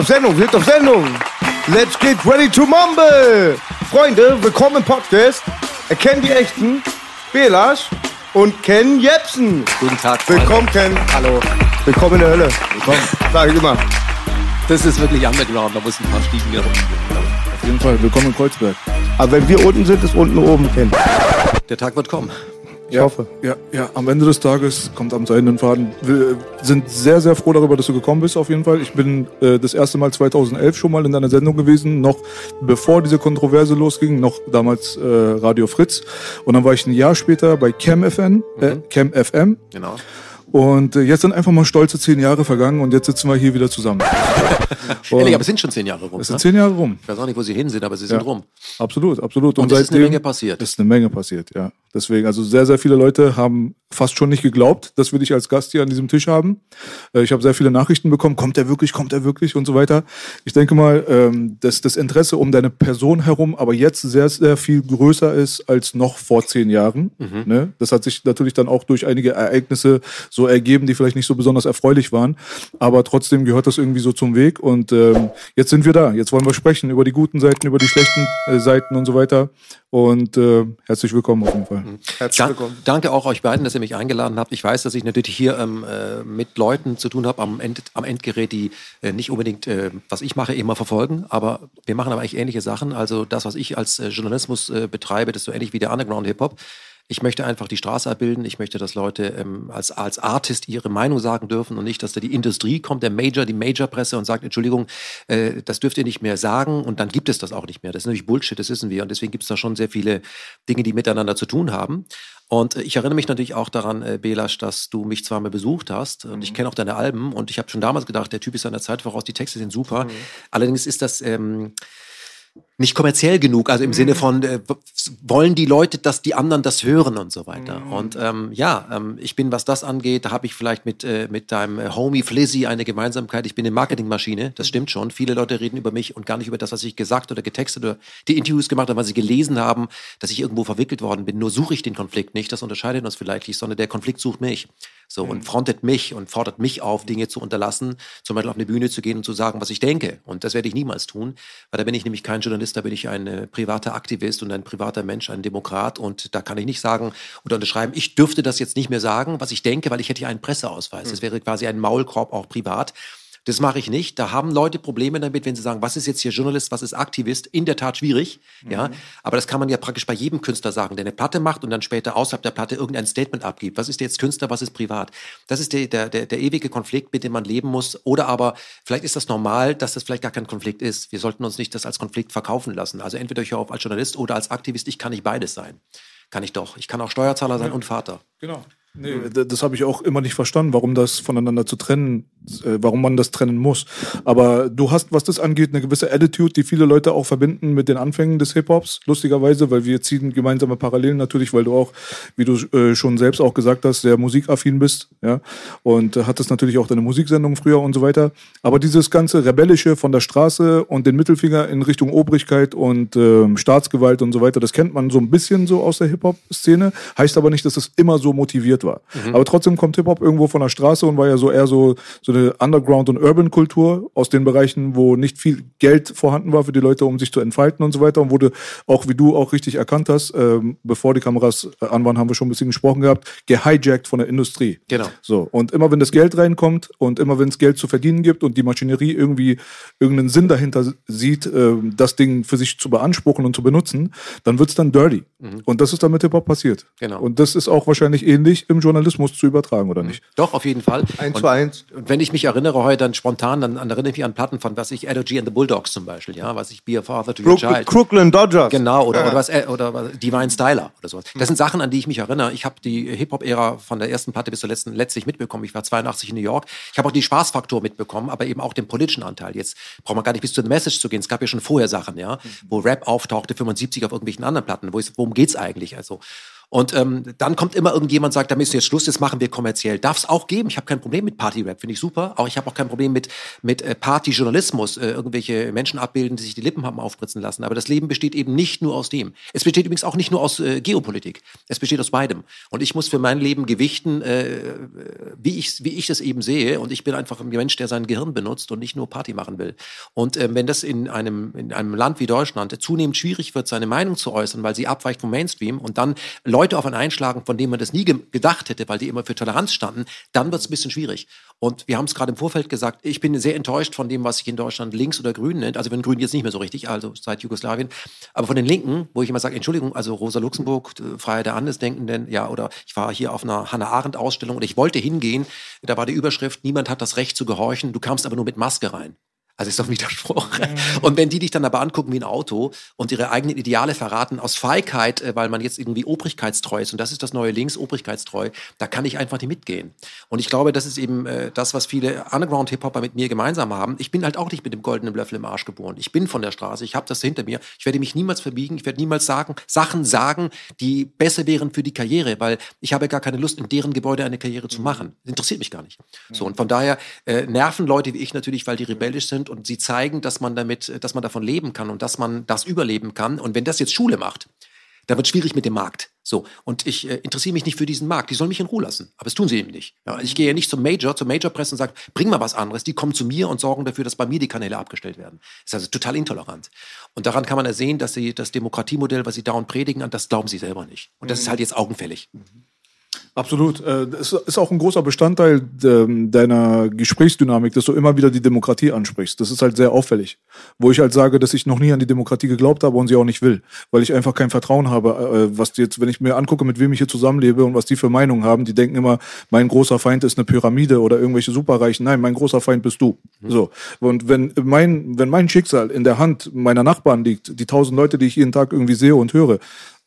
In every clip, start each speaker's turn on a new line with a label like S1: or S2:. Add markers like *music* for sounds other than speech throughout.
S1: auf Sendung? Sind auf Sendung. Let's get ready to mumble. Freunde, willkommen im Podcast. Erkennen die Echten, Belasch und Ken Jepsen.
S2: Guten Tag.
S1: Willkommen, Ken.
S2: Hallo.
S1: Willkommen in der Hölle. Willkommen. Sag ich immer.
S2: Das ist wirklich underground, da muss ein paar Stiegen hier.
S3: Auf jeden Fall, willkommen in Kreuzberg.
S1: Aber wenn wir unten sind, ist unten oben, Ken.
S2: Der Tag wird kommen.
S1: Ich hoffe.
S3: Ja, ja, am Ende des Tages kommt am seidenen Faden. Wir sind sehr, sehr froh darüber, dass du gekommen bist, auf jeden Fall. Ich bin äh, das erste Mal 2011 schon mal in deiner Sendung gewesen, noch bevor diese Kontroverse losging, noch damals äh, Radio Fritz. Und dann war ich ein Jahr später bei Cam FM, äh, Cam FM.
S2: Genau.
S3: Und äh, jetzt sind einfach mal stolze zehn Jahre vergangen und jetzt sitzen wir hier wieder zusammen. *laughs*
S2: Ehrlich, aber es sind schon zehn Jahre rum.
S3: Es sind
S2: ne?
S3: zehn Jahre rum.
S2: Ich weiß auch nicht, wo sie hin sind, aber sie sind
S3: Ja.
S2: rum.
S3: Absolut, absolut.
S2: Und es ist eine Menge passiert.
S3: Es ist eine Menge passiert, ja. Deswegen, also sehr, sehr viele Leute haben fast schon nicht geglaubt, dass wir dich als Gast hier an diesem Tisch haben. Äh, Ich habe sehr viele Nachrichten bekommen, kommt er wirklich, kommt er wirklich und so weiter. Ich denke mal, ähm, dass das Interesse um deine Person herum aber jetzt sehr, sehr viel größer ist als noch vor zehn Jahren.
S2: Mhm.
S3: Ne? Das hat sich natürlich dann auch durch einige Ereignisse so ergeben, die vielleicht nicht so besonders erfreulich waren. Aber trotzdem gehört das irgendwie so zum Weg. Und ähm, jetzt sind wir da. Jetzt wollen wir sprechen über die guten Seiten, über die schlechten äh, Seiten und so weiter. Und äh, herzlich willkommen auf jeden Fall.
S1: Herzlich
S2: Da,
S1: willkommen.
S2: danke auch euch beiden, dass ihr mich eingeladen habt. Ich weiß, dass ich natürlich hier ähm, äh, mit Leuten zu tun habe am, End, am Endgerät, die äh, nicht unbedingt, äh, was ich mache, immer verfolgen. Aber wir machen aber eigentlich ähnliche Sachen. Also das, was ich als äh, Journalismus äh, betreibe, das ist so ähnlich wie der Underground-Hip-Hop. Ich möchte einfach die Straße abbilden. Ich möchte, dass Leute ähm, als, als Artist ihre Meinung sagen dürfen und nicht, dass da die Industrie kommt, der Major, die Major-Presse und sagt, Entschuldigung, äh, das dürft ihr nicht mehr sagen und dann gibt es das auch nicht mehr. Das ist natürlich Bullshit, das wissen wir. Und deswegen gibt es da schon sehr viele Dinge, die miteinander zu tun haben. Und äh, ich erinnere mich natürlich auch daran, äh, Belasch, dass du mich zweimal besucht hast und ich kenne auch deine Alben und ich habe schon damals gedacht, der Typ ist seiner Zeit voraus, die Texte sind super. Allerdings ist das ähm, nicht kommerziell genug, also im Sinne von, äh, wollen die Leute, dass die anderen das hören und so weiter. Und ähm, ja, ähm, ich bin, was das angeht, da habe ich vielleicht mit, äh, mit deinem äh, Homie Flizzy eine Gemeinsamkeit. Ich bin eine Marketingmaschine, das stimmt schon. Viele Leute reden über mich und gar nicht über das, was ich gesagt oder getextet oder die Interviews gemacht habe, weil sie gelesen haben, dass ich irgendwo verwickelt worden bin. Nur suche ich den Konflikt nicht, das unterscheidet uns vielleicht nicht, sondern der Konflikt sucht mich. So, und frontet mich und fordert mich auf, Dinge zu unterlassen, zum Beispiel auf eine Bühne zu gehen und zu sagen, was ich denke. Und das werde ich niemals tun, weil da bin ich nämlich kein Journalist, da bin ich ein äh, privater Aktivist und ein privater Mensch, ein Demokrat. Und da kann ich nicht sagen oder unterschreiben, ich dürfte das jetzt nicht mehr sagen, was ich denke, weil ich hätte ja einen Presseausweis. Das wäre quasi ein Maulkorb auch privat. Das mache ich nicht. Da haben Leute Probleme damit, wenn sie sagen, was ist jetzt hier Journalist, was ist Aktivist? In der Tat schwierig. Ja, aber das kann man ja praktisch bei jedem Künstler sagen, der eine Platte macht und dann später außerhalb der Platte irgendein Statement abgibt. Was ist jetzt Künstler, was ist privat? Das ist der, der, der, der ewige Konflikt, mit dem man leben muss. Oder aber vielleicht ist das normal, dass das vielleicht gar kein Konflikt ist. Wir sollten uns nicht das als Konflikt verkaufen lassen. Also entweder ich höre auf als Journalist oder als Aktivist. Ich kann nicht beides sein. Kann ich doch. Ich kann auch Steuerzahler sein und Vater.
S3: Genau. Nee, d- das habe ich auch immer nicht verstanden, warum das voneinander zu trennen, äh, warum man das trennen muss. Aber du hast, was das angeht, eine gewisse Attitude, die viele Leute auch verbinden mit den Anfängen des Hip-Hops, lustigerweise, weil wir ziehen gemeinsame Parallelen natürlich, weil du auch, wie du äh, schon selbst auch gesagt hast, sehr musikaffin bist, ja, und äh, hattest natürlich auch deine Musiksendung früher und so weiter. Aber dieses ganze Rebellische von der Straße und den Mittelfinger in Richtung Obrigkeit und ähm, Staatsgewalt und so weiter, das kennt man so ein bisschen so aus der Hip-Hop-Szene, heißt aber nicht, dass es immer so motiviert etabliert war. Aber trotzdem kommt Hip-Hop irgendwo von der Straße und war ja so eher so, so eine Underground- und Urban-Kultur aus den Bereichen, wo nicht viel Geld vorhanden war für die Leute, um sich zu entfalten und so weiter und wurde auch, wie du auch richtig erkannt hast, ähm, bevor die Kameras äh, an waren, haben wir schon ein bisschen gesprochen gehabt, gehijackt von der Industrie.
S2: Genau.
S3: So, und immer wenn das Geld reinkommt und immer wenn es Geld zu verdienen gibt und die Maschinerie irgendwie irgendeinen Sinn dahinter sieht, äh, das Ding für sich zu beanspruchen und zu benutzen, dann wird's dann dirty. Und das ist dann mit Hip-Hop passiert.
S2: Genau.
S3: Und das ist auch wahrscheinlich ähnlich im Journalismus zu übertragen, oder nicht?
S2: Doch, auf jeden Fall.
S1: Eins
S2: und,
S1: zu eins.
S2: Und wenn ich mich erinnere heute dann spontan, dann, dann erinnere ich mich an Platten von, was ich, Allergy and the Bulldogs zum Beispiel, ja, was ich, Be a Father to Your
S1: Brook-
S2: Child.
S1: Crooklyn Dodgers.
S2: Genau, oder, oder was, äh, oder was, Divine Styler oder sowas. Das sind Sachen, an die ich mich erinnere. Ich habe die Hip-Hop-Ära von der ersten Platte bis zur letzten letztlich mitbekommen. Ich war 82 in New York. Ich habe auch die Spaßfaktor mitbekommen, aber eben auch den politischen Anteil. Jetzt braucht man gar nicht bis zu The Message zu gehen. Es gab ja schon vorher Sachen, ja, wo Rap auftauchte, 75 auf irgendwelchen anderen Platten. Wo ist, worum geht's eigentlich? Also und ähm, dann kommt immer irgendjemand und sagt, da ist jetzt Schluss, das machen wir kommerziell. Darf es auch geben. Ich habe kein Problem mit Party-Rap, finde ich super. Auch ich habe auch kein Problem mit, mit äh, Party-Journalismus, äh, irgendwelche Menschen abbilden, die sich die Lippen haben aufspritzen lassen. Aber das Leben besteht eben nicht nur aus dem. Es besteht übrigens auch nicht nur aus äh, Geopolitik. Es besteht aus beidem. Und ich muss für mein Leben gewichten, äh, wie ich wie ich das eben sehe. Und ich bin einfach ein Mensch, der sein Gehirn benutzt und nicht nur Party machen will. Und ähm, wenn das in einem, in einem Land wie Deutschland zunehmend schwierig wird, seine Meinung zu äußern, weil sie abweicht vom Mainstream und dann Leute auf einen einschlagen, von denen man das nie ge gedacht hätte, weil die immer für Toleranz standen, dann wird es ein bisschen schwierig. Und wir haben es gerade im Vorfeld gesagt, ich bin sehr enttäuscht von dem, was sich in Deutschland links oder grün nennt. Also wenn grün jetzt nicht mehr so richtig, also seit Jugoslawien. Aber von den Linken, wo ich immer sage, Entschuldigung, also Rosa Luxemburg, äh, Freiheit der Andersdenkenden, ja, oder ich war hier auf einer Hannah Arendt Ausstellung und ich wollte hingehen, da war die Überschrift, niemand hat das Recht zu gehorchen, du kamst aber nur mit Maske rein. Also ist doch ein Widerspruch. Und wenn die dich dann aber angucken wie ein Auto und ihre eigenen Ideale verraten aus Feigheit, äh, weil man jetzt irgendwie obrigkeitstreu ist und das ist das neue Links, obrigkeitstreu, da kann ich einfach nicht mitgehen. Und ich glaube, das ist eben äh, das, was viele Underground-Hip-Hopper mit mir gemeinsam haben. Ich bin halt auch nicht mit dem goldenen Löffel im Arsch geboren. Ich bin von der Straße, ich habe das hinter mir. Ich werde mich niemals verbiegen, ich werde niemals sagen, Sachen sagen, die besser wären für die Karriere, weil ich habe gar keine Lust, in deren Gebäude eine Karriere zu machen. Das interessiert mich gar nicht. So, und von daher äh, nerven Leute wie ich natürlich, weil die rebellisch sind und sie zeigen, dass man damit, dass man davon leben kann und dass man das überleben kann. Und wenn das jetzt Schule macht, dann wird es schwierig mit dem Markt. So, und ich äh, interessiere mich nicht für diesen Markt. Die sollen mich in Ruhe lassen. Aber das tun sie eben nicht. Ja, ich gehe ja nicht zum Major, zur Major-Presse und sage, bring mal was anderes. Die kommen zu mir und sorgen dafür, dass bei mir die Kanäle abgestellt werden. Das ist also total intolerant. Und daran kann man ersehen, dass sie das Demokratiemodell, was sie dauernd predigen, an das glauben sie selber nicht. Und das ist halt jetzt augenfällig.
S3: Absolut. Äh, Es ist auch ein großer Bestandteil ähm, deiner Gesprächsdynamik, dass du immer wieder die Demokratie ansprichst. Das ist halt sehr auffällig. Wo ich halt sage, dass ich noch nie an die Demokratie geglaubt habe und sie auch nicht will. Weil ich einfach kein Vertrauen habe, äh, was die jetzt, wenn ich mir angucke, mit wem ich hier zusammenlebe und was die für Meinungen haben, die denken immer, mein großer Feind ist eine Pyramide oder irgendwelche Superreichen. Nein, mein großer Feind bist du. So. Und wenn mein, wenn mein Schicksal in der Hand meiner Nachbarn liegt, die tausend Leute, die ich jeden Tag irgendwie sehe und höre,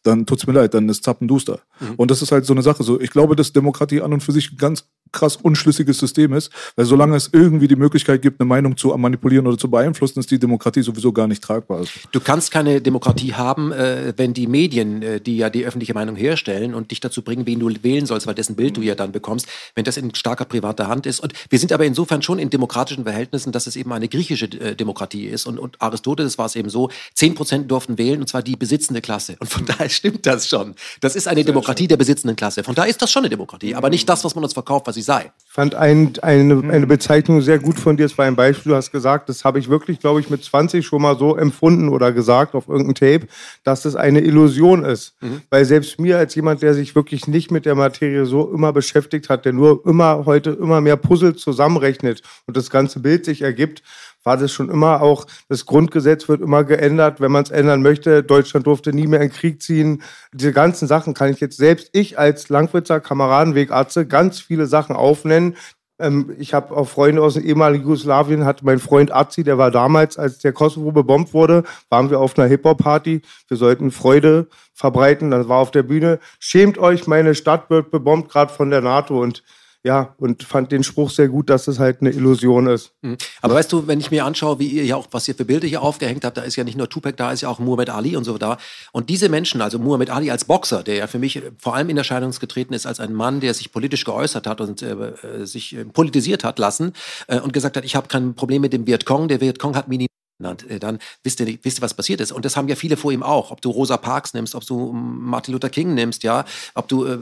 S3: dann tut's mir leid, dann ist zappenduster. Und das ist halt so eine Sache. So, ich glaube, dass Demokratie an und für sich ein ganz krass unschlüssiges System ist, weil solange es irgendwie die Möglichkeit gibt, eine Meinung zu manipulieren oder zu beeinflussen, ist die Demokratie sowieso gar nicht tragbar. Also,
S2: Du kannst keine Demokratie haben, äh, wenn die Medien, äh, die ja die öffentliche Meinung herstellen und dich dazu bringen, wen du wählen sollst, weil dessen Bild du ja dann bekommst, wenn das in starker privater Hand ist. Und wir sind aber insofern schon in demokratischen Verhältnissen, dass es eben eine griechische äh, Demokratie ist. Und, und Aristoteles war es eben so, 10 Prozent durften wählen, und zwar die besitzende Klasse. Und von daher stimmt das schon. Das ist eine Demokratie der besitzenden Klasse. Von daher ist das schon eine Demokratie, aber nicht das, was man uns verkauft, was sie sei.
S1: Ich fand ein, eine, eine Bezeichnung sehr gut von dir. Es war ein Beispiel, du hast gesagt, das habe ich wirklich, glaube ich, mit 20 schon mal so empfunden oder gesagt auf irgendeinem Tape, dass es eine Illusion ist. Weil selbst mir als jemand, der sich wirklich nicht mit der Materie so immer beschäftigt hat, der nur immer heute immer mehr Puzzle zusammenrechnet und das ganze Bild sich ergibt, war das schon immer auch, das Grundgesetz wird immer geändert, wenn man es ändern möchte. Deutschland durfte nie mehr in Krieg ziehen. Diese ganzen Sachen kann ich jetzt selbst, ich als Langwitzer Kameradenwegarzt, ganz viele Sachen aufnennen. Ähm, ich habe auch Freunde aus dem ehemaligen Jugoslawien, hat mein Freund Azi, der war damals, als der Kosovo bebombt wurde, waren wir auf einer Hip-Hop-Party. Wir sollten Freude verbreiten. Dann war auf der Bühne, schämt euch, meine Stadt wird bebombt, gerade von der NATO. Und ja, und fand den Spruch sehr gut, dass es halt eine Illusion ist.
S2: Aber weißt du, wenn ich mir anschaue, wie ihr ja auch, was ihr für Bilder hier aufgehängt habt, da ist ja nicht nur Tupac, da ist ja auch Muhammad Ali und so da. Und diese Menschen, also Muhammad Ali als Boxer, der ja für mich vor allem in Erscheinung getreten ist als ein Mann, der sich politisch geäußert hat und äh, sich äh, politisiert hat lassen äh, und gesagt hat, ich habe kein Problem mit dem Vietcong, der Vietcong hat Mini dann wisst ihr, wisst ihr, was passiert ist. Und das haben ja viele vor ihm auch. Ob du Rosa Parks nimmst, ob du Martin Luther King nimmst, ja, ob du äh,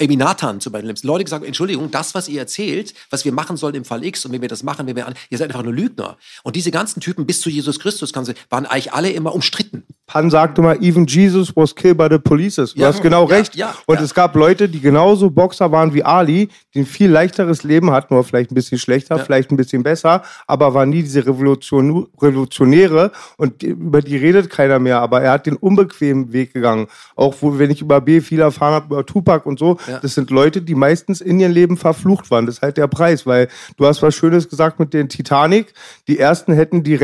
S2: Amy Nathan zum Beispiel nimmst. Leute gesagt, Entschuldigung, das, was ihr erzählt, was wir machen sollen im Fall X und wenn wir das machen, wenn wir an, ihr seid einfach nur Lügner. Und diese ganzen Typen bis zu Jesus Christus waren eigentlich alle immer umstritten.
S1: Pan sagte mal, even Jesus was killed by the police. Du
S2: Ja,
S1: hast genau
S2: ja,
S1: recht.
S2: ja,
S1: und es gab Leute, die genauso Boxer waren wie Ali, die ein viel leichteres Leben hatten, nur vielleicht ein bisschen schlechter, vielleicht ein bisschen besser, aber waren nie diese Revolution, Revolutionäre und über die redet keiner mehr. Aber er hat den unbequemen Weg gegangen. Auch wo, wenn ich über B viel erfahren habe, über Tupac und so, das sind Leute, die meistens in ihrem Leben verflucht waren. Das ist halt der Preis, weil du hast was Schönes gesagt mit den Titanic. Die ersten hätten die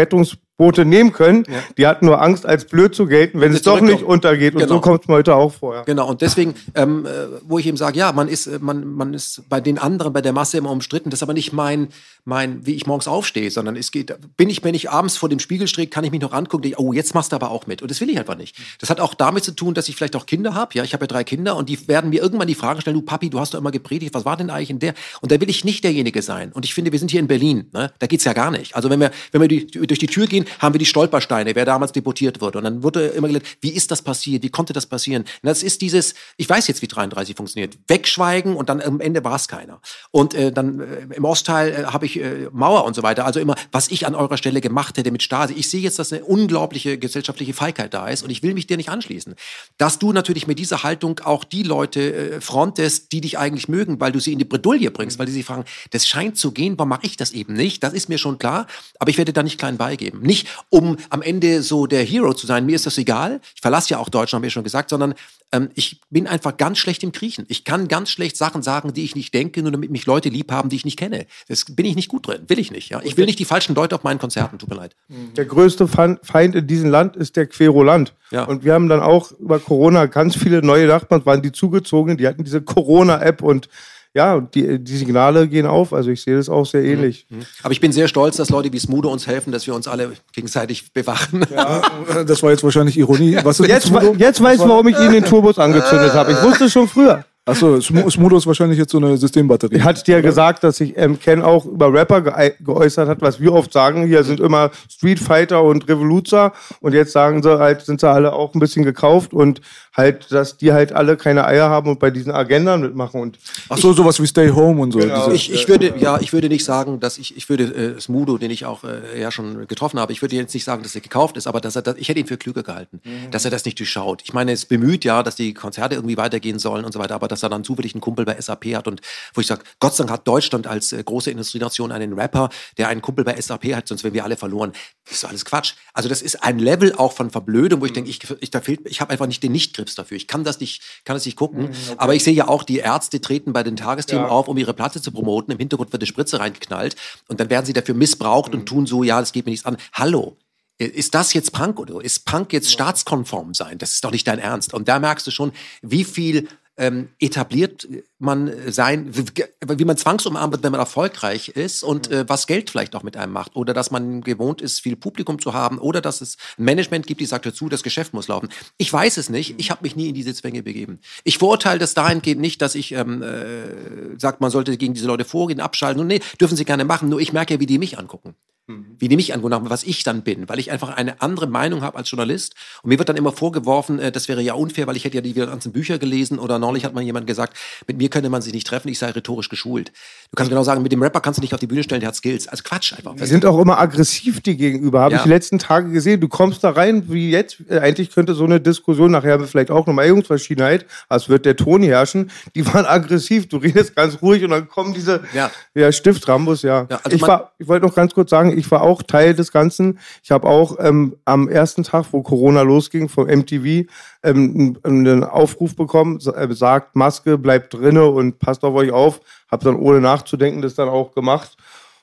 S1: Rettungsboote nehmen können. Die hatten nur Angst, als blöd zu gelten, wenn es doch nicht untergeht. Und
S2: Genau.
S1: so kommt es mir heute auch vor. Ja.
S2: Genau, und deswegen, ähm, äh, wo ich eben sage, ja, man ist, äh, man, man ist bei den anderen, bei der Masse immer umstritten. Das ist aber nicht mein, mein, wie ich morgens aufstehe, sondern es geht, bin ich, wenn ich abends vor dem Spiegel stehe, kann ich mich noch angucken, denke, oh, jetzt machst du aber auch mit. Und das will ich einfach nicht. Das hat auch damit zu tun, dass ich vielleicht auch Kinder habe. Ja, ich habe ja drei Kinder und die werden mir irgendwann die Frage stellen, du Papi, du hast doch immer gepredigt, was war denn eigentlich in der? Und da will ich nicht derjenige sein. Und ich finde, wir sind hier in Berlin, ne? da geht's ja gar nicht. Also wenn wir, wenn wir die, durch die Tür gehen, haben wir die Stolpersteine, wer damals deportiert wurde. Und dann wurde immer gelernt, wie ist das passiert? Wie konnte das passieren? Und das ist dieses, ich weiß jetzt, wie 33 funktioniert. Wegschweigen und dann am Ende war es keiner. Und äh, dann äh, im Ostteil äh, habe ich äh, Mauer und so weiter. Also immer, was ich an eurer Stelle gemacht hätte mit Stasi. Ich sehe jetzt, dass eine unglaubliche gesellschaftliche Feigheit da ist und ich will mich dir nicht anschließen. Dass du natürlich mit dieser Haltung auch die Leute äh, frontest, die dich eigentlich mögen, weil du sie in die Bredouille bringst, weil die sich fragen, das scheint zu gehen, warum mache ich das eben nicht? Das ist mir schon klar, aber ich werde da nicht klein beigeben. Nicht, um am Ende so der Hero zu sein, mir ist das egal, ich verlasse ja auch Deutschland, habe ich schon gesagt, sondern ähm, ich bin einfach ganz schlecht im Kriechen. Ich kann ganz schlecht Sachen sagen, die ich nicht denke, nur damit mich Leute lieb haben, die ich nicht kenne. Das bin ich nicht gut drin, will ich nicht. Ja? Ich will nicht die falschen Leute auf meinen Konzerten, tut mir leid.
S1: Der größte Feind in diesem Land ist der Querulant.
S2: Ja.
S1: Und wir haben dann auch über Corona ganz viele neue Nachbarn, waren die zugezogenen, die hatten diese Corona-App und ja, die, die Signale gehen auf. Also ich sehe das auch sehr ähnlich.
S2: Aber ich bin sehr stolz, dass Leute wie Smudo uns helfen, dass wir uns alle gegenseitig bewachen.
S3: Äh, Das war jetzt wahrscheinlich Ironie. Was ist
S1: Jetzt, jetzt weiß ich, warum ich Ihnen den Turbus angezündet habe. Ich wusste es schon früher.
S3: Achso, Smu- Smudo ist wahrscheinlich jetzt so eine Systembatterie.
S1: Ich hatte dir ja gesagt, dass sich ähm, Ken auch über Rapper ge geäußert hat, was wir oft sagen. Hier sind immer Street Fighter und Revoluzer und jetzt sagen sie halt, sind sie alle auch ein bisschen gekauft und halt, dass die halt alle keine Eier haben und bei diesen Agendern mitmachen. Und
S3: Ach so, sowas wie Stay Home und so.
S1: Genau.
S3: Diese-
S2: Ich, ich würde, ja, ich würde nicht sagen, dass ich, ich würde äh, Smudo, den ich auch äh, ja schon getroffen habe, ich würde jetzt nicht sagen, dass er gekauft ist, aber dass er, das, ich hätte ihn für klüger gehalten, dass er das nicht durchschaut. Ich meine, es bemüht ja, dass die Konzerte irgendwie weitergehen sollen und so weiter, aber dass er dann zufällig einen Kumpel bei SAP hat und wo ich sage, Gott sei Dank hat Deutschland als äh, große Industrienation einen Rapper, der einen Kumpel bei SAP hat, sonst wären wir alle verloren. Das ist doch alles Quatsch. Also das ist ein Level auch von Verblödung, wo ich denke, ich, ich, da fehlt, ich habe einfach nicht den Nichtgrips dafür. Ich kann das nicht, kann das nicht gucken. Aber ich sehe ja auch, die Ärzte treten bei den Tagesthemen
S1: Ja.
S2: auf, um ihre Platte zu promoten. Im Hintergrund wird eine Spritze reingeknallt und dann werden sie dafür missbraucht und tun so, ja, das geht mir nichts an. Hallo. Ist das jetzt Punk oder ist Punk jetzt staatskonform sein? Das ist doch nicht dein Ernst. Und da merkst du schon, wie viel ähm, etabliert man sein, wie man zwangsumarmt wird, wenn man erfolgreich ist und äh, was Geld vielleicht auch mit einem macht. Oder dass man gewohnt ist, viel Publikum zu haben. Oder dass es ein Management gibt, die sagt, hör zu, das Geschäft muss laufen. Ich weiß es nicht. Ich habe mich nie in diese Zwänge begeben. Ich verurteile das dahingehend nicht, dass ich ähm, äh, sagt, man sollte gegen diese Leute vorgehen, abschalten. Und nee, dürfen sie gerne machen. Nur ich merke ja, wie die mich angucken wie die mich angucken, was ich dann bin, weil ich einfach eine andere Meinung habe als Journalist. Und mir wird dann immer vorgeworfen, äh, das wäre ja unfair, weil ich hätte ja die ganzen Bücher gelesen oder neulich hat mal jemand gesagt, mit mir könnte man sich nicht treffen, ich sei rhetorisch geschult. Du kannst genau sagen, mit dem Rapper kannst du nicht auf die Bühne stellen, der hat Skills. Also Quatsch einfach.
S1: die sind auch immer aggressiv dir gegenüber. Habe
S2: Ja.
S1: ich die letzten Tage gesehen. Du kommst da rein, wie jetzt. Äh, eigentlich könnte so eine Diskussion nachher vielleicht auch eine Meinungsverschiedenheit, als wird der Ton herrschen. Die waren aggressiv. Du redest ganz ruhig und dann kommen diese
S2: Ja.
S1: ja, Stiftrambus, ja.
S2: Ja, also
S1: ich war, ich wollte noch ganz kurz sagen, ich war auch Teil des Ganzen. Ich habe auch ähm, am ersten Tag, wo Corona losging, vom MTV ähm, einen Aufruf bekommen, äh, sagt Maske, bleibt drinne und passt auf euch auf. Habe dann ohne nachzudenken das dann auch gemacht.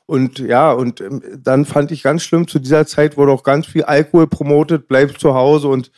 S1: Und ja, und ähm, dann fand ich ganz schlimm, zu dieser Zeit wurde auch ganz viel Alkohol promotet, bleib zu Hause und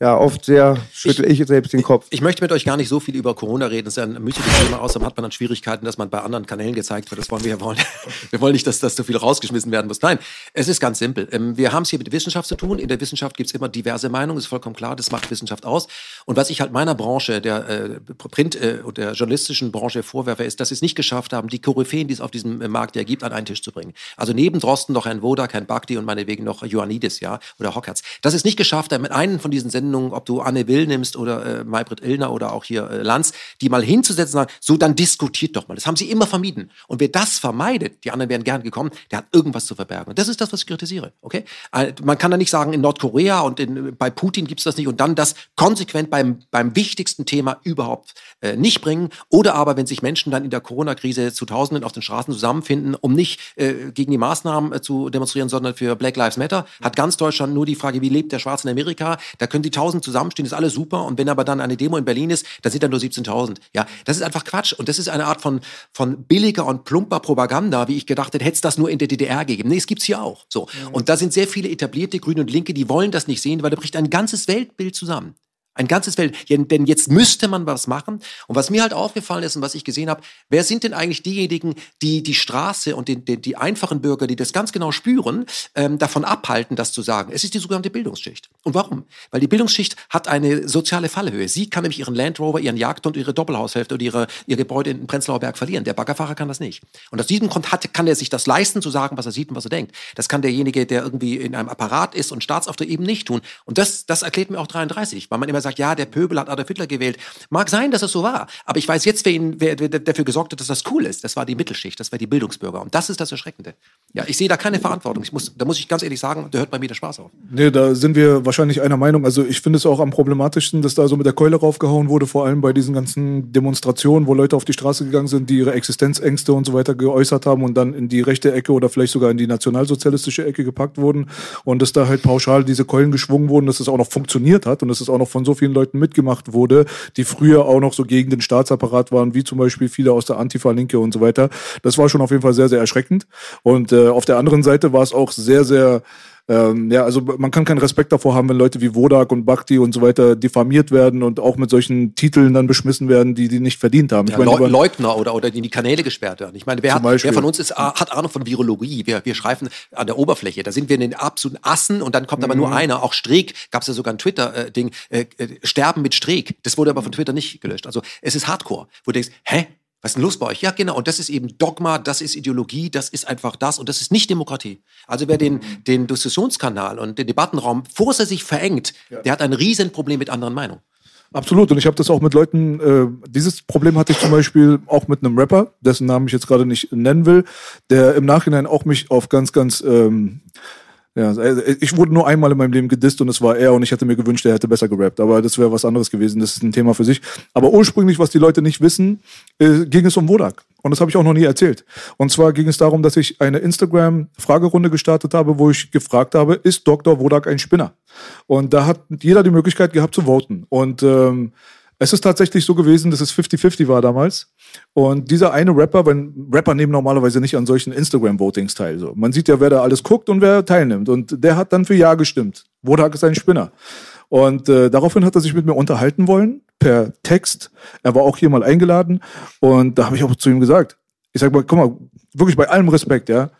S1: ja, oft sehr schüttel ich, selbst den Kopf.
S2: Ich möchte mit euch gar nicht so viel über Corona reden. Das ist ja ein müßiges Thema. Außerdem hat man dann Schwierigkeiten, dass man bei anderen Kanälen gezeigt wird. Das wollen wir ja wollen. *laughs* Wir wollen nicht, dass das so viel rausgeschmissen werden muss. Nein, es ist ganz simpel. Ähm, Wir haben es hier mit Wissenschaft zu tun. In der Wissenschaft gibt es immer diverse Meinungen, ist vollkommen klar. Das macht Wissenschaft aus. Und was ich halt meiner Branche, der äh, Print- äh, und der journalistischen Branche vorwerfe, ist, dass sie es nicht geschafft haben, die Koryphäen, die es auf diesem äh, Markt ja gibt, an einen Tisch Tisch zu bringen. Also neben Drosten noch Herrn Wodak, Herrn Bakti und meinetwegen noch Ioannidis, ja, oder Hockertz. Das ist nicht geschafft, mit einen von diesen Sendungen, ob du Anne Will nimmst oder äh, Maybrit Illner oder auch hier äh, Lanz, die mal hinzusetzen und sagen, so, dann diskutiert doch mal. Das haben sie immer vermieden. Und wer das vermeidet, die anderen wären gern gekommen, der hat irgendwas zu verbergen. Und das ist das, was ich kritisiere, okay? Äh, man kann da nicht sagen, in Nordkorea und in, bei Putin gibt's das nicht und dann das konsequent beim, beim wichtigsten Thema überhaupt äh, nicht bringen. Oder aber, wenn sich Menschen dann in der Corona-Krise zu Tausenden auf den Straßen zusammenfinden, um nicht äh, gegen die Maßnahmen äh, zu demonstrieren, sondern für Black Lives Matter, hat ganz Deutschland nur die Frage, wie lebt der Schwarze in Amerika? Da können die Tausend zusammenstehen, ist alles super. Und wenn aber dann eine Demo in Berlin ist, dann sind dann nur 17.000. Ja, das ist einfach Quatsch. Und das ist eine Art von, von billiger und plumper Propaganda, wie ich gedacht hätte, hätte es das nur in der DDR gegeben. Nee, es gibt's hier auch. So. Und da sind sehr viele etablierte Grüne und Linke, die wollen das nicht sehen, weil da bricht ein ganzes Weltbild zusammen. Ein ganzes Welt. Denn jetzt müsste man was machen. Und was mir halt aufgefallen ist und was ich gesehen habe, wer sind denn eigentlich diejenigen, die die Straße und den, den, die einfachen Bürger, die das ganz genau spüren, ähm, davon abhalten, das zu sagen? Es ist die sogenannte Bildungsschicht. Und warum? Weil die Bildungsschicht hat eine soziale Fallhöhe. Sie kann nämlich ihren Land Rover, ihren Jagdhund, ihre Doppelhaushälfte oder ihre, ihr Gebäude in Prenzlauer Berg verlieren. Der Baggerfahrer kann das nicht. Und aus diesem Grund hat, kann er sich das leisten, zu sagen, was er sieht und was er denkt. Das kann derjenige, der irgendwie in einem Apparat ist und Staatsauftrag eben nicht tun. Und das, das erklärt mir auch 33, weil man immer sagt, ja, der Pöbel hat Adolf Hitler gewählt. Mag sein, dass es so war, aber ich weiß jetzt, wer, ihn, wer, wer dafür gesorgt hat, dass das cool ist. Das war die Mittelschicht, das war die Bildungsbürger. Und das ist das Erschreckende. Ja, ich sehe da keine Verantwortung. Ich muss, da muss ich ganz ehrlich sagen, da hört bei mir der Spaß auf.
S3: Nee, da sind wir wahrscheinlich einer Meinung. Also ich finde es auch am problematischsten, dass da so mit der Keule raufgehauen wurde, vor allem bei diesen ganzen Demonstrationen, wo Leute auf die Straße gegangen sind, die ihre Existenzängste und so weiter geäußert haben und dann in die rechte Ecke oder vielleicht sogar in die nationalsozialistische Ecke gepackt wurden und dass da halt pauschal diese Keulen geschwungen wurden, dass es auch noch funktioniert hat und dass es auch noch von so vielen Leuten mitgemacht wurde, die früher auch noch so gegen den Staatsapparat waren, wie zum Beispiel viele aus der Antifa-Linke und so weiter. Das war schon auf jeden Fall sehr, sehr erschreckend. Und äh, auf der anderen Seite war es auch sehr, sehr ähm, ja, also man kann keinen Respekt davor haben, wenn Leute wie Wodak und Bhakti und so weiter diffamiert werden und auch mit solchen Titeln dann beschmissen werden, die die nicht verdient haben.
S2: Ja,
S3: ich meine,
S2: Leu Leugner oder, oder die in die Kanäle gesperrt werden. Ich meine, wer, hat, wer von uns ist, äh, hat Ahnung von Virologie? Wir, wir schreifen an der Oberfläche. Da sind wir in den absoluten Assen und dann kommt aber
S3: Mhm.
S2: nur einer. Auch Streeck gab es ja sogar ein Twitter-Ding. Äh, äh, Sterben mit Streeck. Das wurde aber von Twitter nicht gelöscht. Also es ist Hardcore, wo du denkst, hä? Was ist denn los bei euch? Ja, genau. Und das ist eben Dogma, das ist Ideologie, das ist einfach das und das ist nicht Demokratie. Also wer den, den Diskussionskanal und den Debattenraum vor sich verengt, der hat ein Riesenproblem mit anderen Meinungen.
S3: Absolut. Und ich habe das auch mit Leuten, äh, dieses Problem hatte ich zum Beispiel auch mit einem Rapper, dessen Namen ich jetzt gerade nicht nennen will, der im Nachhinein auch mich auf ganz, ganz, ähm, ja, äh, ich wurde nur einmal in meinem Leben gedisst und es war er und ich hätte mir gewünscht, er hätte besser gerappt. Aber das wäre was anderes gewesen. Das ist ein Thema für sich. Aber ursprünglich, was die Leute nicht wissen, äh, ging es um Wodak. Und das habe ich auch noch nie erzählt. Und zwar ging es darum, dass ich eine Instagram-Fragerunde gestartet habe, wo ich gefragt habe, ist Dr. Wodak ein Spinner? Und da hat jeder die Möglichkeit gehabt zu voten. Und ähm, es ist tatsächlich so gewesen, dass es 50-50 war damals. Und dieser eine Rapper, wenn Rapper nehmen normalerweise nicht an solchen Instagram-Votings teil. So. Man sieht ja, wer da alles guckt und wer teilnimmt. Und der hat dann für Ja gestimmt. Wodak ist ein Spinner. Und äh, daraufhin hat er sich mit mir unterhalten wollen, per Text. Er war auch hier mal eingeladen. Und da habe ich auch zu ihm gesagt, ich sag mal, guck mal, wirklich bei allem Respekt, ja,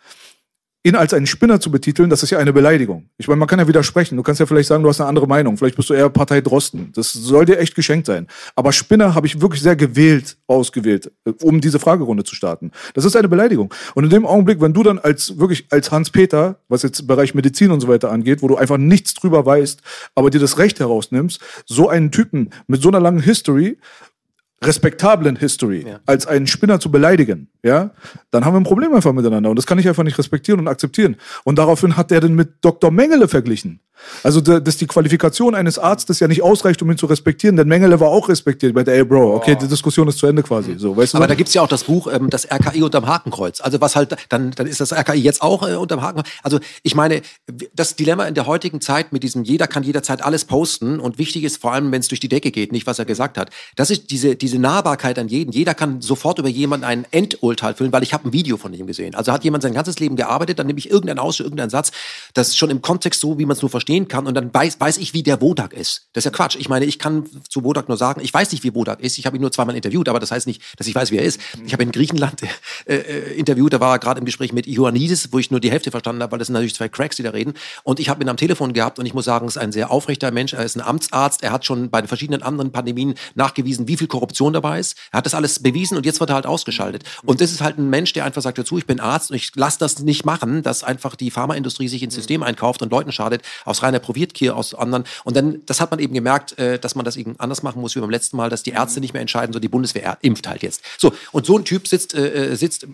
S3: ihn als einen Spinner zu betiteln, das ist ja eine Beleidigung. Ich meine, man kann ja widersprechen. Du kannst ja vielleicht sagen, du hast eine andere Meinung. Vielleicht bist du eher Partei Drosten. Das soll dir echt geschenkt sein. Aber Spinner habe ich wirklich sehr gewählt ausgewählt, äh, um diese Fragerunde zu starten. Das ist eine Beleidigung. Und in dem Augenblick, wenn du dann als wirklich als Hans-Peter, was jetzt Bereich Medizin und so weiter angeht, wo du einfach nichts drüber weißt, aber dir das Recht herausnimmst, so einen Typen mit so einer langen History respektablen History als einen Spinner zu beleidigen, ja, dann haben wir ein Problem einfach miteinander. Und das kann ich einfach nicht respektieren und akzeptieren. Und daraufhin hat der den mit Dr. Mengele verglichen. Also, da- dass die Qualifikation eines Arztes ja nicht ausreicht, um ihn zu respektieren, denn Mengele war auch respektiert. Ich meinte, ey, Bro, okay, die Diskussion ist zu Ende quasi. So, weißt du?
S2: Aber da gibt's ja auch das Buch, ähm, das RKI unterm Hakenkreuz. Also was halt, dann, dann ist das RKI jetzt auch äh, unterm Hakenkreuz. Also ich meine, das Dilemma in der heutigen Zeit mit diesem, jeder kann jederzeit alles posten und wichtig ist vor allem, wenn es durch die Decke geht, nicht was er gesagt hat. Das ist diese, diese Nahbarkeit an jeden. Jeder kann sofort über jemanden ein Endurteil füllen, weil ich habe ein Video von ihm gesehen. Also hat jemand sein ganzes Leben gearbeitet, dann nehme ich irgendeinen Ausschnitt, irgendeinen Satz, das ist schon im Kontext so, wie man es nur versteht verstehen kann und dann weiß, weiß ich, wie der Wodak ist. Das ist ja Quatsch. Ich meine, ich kann zu Wodak nur sagen, ich weiß nicht, wie Wodak ist. Ich habe ihn nur zweimal interviewt, aber das heißt nicht, dass ich weiß, wie er ist. Ich habe ihn in Griechenland äh, äh, interviewt, da war er gerade im Gespräch mit Ioannidis, wo ich nur die Hälfte verstanden habe, weil das sind natürlich zwei Cracks, die da reden. Und ich habe ihn am Telefon gehabt und ich muss sagen, es ist ein sehr aufrechter Mensch. Er ist ein Amtsarzt. Er hat schon bei den verschiedenen anderen Pandemien nachgewiesen, wie viel Korruption dabei ist. Er hat das alles bewiesen und jetzt wird er halt ausgeschaltet. Und das ist halt ein Mensch, der einfach sagt dazu, ich bin Arzt und ich lasse das nicht machen, dass einfach die Pharmaindustrie sich ins System einkauft und Leuten schadet, aus reiner Proviertgier, aus anderen. Und dann, das hat man eben gemerkt, äh, dass man das eben anders machen muss wie beim letzten Mal, dass die Ärzte nicht mehr entscheiden, so die Bundeswehr impft halt jetzt. So, und so ein Typ sitzt, äh, äh sitzt, äh,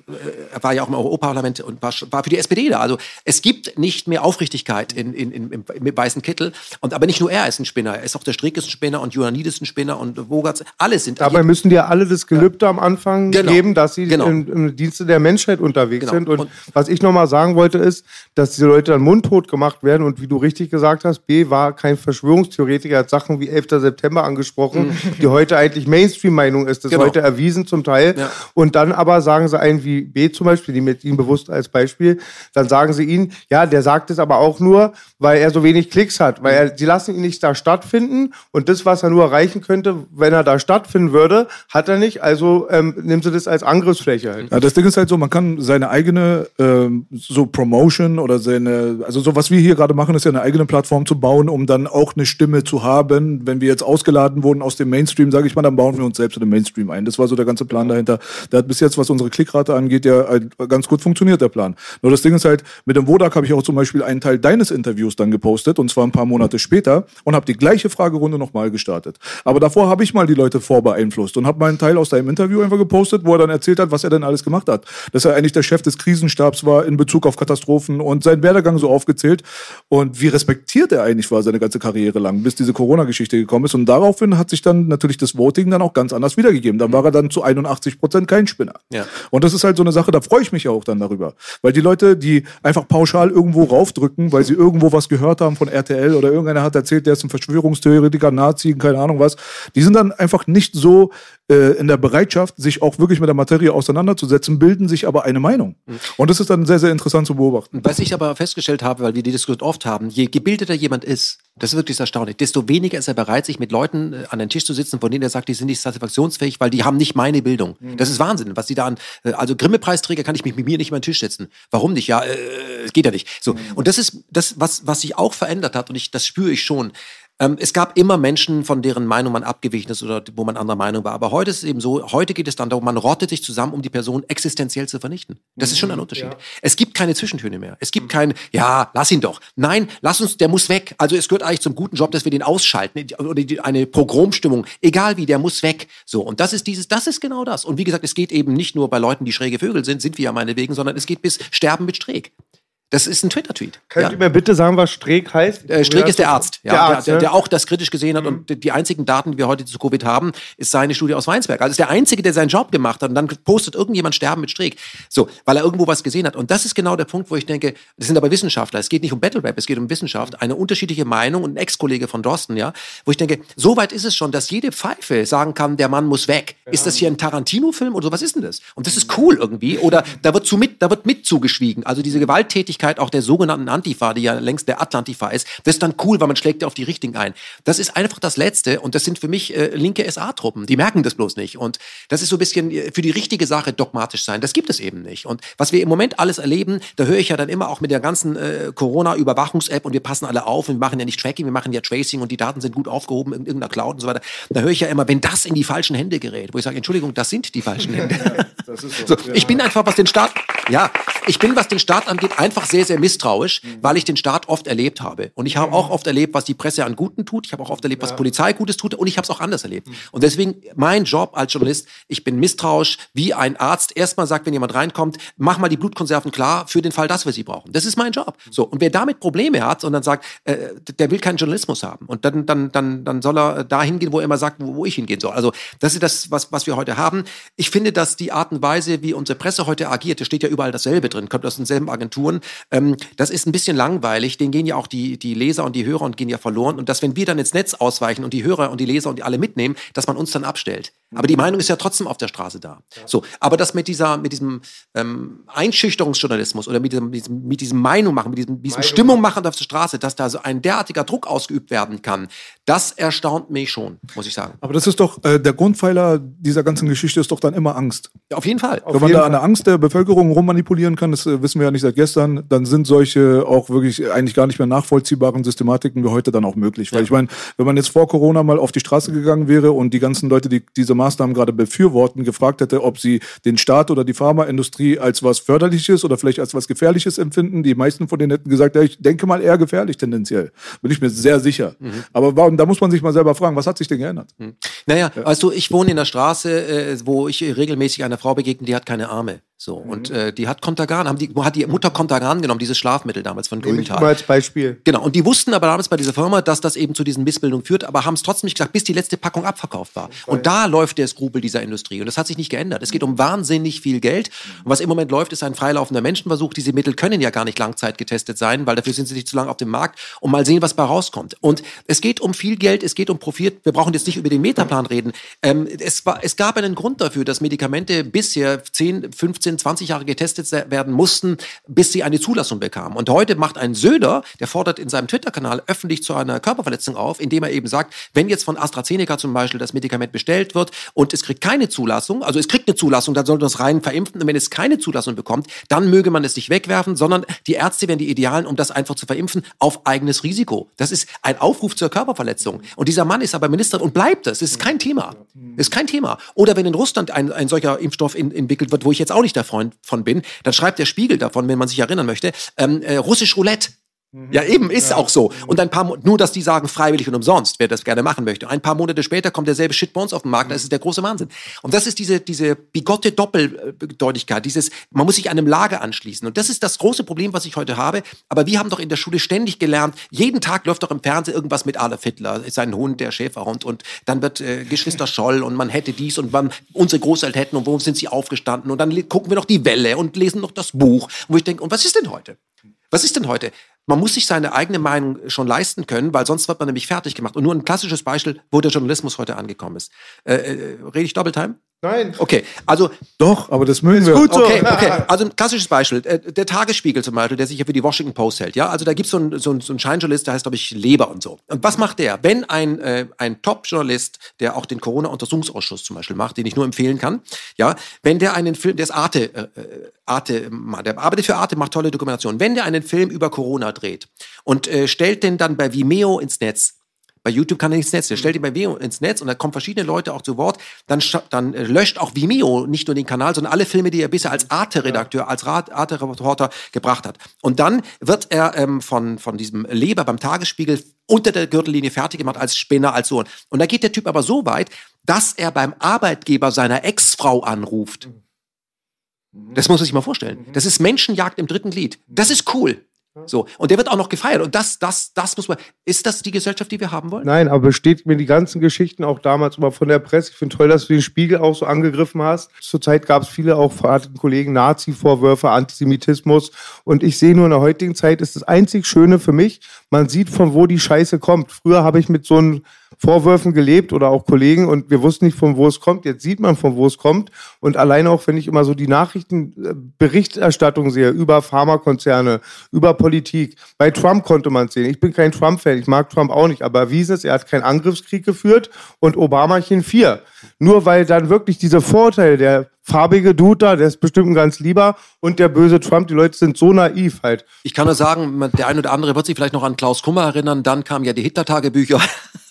S2: war ja auch im Europaparlament und war, war für die SPD da. Also es gibt nicht mehr Aufrichtigkeit in, in, in, im, im weißen Kittel. Und aber nicht nur er ist ein Spinner, er ist auch der Strick ist ein Spinner und Ioannidis ist ein Spinner und Wogatz, alle sind.
S1: Dabei müssen dir alle das Gelübde ja. am Anfang genau. geben, dass sie
S2: genau.
S1: im, im, Dienste der Menschheit unterwegs
S2: Genau.
S1: sind. Und,
S2: Und-
S1: was ich nochmal sagen wollte, ist, dass diese Leute dann mundtot gemacht werden. Und wie du richtig gesagt hast, B war kein Verschwörungstheoretiker, hat Sachen wie 11. September angesprochen, die heute eigentlich Mainstream-Meinung ist. Das
S2: Mhm. Genau.
S1: ist heute erwiesen zum Teil.
S2: Ja.
S1: Und dann aber sagen sie einen wie B zum Beispiel, die mit ihm bewusst als Beispiel, dann sagen sie ihn, ja, der sagt es aber auch nur, weil er so wenig Klicks hat, weil er, sie lassen ihn nicht da stattfinden und das, was er nur erreichen könnte, wenn er da stattfinden würde, hat er nicht. Also ähm, nehmen sie das als Angriffsfläche halt.
S3: Ja, das Ding ist halt so, man kann seine eigene ähm, so Promotion oder seine, also so was wir hier gerade machen, ist ja eine eigene Plattform zu bauen, um dann auch eine Stimme zu haben. Wenn wir jetzt ausgeladen wurden aus dem Mainstream, sage ich mal, dann bauen wir uns selbst in den Mainstream ein. Das war so der ganze Plan dahinter. Der hat bis jetzt, was unsere Klickrate angeht, ja äh, ganz gut funktioniert, der Plan. Nur das Ding ist halt, mit dem Wodak habe ich auch zum Beispiel einen Teil deines Interviews dann gepostet, und zwar ein paar Monate später, und habe die gleiche Fragerunde nochmal gestartet. Aber davor habe ich mal die Leute vorbeeinflusst und habe mal einen Teil aus deinem Interview einfach gepostet, wo er dann erzählt hat, was er denn alles gemacht hat. Dass er eigentlich der Chef des Krisenstabs war in Bezug auf Katastrophen und seinen Werdegang so aufgezählt. Und wie respektiert er eigentlich war seine ganze Karriere lang, bis diese Corona-Geschichte gekommen ist. Und daraufhin hat sich dann natürlich das Voting dann auch ganz anders wiedergegeben. Dann war er dann zu 81 Prozent kein Spinner.
S2: Ja.
S3: Und das ist halt so eine Sache, da freue ich mich ja auch dann darüber. Weil die Leute, die einfach pauschal irgendwo raufdrücken, weil sie irgendwo was gehört haben von RTL oder irgendeiner hat erzählt, der ist ein Verschwörungstheoretiker, Nazi, keine Ahnung was, die sind dann einfach nicht so äh, in der Bereitschaft, sich auch wirklich mit der Materie auseinanderzusetzen, bilden sich aber eine Meinung. Und das ist dann sehr, sehr interessant zu beobachten.
S2: Was ich aber festgestellt habe, weil wir die Diskussion oft haben, je gebildeter jemand ist, das ist wirklich erstaunlich, desto weniger ist er bereit, sich mit Leuten äh, an den Tisch zu sitzen, von denen er sagt, die sind nicht satisfaktionsfähig, weil die haben nicht meine Bildung. Das ist Wahnsinn, was die da an, äh, also Grimme-Preisträger kann ich mich mit mir nicht mehr an den Tisch setzen. Warum nicht? Ja, äh, es geht ja nicht. So. Und das ist das, was, was sich auch verändert hat und ich, das spüre ich schon. Ähm, es gab immer Menschen, von deren Meinung man abgewichen ist oder wo man anderer Meinung war. Aber heute ist es eben so, heute geht es dann darum, man rottet sich zusammen, um die Person existenziell zu vernichten. Das ist schon ein Unterschied. Es gibt keine Zwischentöne mehr. Es gibt kein, ja, lass ihn doch. Nein, lass uns, der muss weg. Also es gehört eigentlich zum guten Job, dass wir den ausschalten oder die, eine Pogromstimmung. Egal wie, der muss weg. So. Und das ist dieses, das ist genau das. Und wie gesagt, es geht eben nicht nur bei Leuten, die schräge Vögel sind, sind wir ja meinetwegen, sondern es geht bis Sterben mit Streeck. Das ist ein Twitter-Tweet.
S1: Könnt
S2: Ja.
S1: ihr mir bitte sagen, was Streeck heißt?
S2: Äh, Streeck ist der Arzt, ja,
S1: Der Arzt,
S2: der, der, der auch das kritisch gesehen hat. Und die- einzigen Daten, die wir heute zu Covid haben, ist seine Studie aus Weinsberg. Also ist der Einzige, der seinen Job gemacht hat und dann postet irgendjemand Sterben mit Streeck. So, weil er irgendwo was gesehen hat. Und das ist genau der Punkt, wo ich denke, das sind aber Wissenschaftler. Es geht nicht um Battle Rap, es geht um Wissenschaft. Eine unterschiedliche Meinung und ein Ex-Kollege von Drosten, ja, wo ich denke, so weit ist es schon, dass jede Pfeife sagen kann, der Mann muss weg. Ist das hier ein Tarantino-Film oder so? Was ist denn das? Und das ist cool irgendwie. Oder da wird zu mit, da wird mit zugeschwiegen. Also diese Gewalttätigkeit auch der sogenannten Antifa, die ja längst der Atlantifa ist, das ist dann cool, weil man schlägt ja auf die Richtigen ein. Das ist einfach das Letzte und das sind für mich äh, linke SA-Truppen. Die merken das bloß nicht. Und das ist so ein bisschen äh, für die richtige Sache dogmatisch sein. Das gibt es eben nicht. Und was wir im Moment alles erleben, da höre ich ja dann immer auch mit der ganzen äh, Corona-Überwachungs-App und wir passen alle auf und wir machen ja nicht Tracking, wir machen ja Tracing und die Daten sind gut aufgehoben in irgendeiner Cloud und so weiter. Da höre ich ja immer, wenn das in die falschen Hände gerät, wo ich sage, Entschuldigung, das sind die falschen *laughs* Hände. so, ich bin einfach, was den Staat, ja, ich bin, was den Staat angeht, einfach sehr, sehr misstrauisch, weil ich den Staat oft erlebt habe. Und ich habe auch oft erlebt, was die Presse an Guten tut. Ich habe auch oft erlebt, was Polizei Gutes tut. Und ich habe es auch anders erlebt. Und deswegen mein Job als Journalist, ich bin misstrauisch, wie ein Arzt erstmal sagt, wenn jemand reinkommt, mach mal die Blutkonserven klar für den Fall, dass wir sie brauchen. Das ist mein Job. So. Und wer damit Probleme hat und dann sagt, äh, der will keinen Journalismus haben. Und dann, dann, dann, dann soll er da hingehen, wo er immer sagt, wo, wo ich hingehen soll. Also, das ist das, was, was wir heute haben. Ich finde, dass die Art und Weise, wie unsere Presse heute agiert, da steht ja überall dasselbe drin, kommt aus denselben Agenturen. Ähm, das ist ein bisschen langweilig. Denen gehen ja auch die, die Leser und die Hörer und gehen ja verloren. Und dass, wenn wir dann ins Netz ausweichen und die Hörer und die Leser und die alle mitnehmen, dass man uns dann abstellt. Aber die Meinung ist ja trotzdem auf der Straße da. So, aber das mit dieser, mit diesem ähm, Einschüchterungsjournalismus oder mit diesem, mit diesem, mit diesem Meinung machen, mit diesem, diesem Stimmung machen auf der Straße, dass da so ein derartiger Druck ausgeübt werden kann, das erstaunt mich schon, muss ich sagen.
S3: Aber das ist doch, äh, der Grundpfeiler dieser ganzen Geschichte ist doch dann immer Angst.
S2: Ja, auf jeden Fall.
S3: Wenn man da an der Angst der Bevölkerung rummanipulieren kann, das äh, wissen wir ja nicht seit gestern, dann sind solche auch wirklich eigentlich gar nicht mehr nachvollziehbaren Systematiken wie heute dann auch möglich. Weil ich meine, wenn man jetzt vor Corona mal auf die Straße gegangen wäre und die ganzen Leute, die diese Maßnahmen gerade befürworten, gefragt hätte, ob sie den Staat oder die Pharmaindustrie als was Förderliches oder vielleicht als was Gefährliches empfinden, die meisten von denen hätten gesagt, ja, ich denke mal eher gefährlich tendenziell. Bin ich mir sehr sicher. Aber warum, da muss man sich mal selber fragen, was hat sich denn geändert?
S2: Naja, weißt du, ich wohne in der Straße, äh, wo ich regelmäßig einer Frau begegne, die hat keine Arme. So, und äh, die hat Contagan, haben die, hat die Mutter Contagan genommen, dieses Schlafmittel damals von
S1: Nehme ich
S2: Grüntal.
S1: mal als Beispiel.
S2: Genau, und die wussten aber damals bei dieser Firma, dass das eben zu diesen Missbildungen führt, aber haben es trotzdem nicht gesagt, bis die letzte Packung abverkauft war. Und da läuft der Skrupel dieser Industrie. Und das hat sich nicht geändert. Es geht um wahnsinnig viel Geld. Und was im Moment läuft, ist ein freilaufender Menschenversuch. Diese Mittel können ja gar nicht langzeit getestet sein, weil dafür sind sie nicht zu lange auf dem Markt. Und mal sehen, was bei rauskommt. Und es geht um viel Geld, es geht um Profit. Wir brauchen jetzt nicht über den Metaplan reden. Ähm, es, war, es gab einen Grund dafür, dass Medikamente bisher 10, 15, 20 Jahre getestet werden mussten, bis sie eine Zulassung bekamen. Und heute macht ein Söder, der fordert in seinem Twitter-Kanal öffentlich zu einer Körperverletzung auf, indem er eben sagt, wenn jetzt von AstraZeneca zum Beispiel das Medikament bestellt wird und es kriegt keine Zulassung, also es kriegt eine Zulassung, dann sollte man es rein verimpfen. Und wenn es keine Zulassung bekommt, dann möge man es nicht wegwerfen, sondern die Ärzte wären die Idealen, um das einfach zu verimpfen, auf eigenes Risiko. Das ist ein Aufruf zur Körperverletzung. Und dieser Mann ist aber Minister und bleibt es. Es ist kein Thema. Ist kein Thema. Oder wenn in Russland ein, ein solcher Impfstoff in, entwickelt wird, wo ich jetzt auch nicht der Freund von bin, dann schreibt der Spiegel davon, wenn man sich erinnern möchte, ähm, äh, russisch Roulette. Ja, eben, ist auch so. Und ein paar, Mo- nur dass die sagen, freiwillig und umsonst, wer das gerne machen möchte. Ein paar Monate später kommt derselbe Shit bei uns auf den Markt, das ist der große Wahnsinn. Und das ist diese, diese bigotte Doppeldeutigkeit, dieses, man muss sich einem Lager anschließen. Und das ist das große Problem, was ich heute habe. Aber wir haben doch in der Schule ständig gelernt, jeden Tag läuft doch im Fernsehen irgendwas mit Adolf Hitler, sein Hund, der Schäferhund, und dann wird äh, Geschwister Scholl und man hätte dies und man, unsere Großeltern hätten und warum sind sie aufgestanden? Und dann gucken wir noch die Welle und lesen noch das Buch, wo ich denke, und was ist denn heute? Was ist denn heute? Man muss sich seine eigene Meinung schon leisten können, weil sonst wird man nämlich fertig gemacht. Und nur ein klassisches Beispiel, wo der Journalismus heute angekommen ist. Äh, äh, rede ich Doppeltime?
S1: Nein.
S2: Okay, also
S3: Doch, aber das mögen wir.
S1: gut so.
S2: Okay, okay. Also ein klassisches Beispiel. Äh, Der Tagesspiegel zum Beispiel, der sich ja für die Washington Post hält. Ja, also da gibt's so einen so einen- so einen Scheinjournalist, der heißt, glaube ich, Leber und so. Und was macht der? Wenn ein, äh, ein Top-Journalist, der auch den Corona-Untersuchungsausschuss zum Beispiel macht, den ich nur empfehlen kann, ja, wenn der einen Film, der ist Arte, äh, äh, Arte, der arbeitet für Arte, macht tolle Dokumentationen. Wenn der einen Film über Corona dreht und äh, stellt den dann bei Vimeo ins Netz, bei YouTube kann er ins Netz. Der stellt ihn bei Vimeo ins Netz und da kommen verschiedene Leute auch zu Wort. Dann, dann äh, löscht auch Vimeo nicht nur den Kanal, sondern alle Filme, die er bisher als Arte-Redakteur, als Arte-Reporter gebracht hat. Und dann wird er ähm, von, von diesem Leber beim Tagesspiegel unter der Gürtellinie fertig gemacht als Spinner, als Sohn. Und da geht der Typ aber so weit, dass er beim Arbeitgeber seiner Ex-Frau anruft. Das muss man sich mal vorstellen. Das ist Menschenjagd im dritten Glied. Das ist cool. So. Und der wird auch noch gefeiert. Und das, das, das muss man. Ist das die Gesellschaft, die wir haben wollen?
S1: Nein, aber bestätigt mir die ganzen Geschichten auch damals immer von der Presse. Ich finde toll, dass du den Spiegel auch so angegriffen hast. Zurzeit gab es viele auch verarteten Kollegen Nazi-Vorwürfe, Antisemitismus. Und ich sehe nur in der heutigen Zeit ist das einzig Schöne für mich, man sieht, von wo die Scheiße kommt. Früher habe ich mit so einen Vorwürfen gelebt oder auch Kollegen und wir wussten nicht, von wo es kommt. Jetzt sieht man, von wo es kommt. Und alleine auch, wenn ich immer so die Nachrichtenberichterstattung sehe über Pharmakonzerne, über Politik. Bei Trump konnte man es sehen. Ich bin kein Trump-Fan, ich mag Trump auch nicht, aber erwiesen ist, er hat keinen Angriffskrieg geführt und Obamachen vier. Nur weil dann wirklich diese Vorteile, der farbige Dude da, der ist bestimmt ein ganz lieber und der böse Trump, die Leute sind so naiv halt.
S2: Ich kann nur sagen, der eine oder andere wird sich vielleicht noch an Klaus Kummer erinnern. Dann kamen ja die Hitler-Tagebücher.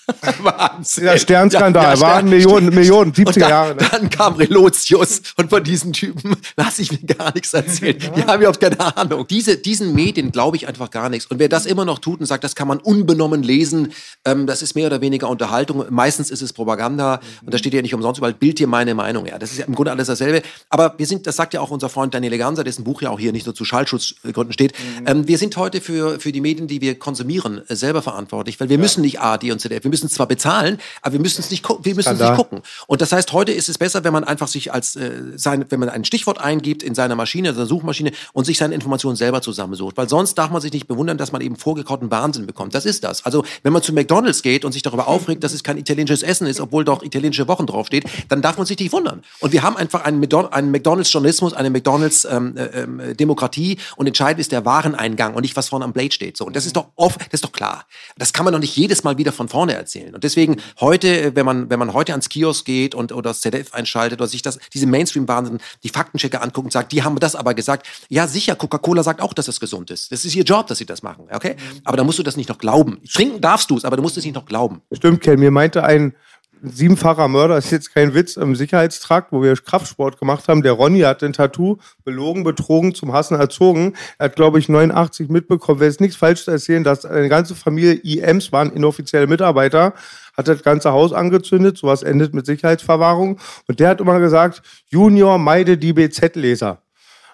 S2: *laughs* Wahnsinn.
S1: Der Sternskandal, waren Millionen- Millionen, 70er
S2: Und dann,
S1: Jahre, ne?
S2: Dann kam Relotius und von diesen Typen lasse ich mir gar nichts erzählen. Die haben überhaupt keine Ahnung. Diese, diesen Medien glaube ich einfach gar nichts. Und wer das immer noch tut und sagt, das kann man unbenommen lesen, ähm, das ist mehr oder weniger Unterhaltung. Meistens ist es Propaganda. Und da steht ja nicht umsonst überall, Bild dir meine Meinung. Ja, das ist ja im Grunde alles dasselbe. Aber wir sind, das sagt ja auch unser Freund Daniel Ganser, dessen Buch ja auch hier nicht nur zu Schallschutzgründen steht. Ähm, wir sind heute für, für die Medien, die wir konsumieren, äh, selber verantwortlich, weil wir müssen nicht ARD und ZDF. Wir müssen es zwar bezahlen, aber wir müssen es nicht, wir müssen es nicht gucken. Und das heißt, heute ist es besser, wenn man einfach sich als äh, sein, wenn man ein Stichwort eingibt in seiner Maschine, seiner Suchmaschine und sich seine Informationen selber zusammensucht. Weil sonst darf man sich nicht bewundern, dass man eben vorgekauten Wahnsinn bekommt. Das ist das. Also wenn man zu McDonalds geht und sich darüber aufregt, dass es kein italienisches Essen ist, obwohl doch italienische Wochen draufsteht, dann darf man sich nicht wundern. Und wir haben einfach einen, McDonalds-Journalismus, eine McDonalds-Demokratie ähm, äh, und entscheidend ist der Wareneingang und nicht, was vorne am Blade steht. So. Und das ist doch oft, das ist doch klar. Das kann man doch nicht jedes Mal wieder von vorne erzählen. Und deswegen heute, wenn man, wenn man heute ans Kiosk geht und oder das ZDF einschaltet oder sich das, diese Mainstream-Wahnsinn, die Faktenchecker anguckt und sagt, die haben das aber gesagt. Ja, sicher, Coca-Cola sagt auch, dass es gesund ist. Das ist ihr Job, dass sie das machen. Okay? Aber da musst du das nicht noch glauben. Trinken darfst du es, aber du musst es nicht noch glauben.
S1: Stimmt, Ken. Mir meinte ein siebenfacher Mörder, ist jetzt kein Witz, im Sicherheitstrakt, wo wir Kraftsport gemacht haben. Der Ronny hat ein Tattoo, belogen, betrogen, zum Hassen erzogen. Er hat, glaube ich, 89 mitbekommen. Wer ist nichts falsch zu erzählen, dass eine ganze Familie IMs waren, inoffizielle Mitarbeiter, hat das ganze Haus angezündet. Sowas endet mit Sicherheitsverwahrung. Und der hat immer gesagt, Junior meide die BZ-Leser.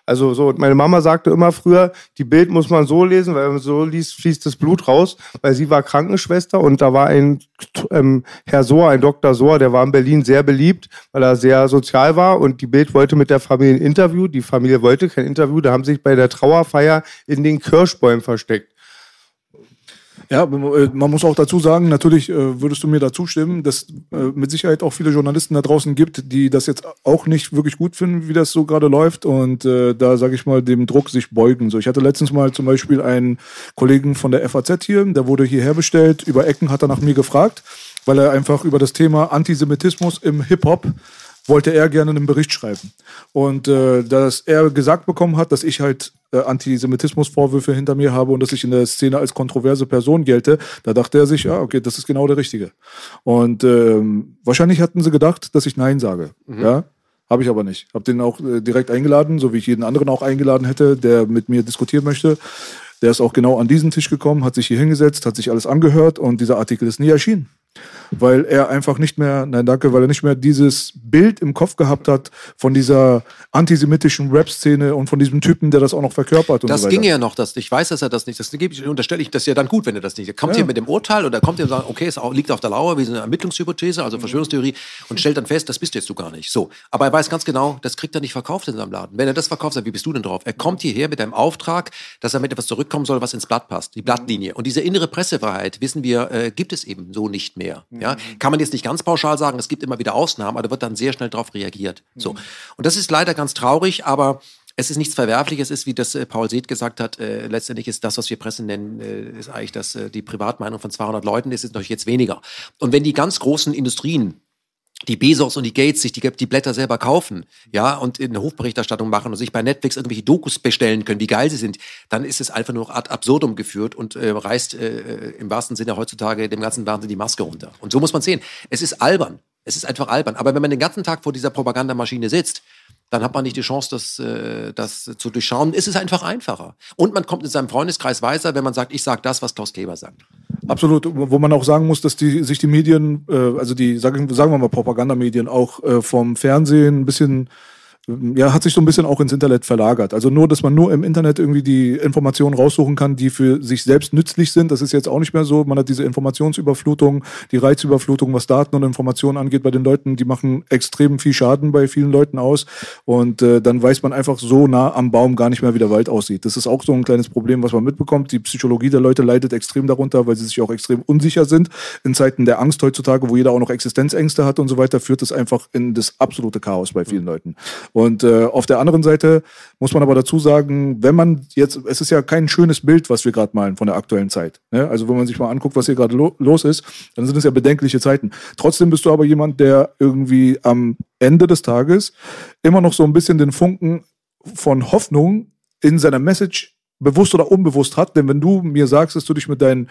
S1: Also so, meine Mama sagte immer früher, die Bild muss man so lesen, weil wenn man so liest, fließt das Blut raus, weil sie war Krankenschwester und da war ein ähm, Herr Sohr, ein Dr. Sohr, der war in Berlin sehr beliebt, weil er sehr sozial war und die Bild wollte mit der Familie ein Interview, die Familie wollte kein Interview, da haben sich bei der Trauerfeier in den Kirschbäumen versteckt.
S3: Ja, äh, man muss auch dazu sagen, natürlich äh, würdest du mir dazu stimmen, dass äh, mit Sicherheit auch viele Journalisten da draußen gibt, die das jetzt auch nicht wirklich gut finden, wie das so gerade läuft und da sage ich mal dem Druck sich beugen. So, ich hatte letztens mal zum Beispiel einen Kollegen von der FAZ hier, der wurde hierher bestellt, über Ecken hat er nach mir gefragt, weil er einfach über das Thema Antisemitismus im Hip Hop wollte er gerne einen Bericht schreiben. Und äh, dass er gesagt bekommen hat, dass ich halt äh, Antisemitismusvorwürfe hinter mir habe und dass ich in der Szene als kontroverse Person gelte, da dachte er sich, ja, okay, das ist genau der Richtige. Und ähm, wahrscheinlich hatten sie gedacht, dass ich Nein sage. Mhm. Ja, habe ich aber nicht. Habe den auch äh, direkt eingeladen, so wie ich jeden anderen auch eingeladen hätte, der mit mir diskutieren möchte. Der ist auch genau an diesen Tisch gekommen, hat sich hier hingesetzt, hat sich alles angehört und dieser Artikel ist nie erschienen weil er einfach nicht mehr, nein danke, weil er nicht mehr dieses Bild im Kopf gehabt hat von dieser antisemitischen Rap-Szene und von diesem Typen, der das auch noch verkörpert.
S2: Und das
S3: so
S2: ging ja noch, das, ich weiß, dass er das nicht, das unterstelle ich, das ist ja dann gut, wenn er das nicht. Er kommt ja. hier mit dem Urteil oder kommt hier und sagt, okay, es liegt auf der Lauer, wie so eine Ermittlungshypothese, also Verschwörungstheorie und stellt dann fest, das bist jetzt du gar nicht. So, aber er weiß ganz genau, das kriegt er nicht verkauft in seinem Laden. Wenn er das verkauft, sagt, wie bist du denn drauf? Er kommt hierher mit einem Auftrag, dass er mit etwas zurückkommen soll, was ins Blatt passt, die Blattlinie. Und diese innere Pressefreiheit, wissen wir, äh, gibt es eben so nicht mehr. Ja? Kann man jetzt nicht ganz pauschal sagen, es gibt immer wieder Ausnahmen, aber da wird dann sehr schnell darauf reagiert. So. Und das ist leider ganz traurig, aber es ist nichts Verwerfliches, es ist, wie das äh, Paul Seeth gesagt hat, äh, letztendlich ist das, was wir Presse nennen, äh, ist eigentlich das, äh, die Privatmeinung von 200 Leuten, ist es natürlich jetzt weniger. Und wenn die ganz großen Industrien die Bezos und die Gates sich die, die Blätter selber kaufen, ja, und eine Hofberichterstattung machen und sich bei Netflix irgendwelche Dokus bestellen können, wie geil sie sind, dann ist es einfach nur ad absurdum geführt und äh, reißt äh, im wahrsten Sinne heutzutage dem ganzen Wahnsinn die Maske runter. Und so muss man sehen. Es ist albern. Es ist einfach albern. Aber wenn man den ganzen Tag vor dieser Propagandamaschine sitzt, dann hat man nicht die Chance, das, äh, das zu durchschauen. Es ist einfach einfacher. Und man kommt in seinem Freundeskreis weiter, wenn man sagt, ich sage das, was Klaus Kleber sagt.
S3: Absolut, wo man auch sagen muss, dass die, sich die Medien, äh, also die, sagen, sagen wir mal Propagandamedien, auch äh, vom Fernsehen ein bisschen ja, hat sich so ein bisschen auch ins Internet verlagert. Also nur, dass man nur im Internet irgendwie die Informationen raussuchen kann, die für sich selbst nützlich sind. Das ist jetzt auch nicht mehr so. Man hat diese Informationsüberflutung, die Reizüberflutung, was Daten und Informationen angeht bei den Leuten, die machen extrem viel Schaden bei vielen Leuten aus. Und äh, dann weiß man einfach so nah am Baum gar nicht mehr, wie der Wald aussieht. Das ist auch so ein kleines Problem, was man mitbekommt. Die Psychologie der Leute leidet extrem darunter, weil sie sich auch extrem unsicher sind. In Zeiten der Angst heutzutage, wo jeder auch noch Existenzängste hat und so weiter, führt es einfach in das absolute Chaos bei vielen mhm. Leuten. Und äh, auf der anderen Seite muss man aber dazu sagen, wenn man jetzt, es ist ja kein schönes Bild, was wir gerade malen von der aktuellen Zeit. Ne? Also wenn man sich mal anguckt, was hier gerade lo los ist, dann sind es ja bedenkliche Zeiten. Trotzdem bist du aber jemand, der irgendwie am Ende des Tages immer noch so ein bisschen den Funken von Hoffnung in seiner Message bewusst oder unbewusst hat. Denn wenn du mir sagst, dass du dich mit deinen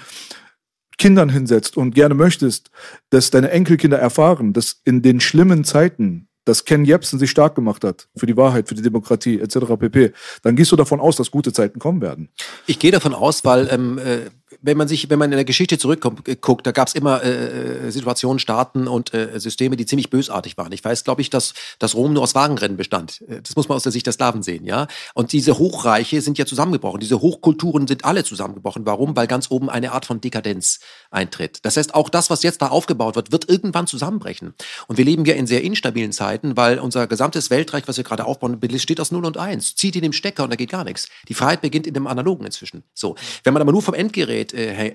S3: Kindern hinsetzt und gerne möchtest, dass deine Enkelkinder erfahren, dass in den schlimmen Zeiten dass Ken Jebsen sich stark gemacht hat für die Wahrheit, für die Demokratie etc. pp., dann gehst du davon aus, dass gute Zeiten kommen werden.
S2: Ich gehe davon aus, weil ähm, äh, wenn man sich, wenn man in der Geschichte zurückguckt, da gab es immer äh, Situationen, Staaten und äh, Systeme, die ziemlich bösartig waren. Ich weiß, glaube ich, dass, dass Rom nur aus Wagenrennen bestand. Äh, das muss man aus der Sicht der Slawen sehen, ja. Und diese Hochreiche sind ja zusammengebrochen. Diese Hochkulturen sind alle zusammengebrochen. Warum? Weil ganz oben eine Art von Dekadenz eintritt. Das heißt, auch das, was jetzt da aufgebaut wird, wird irgendwann zusammenbrechen. Und wir leben ja in sehr instabilen Zeiten, weil unser gesamtes Weltreich, was wir gerade aufbauen, besteht aus 0 und 1. Zieht in dem Stecker und da geht gar nichts. Die Freiheit beginnt in dem Analogen inzwischen. So. Wenn man aber nur vom Endgerät äh,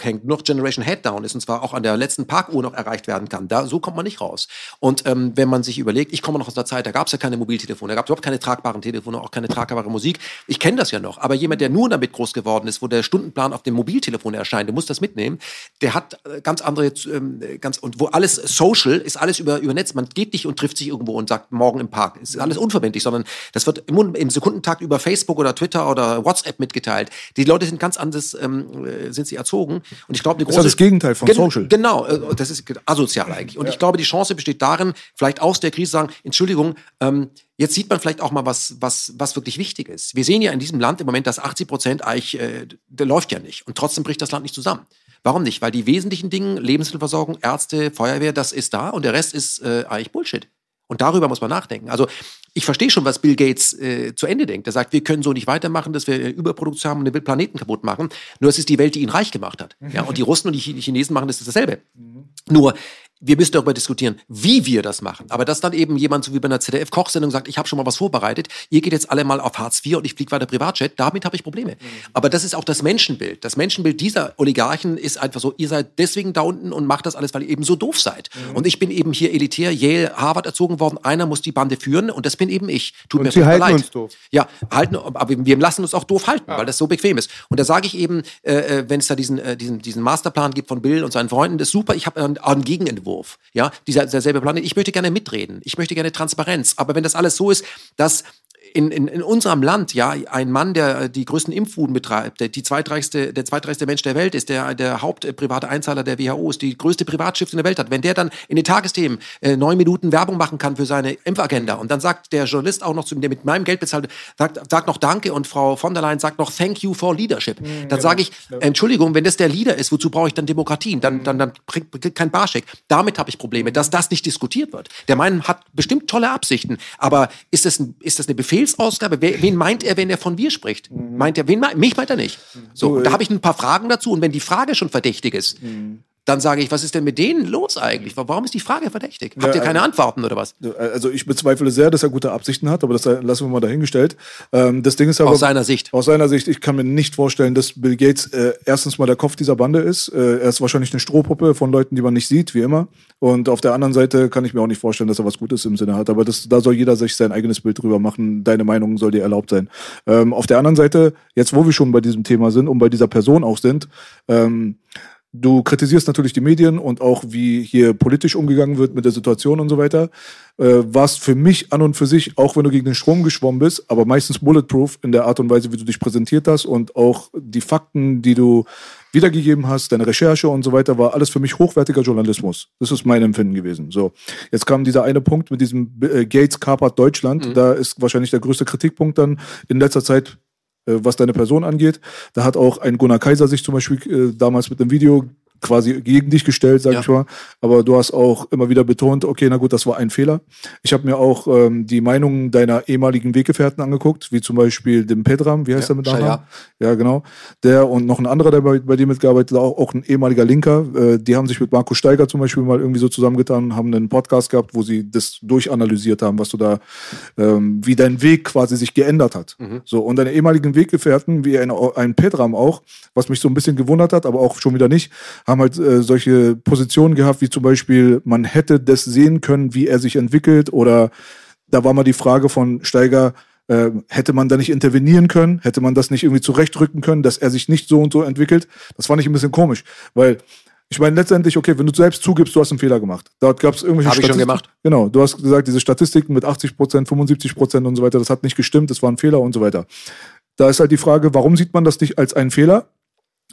S2: hängt, noch Generation Headdown ist und zwar auch an der letzten Parkuhr noch erreicht werden kann, da, so kommt man nicht raus. Und ähm, wenn man sich überlegt, ich komme noch aus einer Zeit, da gab es ja keine Mobiltelefone, da gab es überhaupt keine tragbaren Telefone, auch keine tragbare Musik. Ich kenne das ja noch, aber jemand, der nur damit groß geworden ist, wo der Stundenplan auf dem Mobiltelefon erscheint, der muss das mitnehmen, der hat äh, ganz andere, ähm, ganz, und wo alles social ist, alles über, über Netz. Man geht nicht und trifft sich irgendwo und sagt, morgen im Park. Es ist alles unverbindlich, sondern das wird im, im Sekundentakt über Facebook oder Twitter oder WhatsApp mitgeteilt. Die Leute sind ganz anders, ähm, äh, sind sie erzogen. Und ich glaube,
S3: das ist das Gegenteil von
S2: gen
S3: Social.
S2: Genau, äh, das ist asozial eigentlich. Und ja. ich glaube, die Chance besteht darin, vielleicht aus der Krise sagen, Entschuldigung, ähm, Jetzt sieht man vielleicht auch mal, was, was, was wirklich wichtig ist. Wir sehen ja in diesem Land im Moment, dass 80 Prozent eigentlich, äh, der läuft ja nicht. Und trotzdem bricht das Land nicht zusammen. Warum nicht? Weil die wesentlichen Dinge, Lebensmittelversorgung, Ärzte, Feuerwehr, das ist da und der Rest ist äh, eigentlich Bullshit. Und darüber muss man nachdenken. Also ich verstehe schon, was Bill Gates äh, zu Ende denkt. Er sagt, wir können so nicht weitermachen, dass wir Überproduktion haben und den Planeten kaputt machen. Nur es ist die Welt, die ihn reich gemacht hat. Ja, und die Russen und die Chinesen machen das dasselbe. Mhm. Nur wir müssen darüber diskutieren, wie wir das machen. Aber dass dann eben jemand so wie bei einer ZDF-Kochsendung sagt, ich habe schon mal was vorbereitet, ihr geht jetzt alle mal auf Hartz IV und ich fliege weiter Privatjet, damit habe ich Probleme. Mhm. Aber das ist auch das Menschenbild. Das Menschenbild dieser Oligarchen ist einfach so, ihr seid deswegen da unten und macht das alles, weil ihr eben so doof seid. Mhm. Und ich bin eben hier elitär, Yale, Harvard erzogen worden, einer muss die Bande führen und das bin eben ich.
S1: Tut und mir sie halten leid. uns doof.
S2: Ja, halten, aber wir lassen uns auch doof halten, ja. weil das so bequem ist. Und da sage ich eben, äh, äh wenn es da diesen, äh, diesen, diesen Masterplan gibt von Bill und seinen Freunden, das ist super, ich habe einen, einen Gegenentwurf. Ja, dieser, derselbe Planet. Ich möchte gerne mitreden. Ich möchte gerne Transparenz. Aber wenn das alles so ist, dass in, in, in unserem Land, ja, ein Mann, der die größten Impfungen betreibt, der, die zweitreichste, der zweitreichste Mensch der Welt ist, der, der Hauptprivate Einzahler der WHO ist, die größte Privatschrift in der Welt hat, wenn der dann in den Tagesthemen äh, neun Minuten Werbung machen kann für seine Impfagenda und dann sagt der Journalist auch noch zu der mit meinem Geld bezahlt, sagt, sagt noch Danke und Frau von der Leyen sagt noch Thank you for Leadership. Mhm, dann genau. sage ich, Entschuldigung, wenn das der Leader ist, wozu brauche ich dann Demokratien? Dann, dann, dann kriegt kein Barscheck. Damit habe ich Probleme, dass das nicht diskutiert wird. Der Mann hat bestimmt tolle Absichten, aber ist das, ein, ist das eine Befehlsausgabe? Wen meint er, wenn er von wir spricht? Mhm. Meint er, wen, mich meint er nicht. So, da habe ich ein paar Fragen dazu und wenn die Frage schon verdächtig ist, mhm dann sage ich, was ist denn mit denen los eigentlich? Warum ist die Frage verdächtig? Habt ihr keine Antworten oder was?
S3: Also ich bezweifle sehr, dass er gute Absichten hat, aber das lassen wir mal dahingestellt. Ähm, das Ding ist aber,
S2: aus seiner Sicht.
S3: Aus seiner Sicht, ich kann mir nicht vorstellen, dass Bill Gates äh, erstens mal der Kopf dieser Bande ist. Äh, er ist wahrscheinlich eine Strohpuppe von Leuten, die man nicht sieht, wie immer. Und auf der anderen Seite kann ich mir auch nicht vorstellen, dass er was Gutes im Sinne hat. Aber das, da soll jeder sich sein eigenes Bild drüber machen. Deine Meinung soll dir erlaubt sein. Ähm, auf der anderen Seite, jetzt wo wir schon bei diesem Thema sind und bei dieser Person auch sind, ähm, Du kritisierst natürlich die Medien und auch, wie hier politisch umgegangen wird mit der Situation und so weiter. Äh, warst für mich an und für sich, auch wenn du gegen den Strom geschwommen bist, aber meistens bulletproof in der Art und Weise, wie du dich präsentiert hast und auch die Fakten, die du wiedergegeben hast, deine Recherche und so weiter, war alles für mich hochwertiger Journalismus. Das ist mein Empfinden gewesen. So, jetzt kam dieser eine Punkt mit diesem äh, Gates kapert Deutschland. Mhm. Da ist wahrscheinlich der größte Kritikpunkt dann in letzter Zeit was deine Person angeht. Da hat auch ein Gunnar Kaiser sich zum Beispiel äh, damals mit einem Video quasi gegen dich gestellt, sag ja. ich mal. Aber du hast auch immer wieder betont, okay, na gut, das war ein Fehler. Ich habe mir auch ähm, die Meinungen deiner ehemaligen Weggefährten angeguckt, wie zum Beispiel dem Pedram, wie heißt ja, der mit Nachnamen? Ja, genau. Der und noch ein anderer, der bei, bei dir mitgearbeitet hat, auch, auch ein ehemaliger Linker. Äh, die haben sich mit Marco Steiger zum Beispiel mal irgendwie so zusammengetan, haben einen Podcast gehabt, wo sie das durchanalysiert haben, was du da, ähm, wie dein Weg quasi sich geändert hat. Mhm. So, und deine ehemaligen Weggefährten, wie ein, ein Pedram auch, was mich so ein bisschen gewundert hat, aber auch schon wieder nicht, haben halt äh, solche Positionen gehabt, wie zum Beispiel, man hätte das sehen können, wie er sich entwickelt oder da war mal die Frage von Steiger, äh, hätte man da nicht intervenieren können, hätte man das nicht irgendwie zurechtrücken können, dass er sich nicht so und so entwickelt. Das fand ich ein bisschen komisch, weil ich meine letztendlich, okay, wenn du selbst zugibst, du hast einen Fehler gemacht. Dort gab es irgendwelche
S2: Habe ich schon gemacht.
S3: Genau, du hast gesagt, diese Statistiken mit 80 Prozent, 75 Prozent und so weiter, das hat nicht gestimmt, das war ein Fehler und so weiter. Da ist halt die Frage, warum sieht man das nicht als einen Fehler?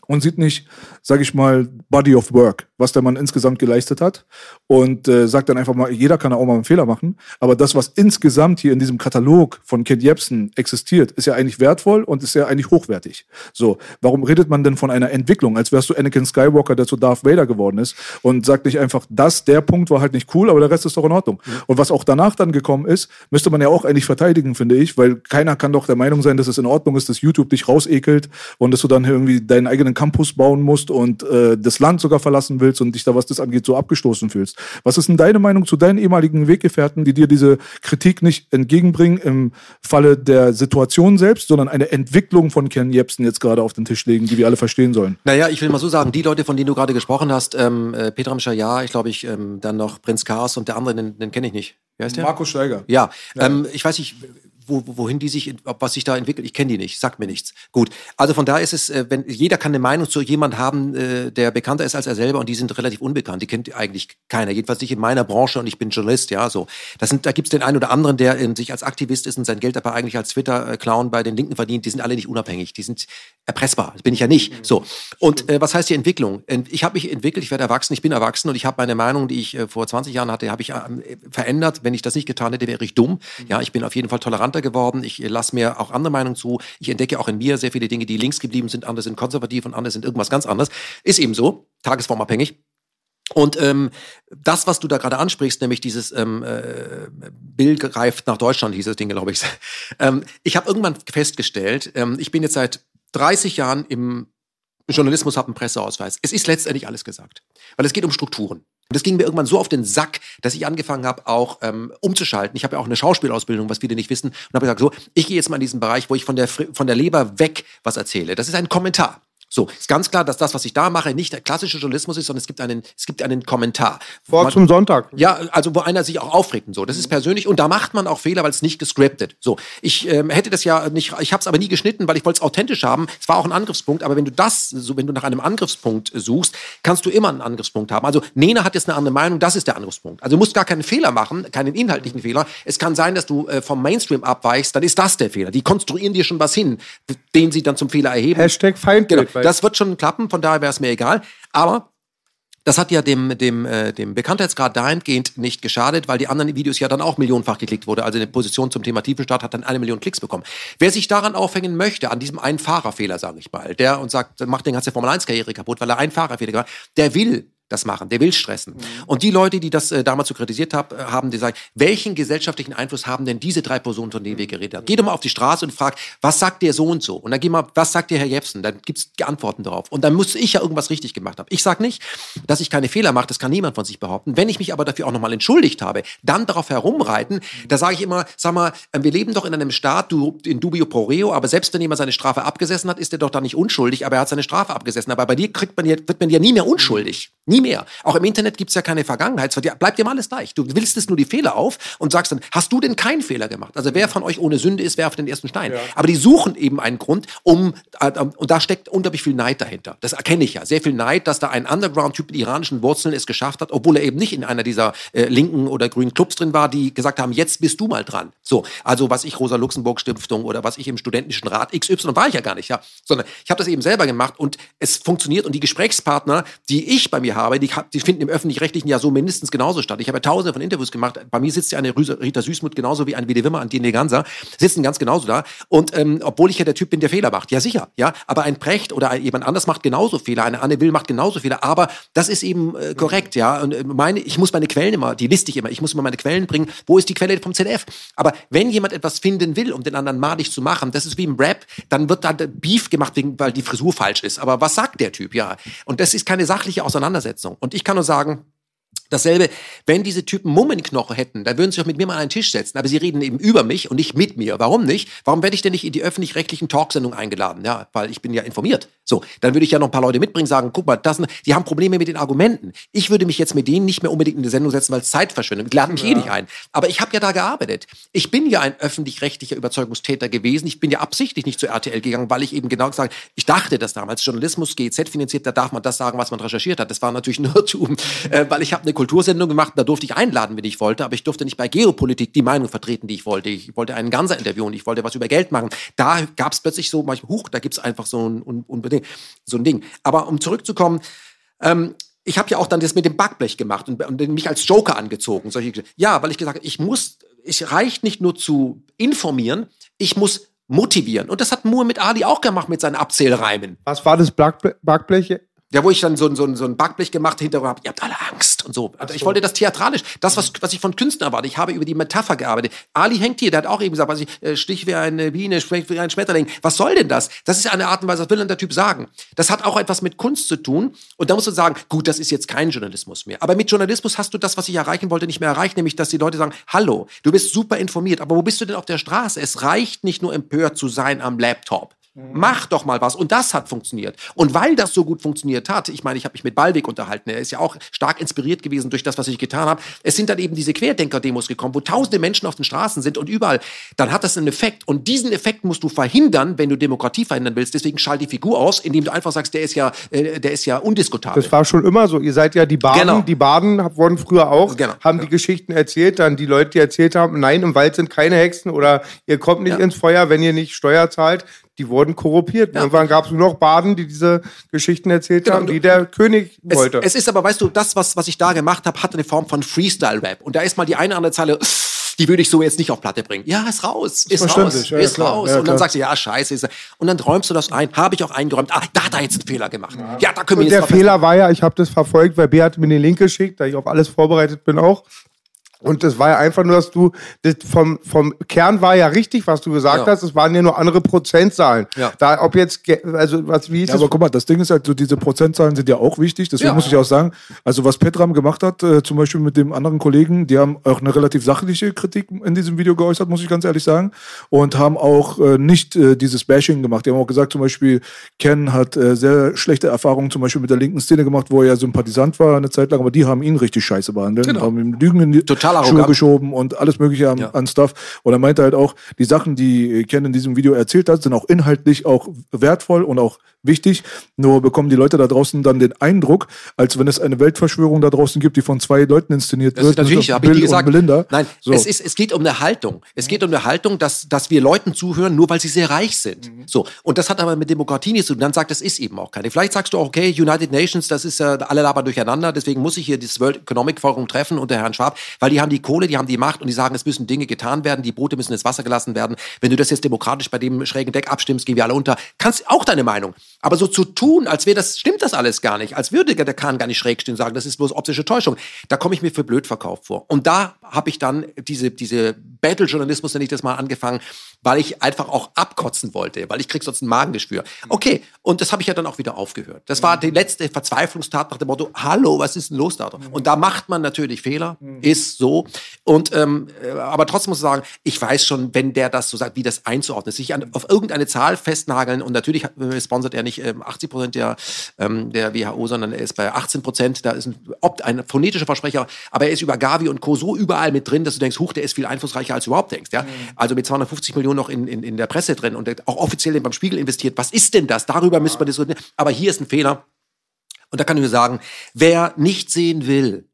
S3: Und sieht nicht, sage ich mal, Body of Work, was der Mann insgesamt geleistet hat und äh, sagt dann einfach mal, jeder kann auch mal einen Fehler machen, aber das, was insgesamt hier in diesem Katalog von Kent Jebsen existiert, ist ja eigentlich wertvoll und ist ja eigentlich hochwertig. So, warum redet man denn von einer Entwicklung, als wärst du Anakin Skywalker, der zu Darth Vader geworden ist und sagt nicht einfach, das, der Punkt war halt nicht cool, aber der Rest ist doch in Ordnung. Mhm. Und was auch danach dann gekommen ist, müsste man ja auch eigentlich verteidigen, finde ich, weil keiner kann doch der Meinung sein, dass es in Ordnung ist, dass YouTube dich rausekelt und dass du dann irgendwie deinen eigenen Campus bauen musst und äh, das Land sogar verlassen willst und dich da, was das angeht, so abgestoßen fühlst. Was ist denn deine Meinung zu deinen ehemaligen Weggefährten, die dir diese Kritik nicht entgegenbringen im Falle der Situation selbst, sondern eine Entwicklung von Ken Jebsen jetzt gerade auf den Tisch legen, die wir alle verstehen sollen?
S2: Naja, ich will mal so sagen, die Leute, von denen du gerade gesprochen hast, ähm, äh, Petram Shaya, ich glaube, ich ähm, dann noch Prinz Kars und der andere, den, den kenne ich nicht. Wie heißt der?
S3: Markus Steiger.
S2: Ja, ja. Ähm, ich weiß nicht, wo, wohin die sich, was sich da entwickelt. Ich kenne die nicht, sagt mir nichts. Gut, also von da ist es, äh, wenn jeder kann eine Meinung zu jemand haben, äh, der bekannter ist als er selber und die sind relativ unbekannt. Die kennt eigentlich keiner, jedenfalls nicht in meiner Branche und ich bin Journalist, ja so. Das sind, da gibt's den einen oder anderen, der in, sich als Aktivist ist und sein Geld aber eigentlich als Twitter-Clown bei den Linken verdient. Die sind alle nicht unabhängig, die sind erpressbar. Das bin ich ja nicht. Mhm. So und äh, was heißt die Entwicklung? Ich habe mich entwickelt, ich werde erwachsen, ich bin erwachsen und ich habe meine Meinung, die ich äh, vor 20 Jahren hatte, habe ich äh, verändert. Wenn ich das nicht getan hätte, wäre ich dumm. Mhm. Ja, ich bin auf jeden Fall toleranter geworden. Ich lasse mir auch andere Meinungen zu. Ich entdecke auch in mir sehr viele Dinge, die links geblieben sind, andere sind konservativ und andere sind irgendwas ganz anderes. Ist eben so, tagesformabhängig. Und ähm, das, was du da gerade ansprichst, nämlich dieses ähm, äh, Bill greift nach Deutschland, hieß das Ding, glaube ich. *laughs* ähm, ich habe irgendwann festgestellt, ähm, ich bin jetzt seit 30 Jahren im Journalismus, habe einen Presseausweis. Es ist letztendlich alles gesagt, weil es geht um Strukturen. Das ging mir irgendwann so auf den Sack, dass ich angefangen habe, auch ähm, umzuschalten. Ich habe ja auch eine Schauspielausbildung, was viele nicht wissen, und habe gesagt, so, ich gehe jetzt mal in diesen Bereich, wo ich von der, von der Leber weg was erzähle. Das ist ein Kommentar. So, ist ganz klar, dass das, was ich da mache, nicht der klassische Journalismus ist, sondern es gibt einen, es gibt einen Kommentar.
S1: Vor man, zum Sonntag.
S2: Ja, also wo einer sich auch aufregt und so. Das ist persönlich und da macht man auch Fehler, weil es nicht gescriptet. So, ich ähm, hätte das ja nicht, ich habe es aber nie geschnitten, weil ich wollte es authentisch haben. Es war auch ein Angriffspunkt, aber wenn du das, so wenn du nach einem Angriffspunkt suchst, kannst du immer einen Angriffspunkt haben. Also Nena hat jetzt eine andere Meinung, das ist der Angriffspunkt. Also du musst gar keinen Fehler machen, keinen inhaltlichen Fehler. Es kann sein, dass du äh, vom Mainstream abweichst, dann ist das der Fehler. Die konstruieren dir schon was hin, den sie dann zum Fehler erheben.
S1: Hashtag Feindbild.
S2: Genau, das wird schon klappen von daher wäre es mir egal. Aber das hat ja dem, dem, äh, dem Bekanntheitsgrad dahingehend nicht geschadet, weil die anderen Videos ja dann auch millionenfach geklickt wurde. Also eine Position zum Thema Tiefenstaat hat dann eine Million Klicks bekommen. Wer sich daran aufhängen möchte, an diesem einen Fahrerfehler, sage ich mal, der und sagt, macht den ganze Formel 1 Karriere kaputt, weil er einen Fahrerfehler gemacht, der will das machen, der will stressen. Mhm. Und die Leute, die das äh, damals so kritisiert hab, äh, haben, die sagen, welchen gesellschaftlichen Einfluss haben denn diese drei Personen, von denen wir geredet haben? Geh doch mal auf die Straße und frag, was sagt der so und so? Und dann geh mal, was sagt der Herr Jepsen? Dann gibt's Antworten darauf. Und dann muss ich ja irgendwas richtig gemacht haben. Ich sag nicht, dass ich keine Fehler mache, das kann niemand von sich behaupten. Wenn ich mich aber dafür auch nochmal entschuldigt habe, dann darauf herumreiten, da sage ich immer, sag mal, äh, wir leben doch in einem Staat, du, in dubio pro reo, aber selbst wenn jemand seine Strafe abgesessen hat, ist er doch da nicht unschuldig, aber er hat seine Strafe abgesessen. Aber bei dir kriegt man wird man ja nie mehr unschuldig. Nie mehr. Auch im Internet gibt's ja keine Vergangenheit. Bleibt dir mal alles gleich. Du willst es nur die Fehler auf und sagst dann, hast du denn keinen Fehler gemacht? Also wer von euch ohne Sünde ist, werft den ersten Stein. Ja. Aber die suchen eben einen Grund, um, äh, und da steckt unglaublich viel Neid dahinter. Das erkenne ich ja. Sehr viel Neid, dass da ein Underground-Typ mit iranischen Wurzeln es geschafft hat, obwohl er eben nicht in einer dieser äh, linken oder grünen Clubs drin war, die gesagt haben, jetzt bist du mal dran. So, also was ich Rosa-Luxemburg-Stiftung oder was ich im studentischen Rat XY war ich ja gar nicht, ja. Sondern ich habe das eben selber gemacht und es funktioniert und die Gesprächspartner, die ich bei mir habe, die, die finden im öffentlich-rechtlichen ja so mindestens genauso statt. Ich habe ja tausende von Interviews gemacht. Bei mir sitzt ja eine Rita Süßmuth genauso wie ein Wede Wimmer, ein Dine Ganser, sitzen ganz genauso da. Und ähm, obwohl ich ja der Typ bin, der Fehler macht. Ja, sicher. Ja, aber ein Precht oder jemand anders macht genauso Fehler. Eine Anne Will macht genauso Fehler. Aber das ist eben äh, korrekt. Ja, und äh, meine, ich muss meine Quellen immer, die liste ich immer. Ich muss immer meine Quellen bringen. Wo ist die Quelle vom ZDF? Aber wenn jemand etwas finden will, um den anderen madig zu machen, das ist wie im Rap, dann wird da Beef gemacht, weil die Frisur falsch ist. Aber was sagt der Typ? Ja, und das ist keine sachliche Auseinandersetzung. Und ich kann nur sagen, Dasselbe, wenn diese Typen Mummenknochen hätten, dann würden sie doch mit mir mal an einen Tisch setzen. Aber sie reden eben über mich und nicht mit mir. Warum nicht? Warum werde ich denn nicht in die öffentlich-rechtlichen Talksendungen eingeladen? Ja, weil ich bin ja informiert. So, dann würde ich ja noch ein paar Leute mitbringen, sagen, guck mal, das, die haben Probleme mit den Argumenten. Ich würde mich jetzt mit denen nicht mehr unbedingt in die Sendung setzen, weil es Zeitverschwendung. Die laden mich ja. eh nicht ein. Aber ich habe ja da gearbeitet. Ich bin ja ein öffentlich-rechtlicher Überzeugungstäter gewesen. Ich bin ja absichtlich nicht zu RTL gegangen, weil ich eben genau gesagt, ich dachte das damals, Journalismus GZ finanziert, da darf man das sagen, was man recherchiert hat. Das war natürlich nur Irrtum, *laughs* äh, weil ich habe eine Kultursendung gemacht, da durfte ich einladen, wenn ich wollte, aber ich durfte nicht bei Geopolitik die Meinung vertreten, die ich wollte. Ich wollte einen Ganser interviewen, ich wollte was über Geld machen. Da gab es plötzlich so, manchmal, huch, da gibt es einfach so ein, unbedingt, so ein Ding. Aber um zurückzukommen, ähm, ich habe ja auch dann das mit dem Backblech gemacht und, und mich als Joker angezogen. Solche, ja, weil ich gesagt habe, ich muss, es reicht nicht nur zu informieren, ich muss motivieren. Und das hat Muhammad Ali auch gemacht mit seinen Abzählreimen.
S1: Was war das Backblech?
S2: Ja, wo ich dann so, so, so ein Backblech gemacht hinterher habe, ihr habt alle Angst und so. Also ich wollte das theatralisch, das, was, was ich von Künstlern erwarte. Ich habe über die Metapher gearbeitet. Ali hängt hier, der hat auch eben gesagt, was ich, äh, Stich wie eine Biene, Sprech wie ein Schmetterling. Was soll denn das? Das ist eine Art und Weise, was will denn der Typ sagen? Das hat auch etwas mit Kunst zu tun. Und da musst du sagen, gut, das ist jetzt kein Journalismus mehr. Aber mit Journalismus hast du das, was ich erreichen wollte, nicht mehr erreicht, nämlich, dass die Leute sagen, hallo, du bist super informiert, aber wo bist du denn auf der Straße? Es reicht nicht nur empört zu sein am Laptop. Mach doch mal was. Und das hat funktioniert. Und weil das so gut funktioniert hat, ich meine, ich habe mich mit Ballweg unterhalten, er ist ja auch stark inspiriert gewesen durch das, was ich getan habe. Es sind dann eben diese Querdenker-Demos gekommen, wo tausende Menschen auf den Straßen sind und überall. Dann hat das einen Effekt. Und diesen Effekt musst du verhindern, wenn du Demokratie verhindern willst. Deswegen schalt die Figur aus, indem du einfach sagst, der ist ja, äh, der ist ja undiskutabel.
S1: Das war schon immer so. Ihr seid ja die Baden.
S2: Genau.
S1: Die Baden wurden früher auch,
S2: Genau.
S1: haben die Geschichten erzählt, dann die Leute, die erzählt haben, nein, im Wald sind keine Hexen oder ihr kommt nicht
S2: Ja.
S1: ins Feuer, wenn ihr nicht Steuer zahlt. Die wurden korruptiert. Irgendwann gab es nur noch Baden, die diese Geschichten erzählt
S2: Genau,
S1: haben, die der König
S2: Es,
S1: wollte.
S2: es ist aber, weißt du, das, was, was ich da gemacht habe, hat eine Form von Freestyle-Rap. Und da ist mal die eine oder andere Zeile, die würde ich so jetzt nicht auf Platte bringen. Ja, ist raus, ist, raus,
S3: ja, ja,
S2: ist
S3: klar,
S2: raus.
S3: ja,
S2: und dann sagst du, ja, scheiße. Ist. Und dann räumst du das ein. Habe ich auch eingeräumt. Ah, da hat er jetzt einen Fehler gemacht. Ja, da können wir
S1: Und
S2: jetzt
S1: der Fehler war ja, ich habe das verfolgt, weil Bea hat mir den Link geschickt, da ich auf alles vorbereitet bin auch. Und das war ja einfach nur, dass du, das vom, vom Kern war ja richtig, was du gesagt
S2: Ja.
S1: hast, es waren ja nur andere Prozentzahlen.
S2: Ja.
S1: Da, ob jetzt, also, was, wie hieß
S3: Ja,
S1: es?
S3: aber guck mal, das Ding ist halt, so diese Prozentzahlen sind ja auch wichtig. Deswegen
S2: Ja.
S3: muss ich auch sagen, also was Petram gemacht hat, äh, zum Beispiel mit dem anderen Kollegen, die haben auch eine relativ sachliche Kritik in diesem Video geäußert, muss ich ganz ehrlich sagen. Und haben auch äh, nicht äh, dieses Bashing gemacht. Die haben auch gesagt, zum Beispiel, Ken hat äh, sehr schlechte Erfahrungen zum Beispiel mit der linken Szene gemacht, wo er ja Sympathisant war eine Zeit lang, aber die haben ihn richtig scheiße behandelt.
S2: Genau.
S3: Haben ihm Lügen in die
S2: Total
S3: Schuhe
S2: arrogant.
S3: geschoben und alles mögliche an,
S2: Ja.
S3: an Stuff. Und er meinte halt auch, die Sachen, die Ken in diesem Video erzählt hat, sind auch inhaltlich auch wertvoll und auch wichtig. Nur bekommen die Leute da draußen dann den Eindruck, als wenn es eine Weltverschwörung da draußen gibt, die von zwei Leuten inszeniert
S2: Das
S3: wird.
S2: ist natürlich,
S3: Das
S2: habe ich
S3: Bill
S2: gesagt.
S3: Und Melinda.
S2: Nein,
S3: So.
S2: es, ist, es geht um eine Haltung. Es geht um eine Haltung, dass, dass wir Leuten zuhören, nur weil sie sehr reich sind.
S3: Mhm.
S2: So. Und das hat aber mit Demokratie nichts zu tun. Dann sagt, das ist eben auch keine. Vielleicht sagst du auch, okay, United Nations, das ist ja, alle labern durcheinander, deswegen muss ich hier das World Economic Forum treffen unter Herrn Schwab, weil die haben die Kohle, die haben die Macht und die sagen, es müssen Dinge getan werden, die Boote müssen ins Wasser gelassen werden. Wenn du das jetzt demokratisch bei dem schrägen Deck abstimmst, gehen wir alle unter. Kannst auch deine Meinung. Aber so zu tun, als wäre das, stimmt das alles gar nicht, als würde der Kahn gar nicht schräg stehen und sagen, das ist bloß optische Täuschung, da komme ich mir für blöd verkauft vor. Und da habe ich dann diese, diese Battle-Journalismus, nenne ich das mal, angefangen, weil ich einfach auch abkotzen wollte, weil ich krieg sonst ein Magengeschwür. Okay, und das habe ich ja dann auch wieder aufgehört. Das war die letzte Verzweiflungstat nach dem Motto, hallo, was ist denn los da? Und da macht man natürlich Fehler, ist so. Und ähm, äh, aber trotzdem muss ich sagen, ich weiß schon, wenn der das so sagt, wie das einzuordnen ist, sich an, auf irgendeine Zahl festnageln und natürlich äh, sponsert er nicht ähm, 80 Prozent der, ähm, der WHO, sondern er ist bei 18 Prozent, da ist ein, opt, ein phonetischer Versprecher, aber er ist über Gavi und Co. so überall mit drin, dass du denkst, huch, der ist viel einflussreicher, als du überhaupt denkst. Ja? Also mit 250 Millionen noch in, in, in der Presse drin und auch offiziell beim Spiegel investiert. Was ist denn das? Darüber müssen wir diskutieren. Aber hier ist ein Fehler. Und da kann ich nur sagen, wer nicht sehen will,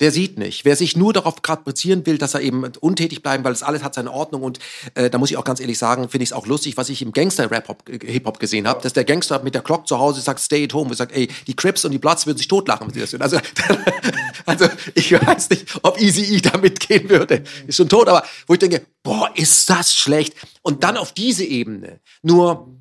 S2: der sieht nicht. Wer sich nur darauf kaprizieren will, dass er eben untätig bleiben, weil es alles hat seine Ordnung und äh, da muss ich auch ganz ehrlich sagen, finde ich es auch lustig, was ich im Gangster-Rap-Hop, äh, gesehen habe, dass der Gangster mit der Glock zu Hause sagt, stay at home und sagt, ey, die Crips und die Bloods würden sich totlachen, wenn sie das hören. Also, *laughs* also ich weiß nicht, ob Easy E da mitgehen würde. Ist schon tot, aber wo ich denke, boah, ist das schlecht. Und dann auf diese Ebene nur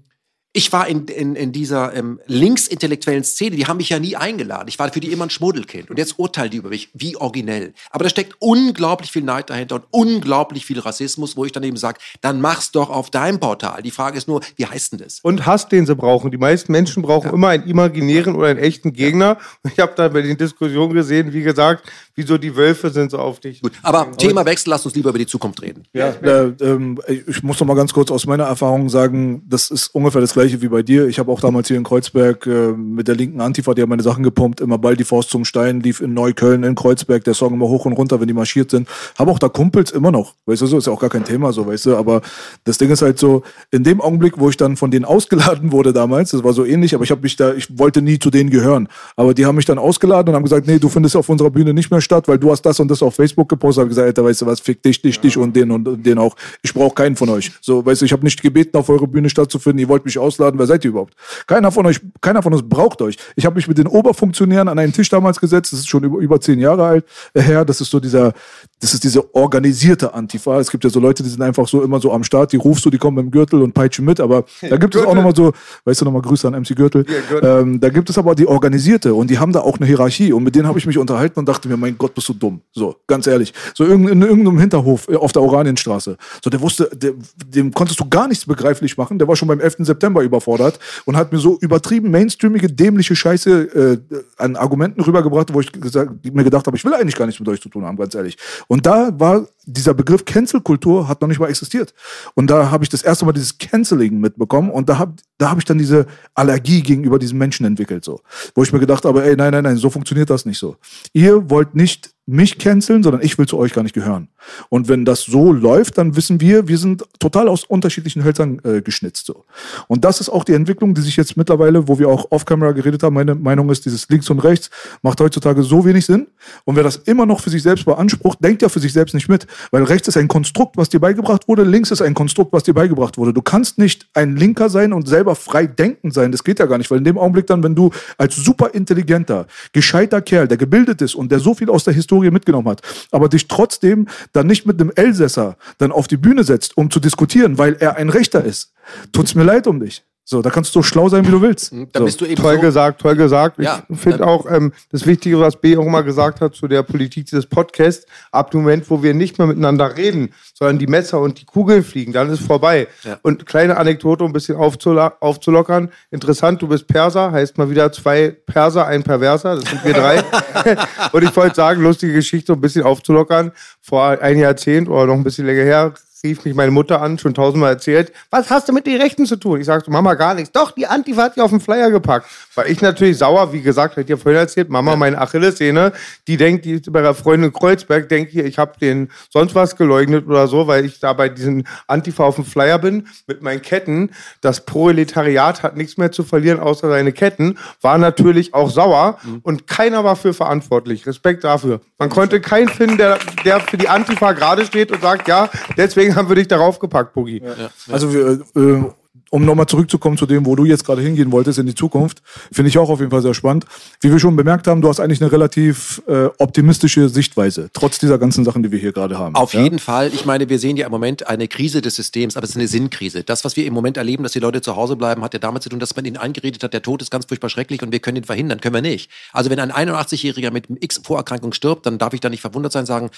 S2: ich war in, in, in dieser ähm, linksintellektuellen Szene, die haben mich ja nie eingeladen. Ich war für die immer ein Schmuddelkind. Und jetzt urteilen die über mich, wie originell. Aber da steckt unglaublich viel Neid dahinter und unglaublich viel Rassismus, wo ich dann eben sage, dann mach's doch auf deinem Portal. Die Frage ist nur, wie heißt denn das?
S1: und Hass, den sie brauchen. Die meisten Menschen brauchen immer einen imaginären oder einen echten Gegner. Und ich habe da bei den Diskussionen gesehen, wie gesagt, wieso die Wölfe sind so auf dich.
S2: Gut, aber Thema Wechsel, lass uns lieber über die Zukunft reden.
S3: Ja, äh, ähm, ich muss noch mal ganz kurz aus meiner Erfahrung sagen, das ist ungefähr das gleiche, gleiche wie bei dir. Ich habe auch damals hier in Kreuzberg äh, mit der linken Antifa, die haben meine Sachen gepumpt, immer bald die Faust zum Stein, lief in Neukölln, in Kreuzberg, der Song immer hoch und runter, wenn die marschiert sind. Habe auch da Kumpels immer noch, weißt du, so ist ja auch gar kein Thema, so, weißt du, aber das Ding ist halt so, in dem Augenblick, wo ich dann von denen ausgeladen wurde damals, das war so ähnlich, aber ich habe mich da, ich wollte nie zu denen gehören, aber die haben mich dann ausgeladen und haben gesagt, nee, du findest auf unserer Bühne nicht mehr statt, weil du hast das und das auf Facebook gepostet, habe gesagt, Alter, weißt du was, fick dich, dich, dich und den und den auch. Ich brauche keinen von euch. So, weißt du, ich habe nicht gebeten, auf eure Bühne stattzufinden, ihr wollt mich ausladen, wer seid ihr überhaupt? Keiner von euch, keiner von uns braucht euch. Ich habe mich mit den Oberfunktionären an einen Tisch damals gesetzt, das ist schon über, über zehn Jahre alt äh, her, das ist so dieser, das ist diese organisierte Antifa. Es gibt ja so Leute, die sind einfach so immer so am Start, die rufst du, die kommen mit dem Gürtel und peitschen mit, aber da gibt es auch nochmal so, weißt du nochmal Grüße an MC Gürtel, ähm, da gibt es aber die organisierte und die haben da auch eine Hierarchie und mit denen habe ich mich unterhalten und dachte mir, mein Gott, bist du dumm. So, ganz ehrlich. So in, in irgendeinem Hinterhof äh, auf der Oranienstraße. So, der wusste, der, dem konntest du gar nichts begreiflich machen. Der war schon beim 11. September überfordert und hat mir so übertrieben mainstreamige, dämliche Scheiße äh, an Argumenten rübergebracht, wo ich gesagt, mir gedacht habe, ich will eigentlich gar nichts mit euch zu tun haben, ganz ehrlich. Und da war dieser Begriff Cancel-Kultur hat noch nicht mal existiert. Und da habe ich das erste Mal dieses Canceling mitbekommen und da habe da hab ich dann diese Allergie gegenüber diesen Menschen entwickelt, so. Wo ich mir gedacht habe, ey, nein, nein, nein, so funktioniert das nicht so. Ihr wollt nicht mich canceln, sondern ich will zu euch gar nicht gehören. Und wenn das so läuft, dann wissen wir, wir sind total aus unterschiedlichen Hölzern äh, geschnitzt. So. Und das ist auch die Entwicklung, die sich jetzt mittlerweile, wo wir auch off-camera geredet haben, meine Meinung ist, dieses links und rechts macht heutzutage so wenig Sinn. Und wer das immer noch für sich selbst beansprucht, denkt ja für sich selbst nicht mit. Weil rechts ist ein Konstrukt, was dir beigebracht wurde, links ist ein Konstrukt, was dir beigebracht wurde. Du kannst nicht ein Linker sein und selber frei denken sein. Das geht ja gar nicht, weil in dem Augenblick dann, wenn du als super intelligenter, gescheiter Kerl, der gebildet ist und der so viel aus der Historie mitgenommen hat, aber dich trotzdem dann nicht mit einem Elsässer dann auf die Bühne setzt, um zu diskutieren, weil er ein Rechter ist, tut's mir leid um dich. So, da kannst du so schlau sein, wie du willst.
S2: Dann
S3: so.
S2: bist du eben
S1: Toll
S2: so,
S1: gesagt, toll gesagt.
S2: Ja,
S1: ich finde auch ähm, das Wichtige, was B auch immer gesagt hat zu der Politik dieses Podcasts, ab dem Moment, wo wir nicht mehr miteinander reden, sondern die Messer und die Kugeln fliegen, dann ist vorbei.
S2: Ja.
S1: Und kleine Anekdote, um ein bisschen aufzulockern. Interessant, du bist Perser, heißt mal wieder zwei Perser, ein Perverser, das sind wir drei. *laughs* und ich wollte sagen, lustige Geschichte, um ein bisschen aufzulockern. Vor ein Jahrzehnt oder noch ein bisschen länger her, rief mich meine Mutter an, schon tausendmal erzählt, was hast du mit den Rechten zu tun? Ich sagte, Mama, gar nichts. Doch, die Antifa hat die auf den Flyer gepackt. Weil ich natürlich sauer, wie gesagt, hab ich dir vorhin erzählt, Mama, meine Achillessehne, die denkt, die ist bei der Freundin Kreuzberg, denkt hier, ich habe den sonst was geleugnet oder so, weil ich da bei diesen Antifa auf dem Flyer bin mit meinen Ketten. Das Proletariat hat nichts mehr zu verlieren, außer seine Ketten. War natürlich auch sauer und keiner war für verantwortlich. Respekt dafür. Man konnte keinen finden, der, der für die Antifa gerade steht und sagt, ja, deswegen haben wir dich darauf gepackt, Boogie.
S3: Also wir, äh, um nochmal zurückzukommen zu dem, wo du jetzt gerade hingehen wolltest in die Zukunft, finde ich auch auf jeden Fall sehr spannend. Wie wir schon bemerkt haben, du hast eigentlich eine relativ äh, optimistische Sichtweise, trotz dieser ganzen Sachen, die wir hier gerade haben.
S2: Auf
S3: ja?
S2: jeden Fall. Ich meine, wir sehen ja im Moment eine Krise des Systems, aber es ist eine Sinnkrise. Das, was wir im Moment erleben, dass die Leute zu Hause bleiben, hat ja damit zu tun, dass man ihnen eingeredet hat, der Tod ist ganz furchtbar schrecklich und wir können ihn verhindern. Können wir nicht. Also wenn ein 81-Jähriger mit X-Vorerkrankung stirbt, dann darf ich da nicht verwundert sein, sagen,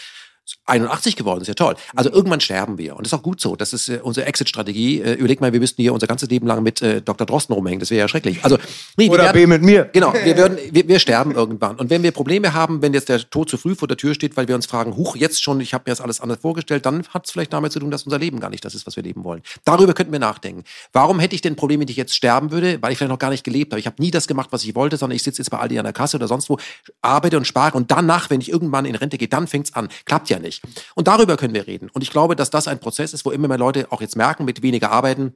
S2: 81 geworden, ist ja toll. Also irgendwann sterben wir. Und das ist auch gut so. Das ist äh, unsere Exit-Strategie. Äh, überleg mal, wir müssten hier unser ganzes Leben lang mit äh, Dr. Drosten rumhängen. Das wäre ja schrecklich. Also, nee,
S1: Oder
S2: werden-
S1: B mit mir.
S2: Genau, wir, *laughs* würden, wir, wir sterben irgendwann. Und wenn wir Probleme haben, wenn jetzt der Tod zu früh vor der Tür steht, weil wir uns fragen, huch, jetzt schon, ich habe mir das alles anders vorgestellt, dann hat es vielleicht damit zu tun, dass unser Leben gar nicht das ist, was wir leben wollen. Darüber könnten wir nachdenken. Warum hätte ich denn Probleme, wenn ich jetzt sterben würde? Weil ich vielleicht noch gar nicht gelebt habe. Ich habe nie das gemacht, was ich wollte, sondern ich sitze jetzt bei Aldi an der Kasse oder sonst wo, arbeite und spare und danach, wenn ich irgendwann in Rente gehe, dann fängt's an. Klappt ja nicht. Und darüber können wir reden. Und ich glaube, dass das ein Prozess ist, wo immer mehr Leute auch jetzt merken, mit weniger arbeiten,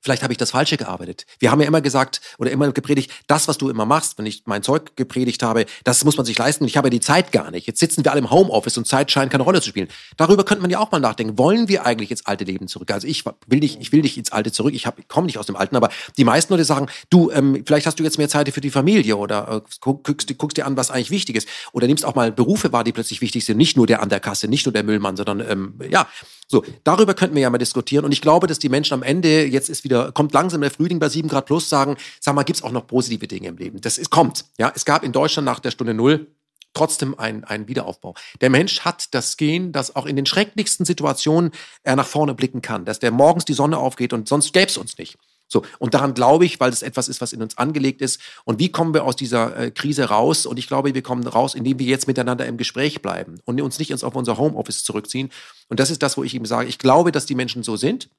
S2: vielleicht habe ich das Falsche gearbeitet. Wir haben ja immer gesagt oder immer gepredigt, das, was du immer machst, wenn ich mein Zeug gepredigt habe, das muss man sich leisten ich habe ja die Zeit gar nicht. Jetzt sitzen wir alle im Homeoffice und Zeit scheint keine Rolle zu spielen. Darüber könnte man ja auch mal nachdenken. Wollen wir eigentlich ins alte Leben zurück? Also ich will nicht, ich will nicht ins alte zurück. Ich, hab- ich komme nicht aus dem Alten, aber die meisten Leute sagen, du, ähm, vielleicht hast du jetzt mehr Zeit für die Familie oder äh, guck, guckst, guckst dir an, was eigentlich wichtig ist. Oder nimmst auch mal Berufe wahr, die plötzlich wichtig sind. Nicht nur der an der Kasse, nicht nur der Müllmann, sondern ähm, ja, so, darüber könnten wir ja mal diskutieren. Und ich glaube, dass die Menschen am Ende, jetzt ist wieder, kommt langsam der Frühling bei 7 Grad plus, sagen, sag mal, gibt's auch noch positive Dinge im Leben? Das ist, kommt. Ja, es gab in Deutschland nach der Stunde Null trotzdem einen, einen Wiederaufbau. Der Mensch hat das Gen, dass auch in den schrecklichsten Situationen er nach vorne blicken kann, dass der morgens die Sonne aufgeht und sonst gäbe es uns nicht. So, und daran glaube ich, weil es etwas ist, was in uns angelegt ist. Und wie kommen wir aus dieser äh, Krise raus? Und ich glaube, wir kommen raus, indem wir jetzt miteinander im Gespräch bleiben und uns nicht ins, auf unser Homeoffice zurückziehen. Und das ist das, wo ich eben sage, ich glaube, dass die Menschen so sind.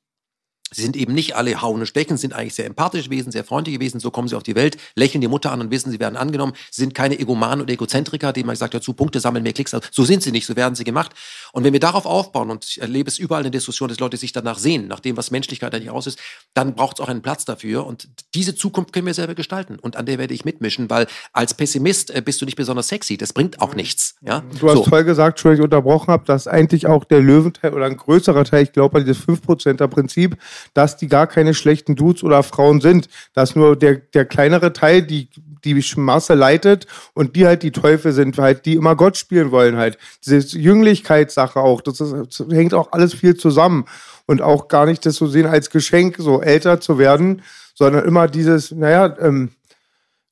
S2: Sie sind eben nicht alle hauen und stechen, sind eigentlich sehr empathisch gewesen, sehr freundlich gewesen. So kommen sie auf die Welt, lächeln die Mutter an und wissen, sie werden angenommen. Sie sind keine Egomanen oder Egozentriker, die man sagt, dazu Punkte sammeln, mehr Klicks. So sind sie nicht, so werden sie gemacht. Und wenn wir darauf aufbauen, und ich erlebe es überall in der Diskussion, dass Leute sich danach sehen, nach dem, was Menschlichkeit eigentlich aus ist, dann braucht es auch einen Platz dafür. Und diese Zukunft können wir selber gestalten. Und an der werde ich mitmischen, weil als Pessimist äh, bist du nicht besonders sexy. Das bringt auch nichts. Ja?
S1: Du hast
S2: So.
S1: toll gesagt, Entschuldigung, ich unterbrochen habe, dass eigentlich auch der Löwenteil oder ein größerer Teil, ich glaube, dieses 5%er Prinzip, dass die gar keine schlechten Dudes oder Frauen sind. Dass nur der, der kleinere Teil die, die Masse leitet und die halt die Teufel sind, halt, die immer Gott spielen wollen halt. Diese Jünglichkeitssache auch, das, ist, das hängt auch alles viel zusammen. Und auch gar nicht das so sehen als Geschenk, so älter zu werden, sondern immer dieses, naja, ähm,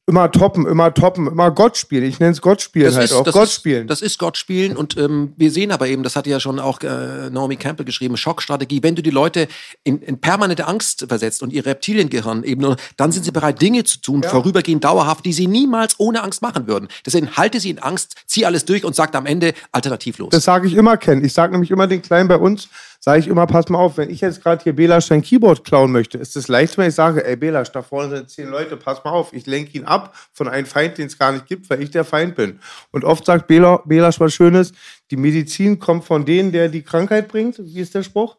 S1: immer toppen, immer toppen, immer Gott spielen. Ich nenne es Gott spielen halt auch. Gott
S2: ist,
S1: spielen.
S2: Das ist Gott spielen und ähm, wir sehen aber eben, das hat ja schon auch äh, Naomi Campbell geschrieben, Schockstrategie, wenn du die Leute in, in permanente Angst versetzt und ihr Reptiliengehirn eben nur, dann sind sie bereit, Dinge zu tun, vorübergehend dauerhaft, die sie niemals ohne Angst machen würden. Deswegen halte sie in Angst, zieh alles durch und sagt am Ende alternativlos.
S1: Das sage ich immer, Ken. Ich sage nämlich immer den Kleinen bei uns, sage ich immer, pass mal auf, wenn ich jetzt gerade hier Belasch sein Keyboard klauen möchte, ist es leicht, wenn ich sage, ey Belasch, da vorne sind zehn Leute, pass mal auf, ich lenke ihn ab von einem Feind, den es gar nicht gibt, weil ich der Feind bin. Und oft sagt Bela, Belasch was Schönes, die Medizin kommt von denen, der die Krankheit bringt. Wie ist der Spruch?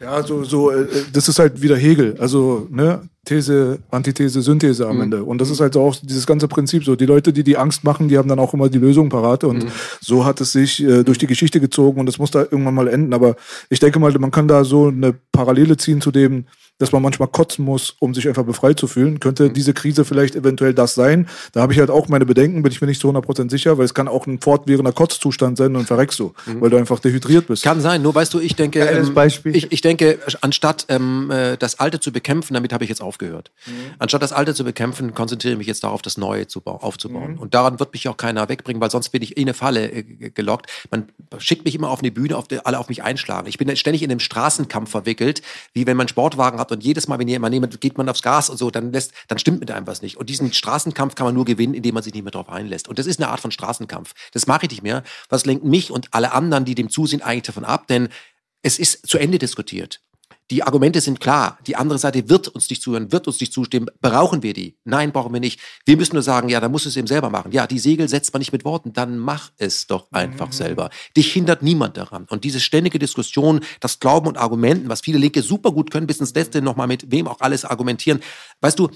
S3: Ja, so, so, äh, das ist halt wieder Hegel. Also, ne, These, Antithese, Synthese
S2: Mhm.
S3: am Ende. Und das ist halt so auch dieses ganze Prinzip so. Die Leute, die die Angst machen, die haben dann auch immer die Lösung parat. Und
S2: Mhm.
S3: so hat es sich äh, durch die Geschichte gezogen und es muss da irgendwann mal enden. Aber ich denke mal, man kann da so eine Parallele ziehen zu dem, dass man manchmal kotzen muss, um sich einfach befreit zu fühlen.
S2: Mhm.
S3: Könnte diese Krise vielleicht eventuell das sein? Da habe ich halt auch meine Bedenken, bin ich mir nicht zu 100% sicher, weil es kann auch ein fortwährender Kotzzustand sein und verreckst du, weil du einfach dehydriert bist.
S2: Mhm. Kann sein, nur weißt du, ich denke, ähm,
S1: Beispiel.
S2: Ich, ich denke, anstatt ähm, äh, das Alte zu bekämpfen, damit habe ich jetzt aufgehört.
S1: Mhm.
S2: Anstatt das Alte zu bekämpfen, konzentriere ich mich jetzt darauf, das Neue zu bau aufzubauen.
S1: Mhm.
S2: Und daran wird mich auch keiner wegbringen, weil sonst bin ich in eine Falle äh, ge- gelockt. Man schickt mich immer auf eine Bühne, auf die alle auf mich einschlagen. Ich bin ständig in einem Straßenkampf verwickelt, wie wenn man einen Sportwagen hat und jedes Mal, wenn jemand jemand geht man aufs Gas und so, dann lässt, dann stimmt mit einem was nicht. Und diesen Straßenkampf kann man nur gewinnen, indem man sich nicht mehr darauf einlässt. Und das ist eine Art von Straßenkampf. Das mache ich nicht mehr. Was lenkt mich und alle anderen, die dem zusehen, eigentlich davon ab? Denn es ist zu Ende diskutiert. Die Argumente sind klar. Die andere Seite wird uns nicht zuhören, wird uns nicht zustimmen. Brauchen wir die? Nein, brauchen wir nicht. Wir müssen nur sagen, ja, dann musst du es eben selber machen. Ja, die Segel setzt man nicht mit Worten. Dann mach es doch einfach selber. Dich hindert niemand daran. Und diese ständige Diskussion, das Glauben und Argumenten, was viele Linke super gut können, bis ins Letzte nochmal mit wem auch alles argumentieren. Weißt du,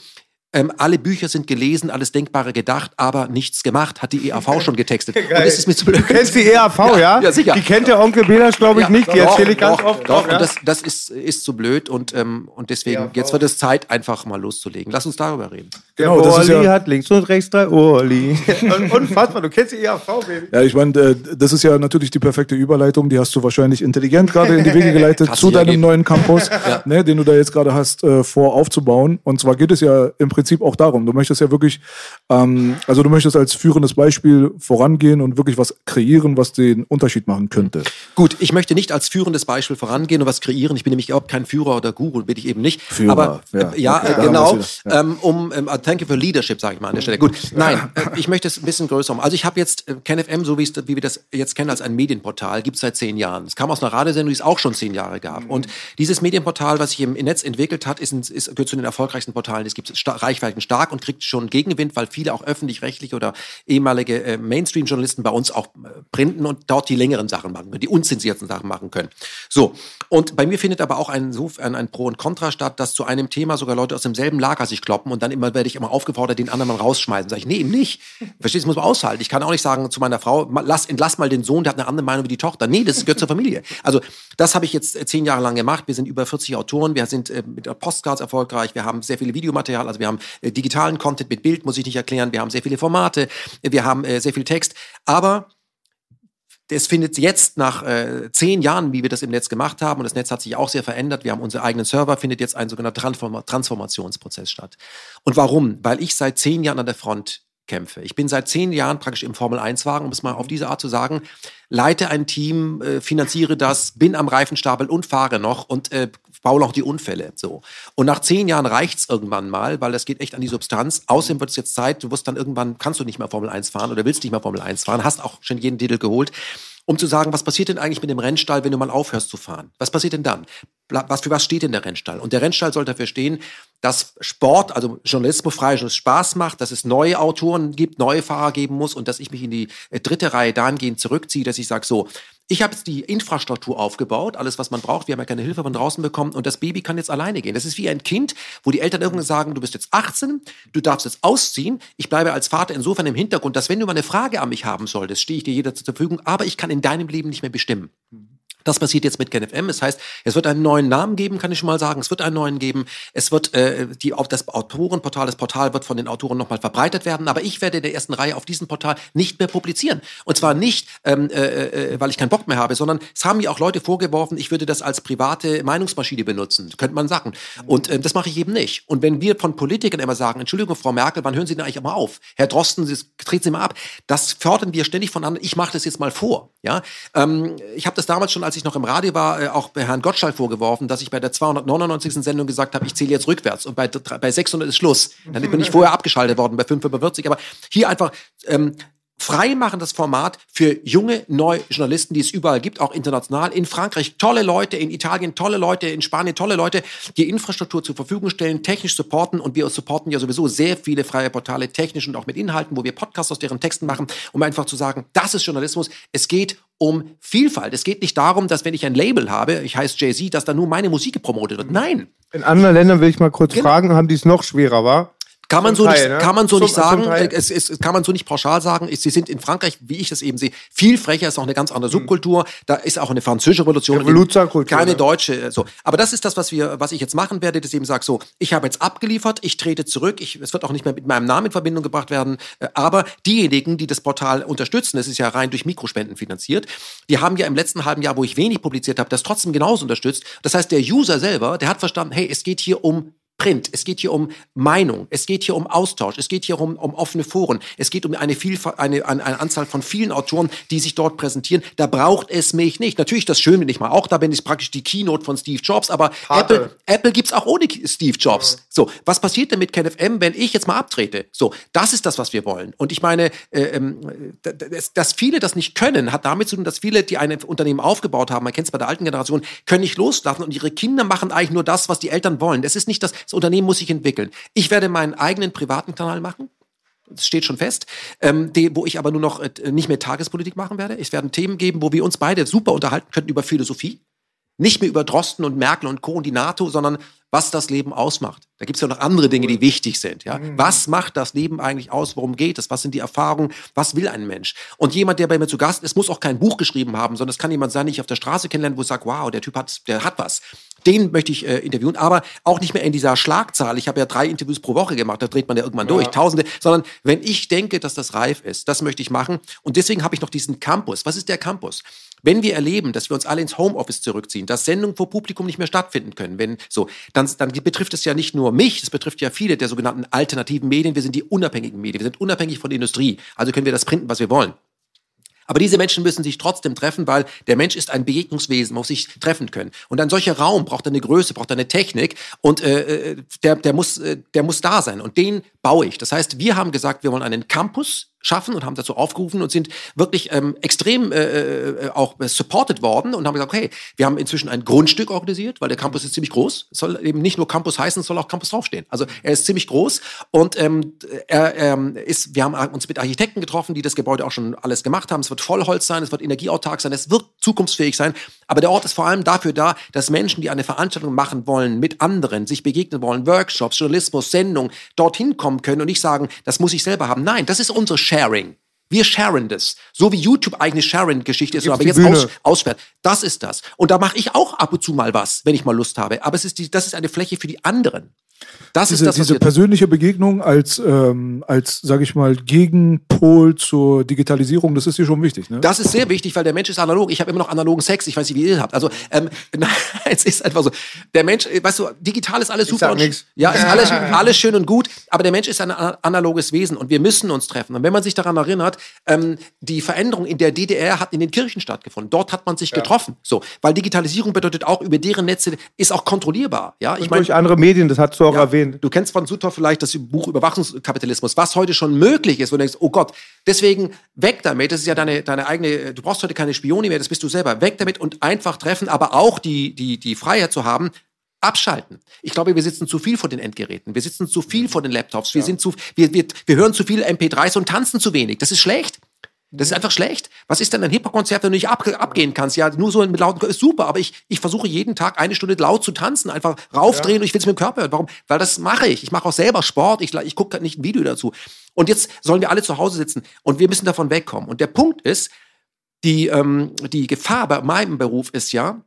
S2: ähm, alle Bücher sind gelesen, alles Denkbare gedacht, aber nichts gemacht, hat die EAV *laughs* schon getextet. Und das ist mir zu blöd.
S1: Du kennst die ERV, ja?
S2: Ja, sicher.
S1: Die kennt der Onkel Belasch, glaube ich,
S2: Ja,
S1: nicht. Die
S2: doch,
S1: erzähle ich ganz
S2: doch,
S1: oft.
S2: Doch,
S1: ja?
S2: und das, das ist, ist zu blöd und, ähm, und deswegen,
S1: Ja,
S2: jetzt wird es Zeit, einfach mal loszulegen. Lass uns darüber reden.
S1: der
S3: Genau, das ist
S1: Orli
S3: ja-
S1: hat links und rechts drei Orli. *laughs* Un- Unfassbar, du kennst die ERV, Baby.
S3: Ja, ich meine, äh, das ist ja natürlich die perfekte Überleitung. Die hast du wahrscheinlich intelligent gerade in die Wege *laughs* geleitet zu
S2: ja
S3: deinem neuen Campus, ne, den du da jetzt gerade hast, äh, vor aufzubauen. Und zwar geht es ja im Prinzip auch darum. Du möchtest ja wirklich, ähm, also du möchtest als führendes Beispiel vorangehen und wirklich was kreieren, was den Unterschied machen könnte.
S2: Gut, ich möchte nicht als führendes Beispiel vorangehen und was kreieren. Ich bin nämlich überhaupt kein Führer oder Guru, bin ich eben nicht.
S3: Führer,
S2: Aber
S3: ja.
S2: äh, ja,
S3: Okay,
S2: äh, genau.
S3: Ja.
S2: Ähm, um, ähm, thank you for leadership, sage ich mal an der Stelle. Gut, nein, äh, ich möchte es ein bisschen größer machen. Also ich habe jetzt äh, KenFM, so wie, es, wie wir das jetzt kennen als ein Medienportal, gibt es seit zehn Jahren. Es kam aus einer Radiosendung, die es auch schon zehn Jahre gab. Und dieses Medienportal, was sich im Netz entwickelt hat, ist, ein, ist gehört zu den erfolgreichsten Portalen. Es gibt Reichweiten stark und kriegt schon Gegenwind, weil viele auch öffentlich-rechtliche oder ehemalige äh, Mainstream-Journalisten bei uns auch äh, printen und dort die längeren Sachen machen können, die unzensierten Sachen machen können. So, und bei mir findet aber auch ein, ein, ein Pro und Contra statt, dass zu einem Thema sogar Leute aus demselben Lager sich kloppen und dann immer werde ich immer aufgefordert, den anderen mal rausschmeißen. Sag ich, nee, eben nicht. Verstehst du, muss man aushalten. Ich kann auch nicht sagen zu meiner Frau, lass, entlass mal den Sohn, der hat eine andere Meinung wie die Tochter. Nee, das gehört zur Familie. Also, das habe ich jetzt äh, zehn Jahre lang gemacht. Wir sind über 40 Autoren, wir sind äh, mit Postcards erfolgreich, wir haben sehr viele Videomaterial, also wir haben äh, digitalen Content mit Bild, muss ich nicht erklären, wir haben sehr viele Formate, wir haben äh, sehr viel Text, aber es findet jetzt nach äh, zehn Jahren, wie wir das im Netz gemacht haben, und das Netz hat sich auch sehr verändert, wir haben unsere eigenen Server, findet jetzt ein sogenannter Transform Transformationsprozess statt. Und warum? Weil ich seit zehn Jahren an der Front kämpfe. Ich bin seit zehn Jahren praktisch im Formel-1-Wagen, um es mal auf diese Art zu sagen, leite ein Team, äh, finanziere das, bin am Reifenstapel und fahre noch und äh, baue noch die Unfälle. So. Und nach zehn Jahren reicht's irgendwann mal, weil das geht echt an die Substanz. Außerdem wird es jetzt Zeit, du wirst dann irgendwann, kannst du nicht mehr Formel 1 fahren oder willst nicht mehr Formel 1 fahren, hast auch schon jeden Titel geholt. um zu sagen, was passiert denn eigentlich mit dem Rennstall, wenn du mal aufhörst zu fahren? Was passiert denn dann? Was, für was steht denn der Rennstall? Und der Rennstall soll dafür stehen, dass Sport, also Journalismus, Freijournalismus Spaß macht, dass es neue Autoren gibt, neue Fahrer geben muss und dass ich mich in die äh, dritte Reihe dahingehend zurückziehe, dass ich sage, so, ich habe jetzt die Infrastruktur aufgebaut, alles, was man braucht. Wir haben ja keine Hilfe von draußen bekommen und das Baby kann jetzt alleine gehen. Das ist wie ein Kind, wo die Eltern irgendwann sagen, du bist jetzt 18, du darfst jetzt ausziehen. Ich bleibe als Vater insofern im Hintergrund, dass wenn du mal eine Frage an mich haben solltest, stehe ich dir jeder zur Verfügung, aber ich kann in deinem Leben nicht mehr bestimmen. Das passiert jetzt mit KenFM. Das heißt, es wird einen neuen Namen geben, kann ich schon mal sagen. Es wird einen neuen geben. Es wird äh, die auf das Autorenportal, das Portal wird von den Autoren nochmal verbreitet werden. Aber ich werde in der ersten Reihe auf diesem Portal nicht mehr publizieren. Und zwar nicht, ähm, äh, äh, weil ich keinen Bock mehr habe, sondern es haben mir auch Leute vorgeworfen, ich würde das als private Meinungsmaschine benutzen, könnte man sagen. Und äh, das mache ich eben nicht. Und wenn wir von Politikern immer sagen, Entschuldigung, Frau Merkel, wann hören Sie denn eigentlich immer auf? Herr Drosten, treten Sie mal ab. Das fördern wir ständig voneinander. Ich mache das jetzt mal vor. Ja, ähm, ich habe das damals schon, als ich noch im Radio war, äh, auch Herrn Gottschalk vorgeworfen, dass ich bei der 299. Sendung gesagt habe, ich zähle jetzt rückwärts und bei, bei 600 ist Schluss. Dann bin ich vorher abgeschaltet worden bei 545. Aber hier einfach ähm, frei machen das Format für junge, neue Journalisten, die es überall gibt, auch international. In Frankreich tolle Leute, in Italien tolle Leute, in Spanien tolle Leute, die Infrastruktur zur Verfügung stellen, technisch supporten und wir supporten ja sowieso sehr viele freie Portale, technisch und auch mit Inhalten, wo wir Podcasts aus deren Texten machen, um einfach zu sagen, das ist Journalismus. Es geht um Vielfalt. Es geht nicht darum, dass wenn ich ein Label habe, ich heiße Jay-Z, dass da nur meine Musik promotet wird. Nein.
S1: In anderen Ländern will ich mal kurz genau. fragen, haben die es noch schwerer, war?
S2: Kann man so Teil, nicht, ne? kann man so zum, nicht sagen. Es, es, kann man so nicht pauschal sagen. Sie sind in Frankreich, wie ich das eben sehe, viel frecher. Ist auch eine ganz andere hm. Subkultur. Da ist auch eine französische Revolution.
S1: Revolutionkultur.
S2: Keine ne? deutsche. So. Aber das ist das, was wir, was ich jetzt machen werde. Das eben sagt so, ich habe jetzt abgeliefert, ich trete zurück. Ich, es wird auch nicht mehr mit meinem Namen in Verbindung gebracht werden. Äh, aber diejenigen, die das Portal unterstützen, es ist ja rein durch Mikrospenden finanziert, die haben ja im letzten halben Jahr, wo ich wenig publiziert habe, das trotzdem genauso unterstützt. Das heißt, der User selber, der hat verstanden, hey, es geht hier um Print, es geht hier um Meinung, es geht hier um Austausch, es geht hier um, um offene Foren, es geht um eine, Vielfalt, eine, eine, eine Anzahl von vielen Autoren, die sich dort präsentieren. Da braucht es mich nicht. Natürlich das schön, wenn ich mal auch da bin, ist praktisch die Keynote von Steve Jobs, aber Pate. Apple, Apple gibt's auch ohne Steve Jobs. Ja. So, was passiert denn mit KenFM, wenn ich jetzt mal abtrete? So, das ist das, was wir wollen. Und ich meine, äh, ähm, dass viele das nicht können, hat damit zu tun, dass viele, die ein Unternehmen aufgebaut haben, man kennt es bei der alten Generation, können nicht loslassen und ihre Kinder machen eigentlich nur das, was die Eltern wollen. Es ist nicht das, das Unternehmen muss sich entwickeln. Ich werde meinen eigenen privaten Kanal machen. Das steht schon fest, ähm, die, wo ich aber nur noch äh, nicht mehr Tagespolitik machen werde. Es werden Themen geben, wo wir uns beide super unterhalten könnten über Philosophie. Nicht mehr über Drosten und Merkel und Co. und die NATO, sondern was das Leben ausmacht. Da gibt es ja noch andere Dinge, die wichtig sind. Ja? Mhm. Was macht das Leben eigentlich aus? Worum geht es? Was sind die Erfahrungen? Was will ein Mensch? Und jemand, der bei mir zu Gast ist, muss auch kein Buch geschrieben haben, sondern es kann jemand sein, den ich auf der Straße kennenlernen, wo ich sage, wow, der Typ hat, der hat was. Den möchte ich äh, interviewen, aber auch nicht mehr in dieser Schlagzahl. Ich habe ja drei Interviews pro Woche gemacht, da dreht man ja irgendwann ja. durch, Tausende, sondern wenn ich denke, dass das reif ist, das möchte ich machen. Und deswegen habe ich noch diesen Campus. Was ist der Campus? Wenn wir erleben, dass wir uns alle ins Homeoffice zurückziehen, dass Sendungen vor Publikum nicht mehr stattfinden können, wenn so, dann, dann betrifft es ja nicht nur mich, es betrifft ja viele der sogenannten alternativen Medien. Wir sind die unabhängigen Medien, wir sind unabhängig von der Industrie. Also können wir das printen, was wir wollen. Aber diese Menschen müssen sich trotzdem treffen, weil der Mensch ist ein Begegnungswesen, muss sich treffen können. Und ein solcher Raum braucht eine Größe, braucht eine Technik und äh, äh, der, der, muss, äh, der muss da sein. Und den baue ich. Das heißt, wir haben gesagt, wir wollen einen Campus schaffen und haben dazu aufgerufen und sind wirklich ähm, extrem äh, äh, auch supported worden und haben gesagt, okay, wir haben inzwischen ein Grundstück organisiert, weil der Campus ist ziemlich groß. Es soll eben nicht nur Campus heißen, es soll auch Campus draufstehen. Also er ist ziemlich groß und ähm, er ähm, ist, wir haben uns mit Architekten getroffen, die das Gebäude auch schon alles gemacht haben. Es wird Vollholz sein, es wird energieautark sein, es wird zukunftsfähig sein. Aber der Ort ist vor allem dafür da, dass Menschen, die eine Veranstaltung machen wollen, mit anderen, sich begegnen wollen, Workshops, Journalismus, Sendung, dorthin kommen können und nicht sagen, das muss ich selber haben. Nein, das ist unsere Sharing. Wir sharen das. So wie YouTube eigene Sharing-Geschichte ist, aber jetzt aus, aussperrt. Das ist das. Und da mache ich auch ab und zu mal was, wenn ich mal Lust habe. Aber es ist die, das ist eine Fläche für die anderen.
S3: Das diese, ist das, diese persönliche Begegnung als, ähm, als sage ich mal, Gegenpol zur Digitalisierung, das ist hier schon wichtig. Ne?
S2: Das ist sehr wichtig, weil der Mensch ist analog. Ich habe immer noch analogen Sex. Ich weiß nicht, wie ihr habt. Also ähm, *laughs* es ist einfach so. Der Mensch, weißt du, digital ist alles super.
S1: Ich sag
S2: ja, ist *laughs* alles, alles schön und gut. Aber der Mensch ist ein analoges Wesen und wir müssen uns treffen. Und wenn man sich daran erinnert, ähm, die Veränderung in der DDR hat in den Kirchen stattgefunden. Dort hat man sich getroffen. So, weil Digitalisierung bedeutet auch über deren Netze ist auch kontrollierbar. Ja, ich meine,
S1: durch andere Medien, das hast du auch
S2: ja,
S1: erwähnt.
S2: Du kennst von Sutton vielleicht das Buch Überwachungskapitalismus, was heute schon möglich ist, wo du denkst, oh Gott, deswegen weg damit, das ist ja deine, deine eigene, du brauchst heute keine Spione mehr, das bist du selber, weg damit und einfach treffen, aber auch die, die, die Freiheit zu haben, abschalten. Ich glaube, wir sitzen zu viel vor den Endgeräten, wir sitzen zu viel vor den Laptops, wir, sind zu, wir, wir, wir hören zu viel MP3s und tanzen zu wenig. Das ist schlecht. Das ist einfach schlecht. Was ist denn ein Hip-Hop-Konzert, wenn du nicht ab, abgehen kannst? Ja, nur so mit lauten ist super, aber ich, ich versuche jeden Tag eine Stunde laut zu tanzen, einfach raufdrehen und ich will es mit dem Körper hören. Warum? Weil das mache ich. Ich mache auch selber Sport, ich, ich gucke nicht ein Video dazu. Und jetzt sollen wir alle zu Hause sitzen und wir müssen davon wegkommen. Und der Punkt ist, die, ähm, die Gefahr bei meinem Beruf ist ja,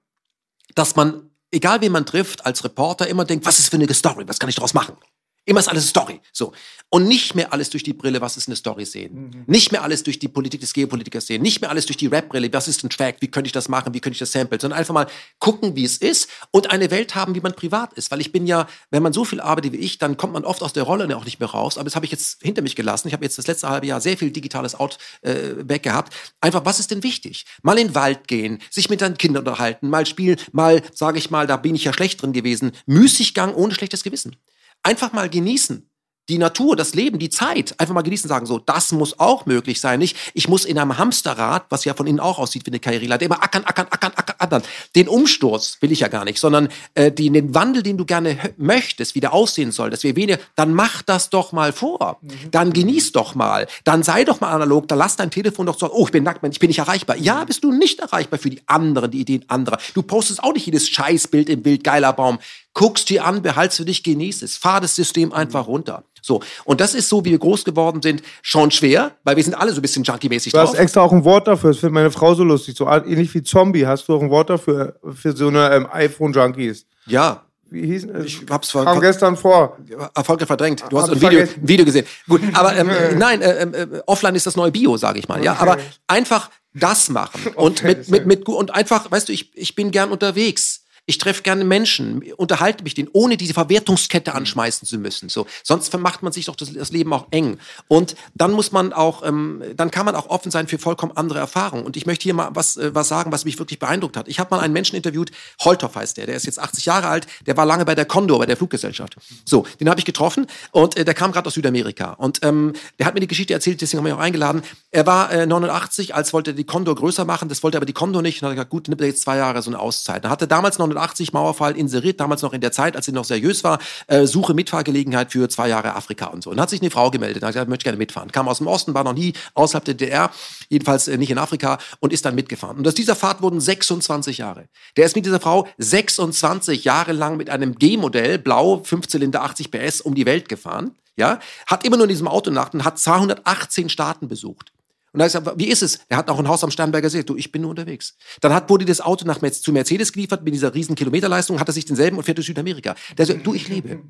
S2: dass man, egal wen man trifft, als Reporter immer denkt, was ist für eine Story, was kann ich daraus machen? Immer ist alles Story. So. Und nicht mehr alles durch die Brille, was ist eine Story sehen. Nicht mehr alles durch die Politik des Geopolitikers sehen. Nicht mehr alles durch die Rap-Brille, was ist ein Track, wie könnte ich das machen, wie könnte ich das samplen. Sondern einfach mal gucken, wie es ist und eine Welt haben, wie man privat ist. Weil ich bin ja, wenn man so viel arbeitet wie ich, dann kommt man oft aus der Rolle auch nicht mehr raus. Aber das habe ich jetzt hinter mich gelassen. Ich habe jetzt das letzte halbe Jahr sehr viel digitales Outback gehabt. Einfach, was ist denn wichtig? Mal in den Wald gehen, sich mit deinen Kindern unterhalten, mal spielen, mal, sage ich mal, da bin ich ja schlecht drin gewesen. Müßiggang ohne schlechtes Gewissen einfach mal genießen. Die Natur, das Leben, die Zeit, einfach mal genießen, sagen so, das muss auch möglich sein. Nicht, ich muss in einem Hamsterrad, was ja von innen auch aussieht wie eine Karriereleiter, immer ackern, ackern, ackern, ackern, ackern. Den Umsturz will ich ja gar nicht, sondern äh, die, den Wandel, den du gerne möchtest, wie der aussehen soll, dass wir weniger, dann mach das doch mal vor. Dann genieß doch mal. Dann sei doch mal analog, dann lass dein Telefon doch so, oh, ich bin nackt, ich bin nicht erreichbar. Ja, bist du nicht erreichbar für die anderen, die Ideen anderer. Du postest auch nicht jedes Scheißbild im Bild, geiler Baum. Guckst dir an, behalt's für dich, genieß es. Fahr das System einfach runter. So. Und das ist so, wie wir groß geworden sind, schon schwer, weil wir sind alle so ein bisschen junkie-mäßig
S1: Du hast
S2: drauf.
S1: extra auch ein Wort dafür, das findet meine Frau so lustig. So ähnlich wie Zombie hast du auch ein Wort dafür, für so eine ähm, iPhone-Junkies.
S2: Ja.
S1: Wie hieß es?
S2: Ich hab's ver-
S1: kam gestern vor.
S2: erfolgreich verdrängt. Du hast ein Video, ein Video gesehen. Gut, aber ähm, *laughs* nein, äh, äh, offline ist das neue Bio, sage ich mal. Ja, aber einfach das machen und mit, mit, mit gu- und einfach, weißt du, ich, ich bin gern unterwegs. Ich treffe gerne Menschen, unterhalte mich denen, ohne diese Verwertungskette anschmeißen zu müssen. So, sonst macht man sich doch das, das Leben auch eng. Und dann muss man auch, ähm, dann kann man auch offen sein für vollkommen andere Erfahrungen. Und ich möchte hier mal was, äh, was sagen, was mich wirklich beeindruckt hat. Ich habe mal einen Menschen interviewt, Holthoff heißt der, der ist jetzt 80 Jahre alt, der war lange bei der Condor, bei der Fluggesellschaft. So, den habe ich getroffen und äh, der kam gerade aus Südamerika. Und ähm, der hat mir die Geschichte erzählt, deswegen haben wir ihn auch eingeladen. Er war äh, 89, als wollte er die Condor größer machen, das wollte aber die Condor nicht. Und dann hat er gesagt, gut, nimmt er jetzt zwei Jahre so eine Auszeit. Dann hatte damals 89 Mauerfall inseriert, damals noch in der Zeit, als sie noch seriös war, äh, Suche Mitfahrgelegenheit für zwei Jahre Afrika und so. Und hat sich eine Frau gemeldet, hat gesagt, möchte gerne mitfahren. Kam aus dem Osten, war noch nie außerhalb der DDR, jedenfalls äh, nicht in Afrika und ist dann mitgefahren. Und aus dieser Fahrt wurden 26 Jahre. Der ist mit dieser Frau 26 Jahre lang mit einem G-Modell, blau, 5 Zylinder, 80 PS, um die Welt gefahren. Ja, hat immer nur in diesem Auto nach und hat 218 Staaten besucht. Und da ist er, wie ist es? Er hat auch ein Haus am Starnberger See. Du, ich bin nur unterwegs. Dann hat, wurde das Auto nach, zu Mercedes geliefert mit dieser riesen Kilometerleistung, hat er sich denselben und fährt durch Südamerika. Der so, du, ich lebe.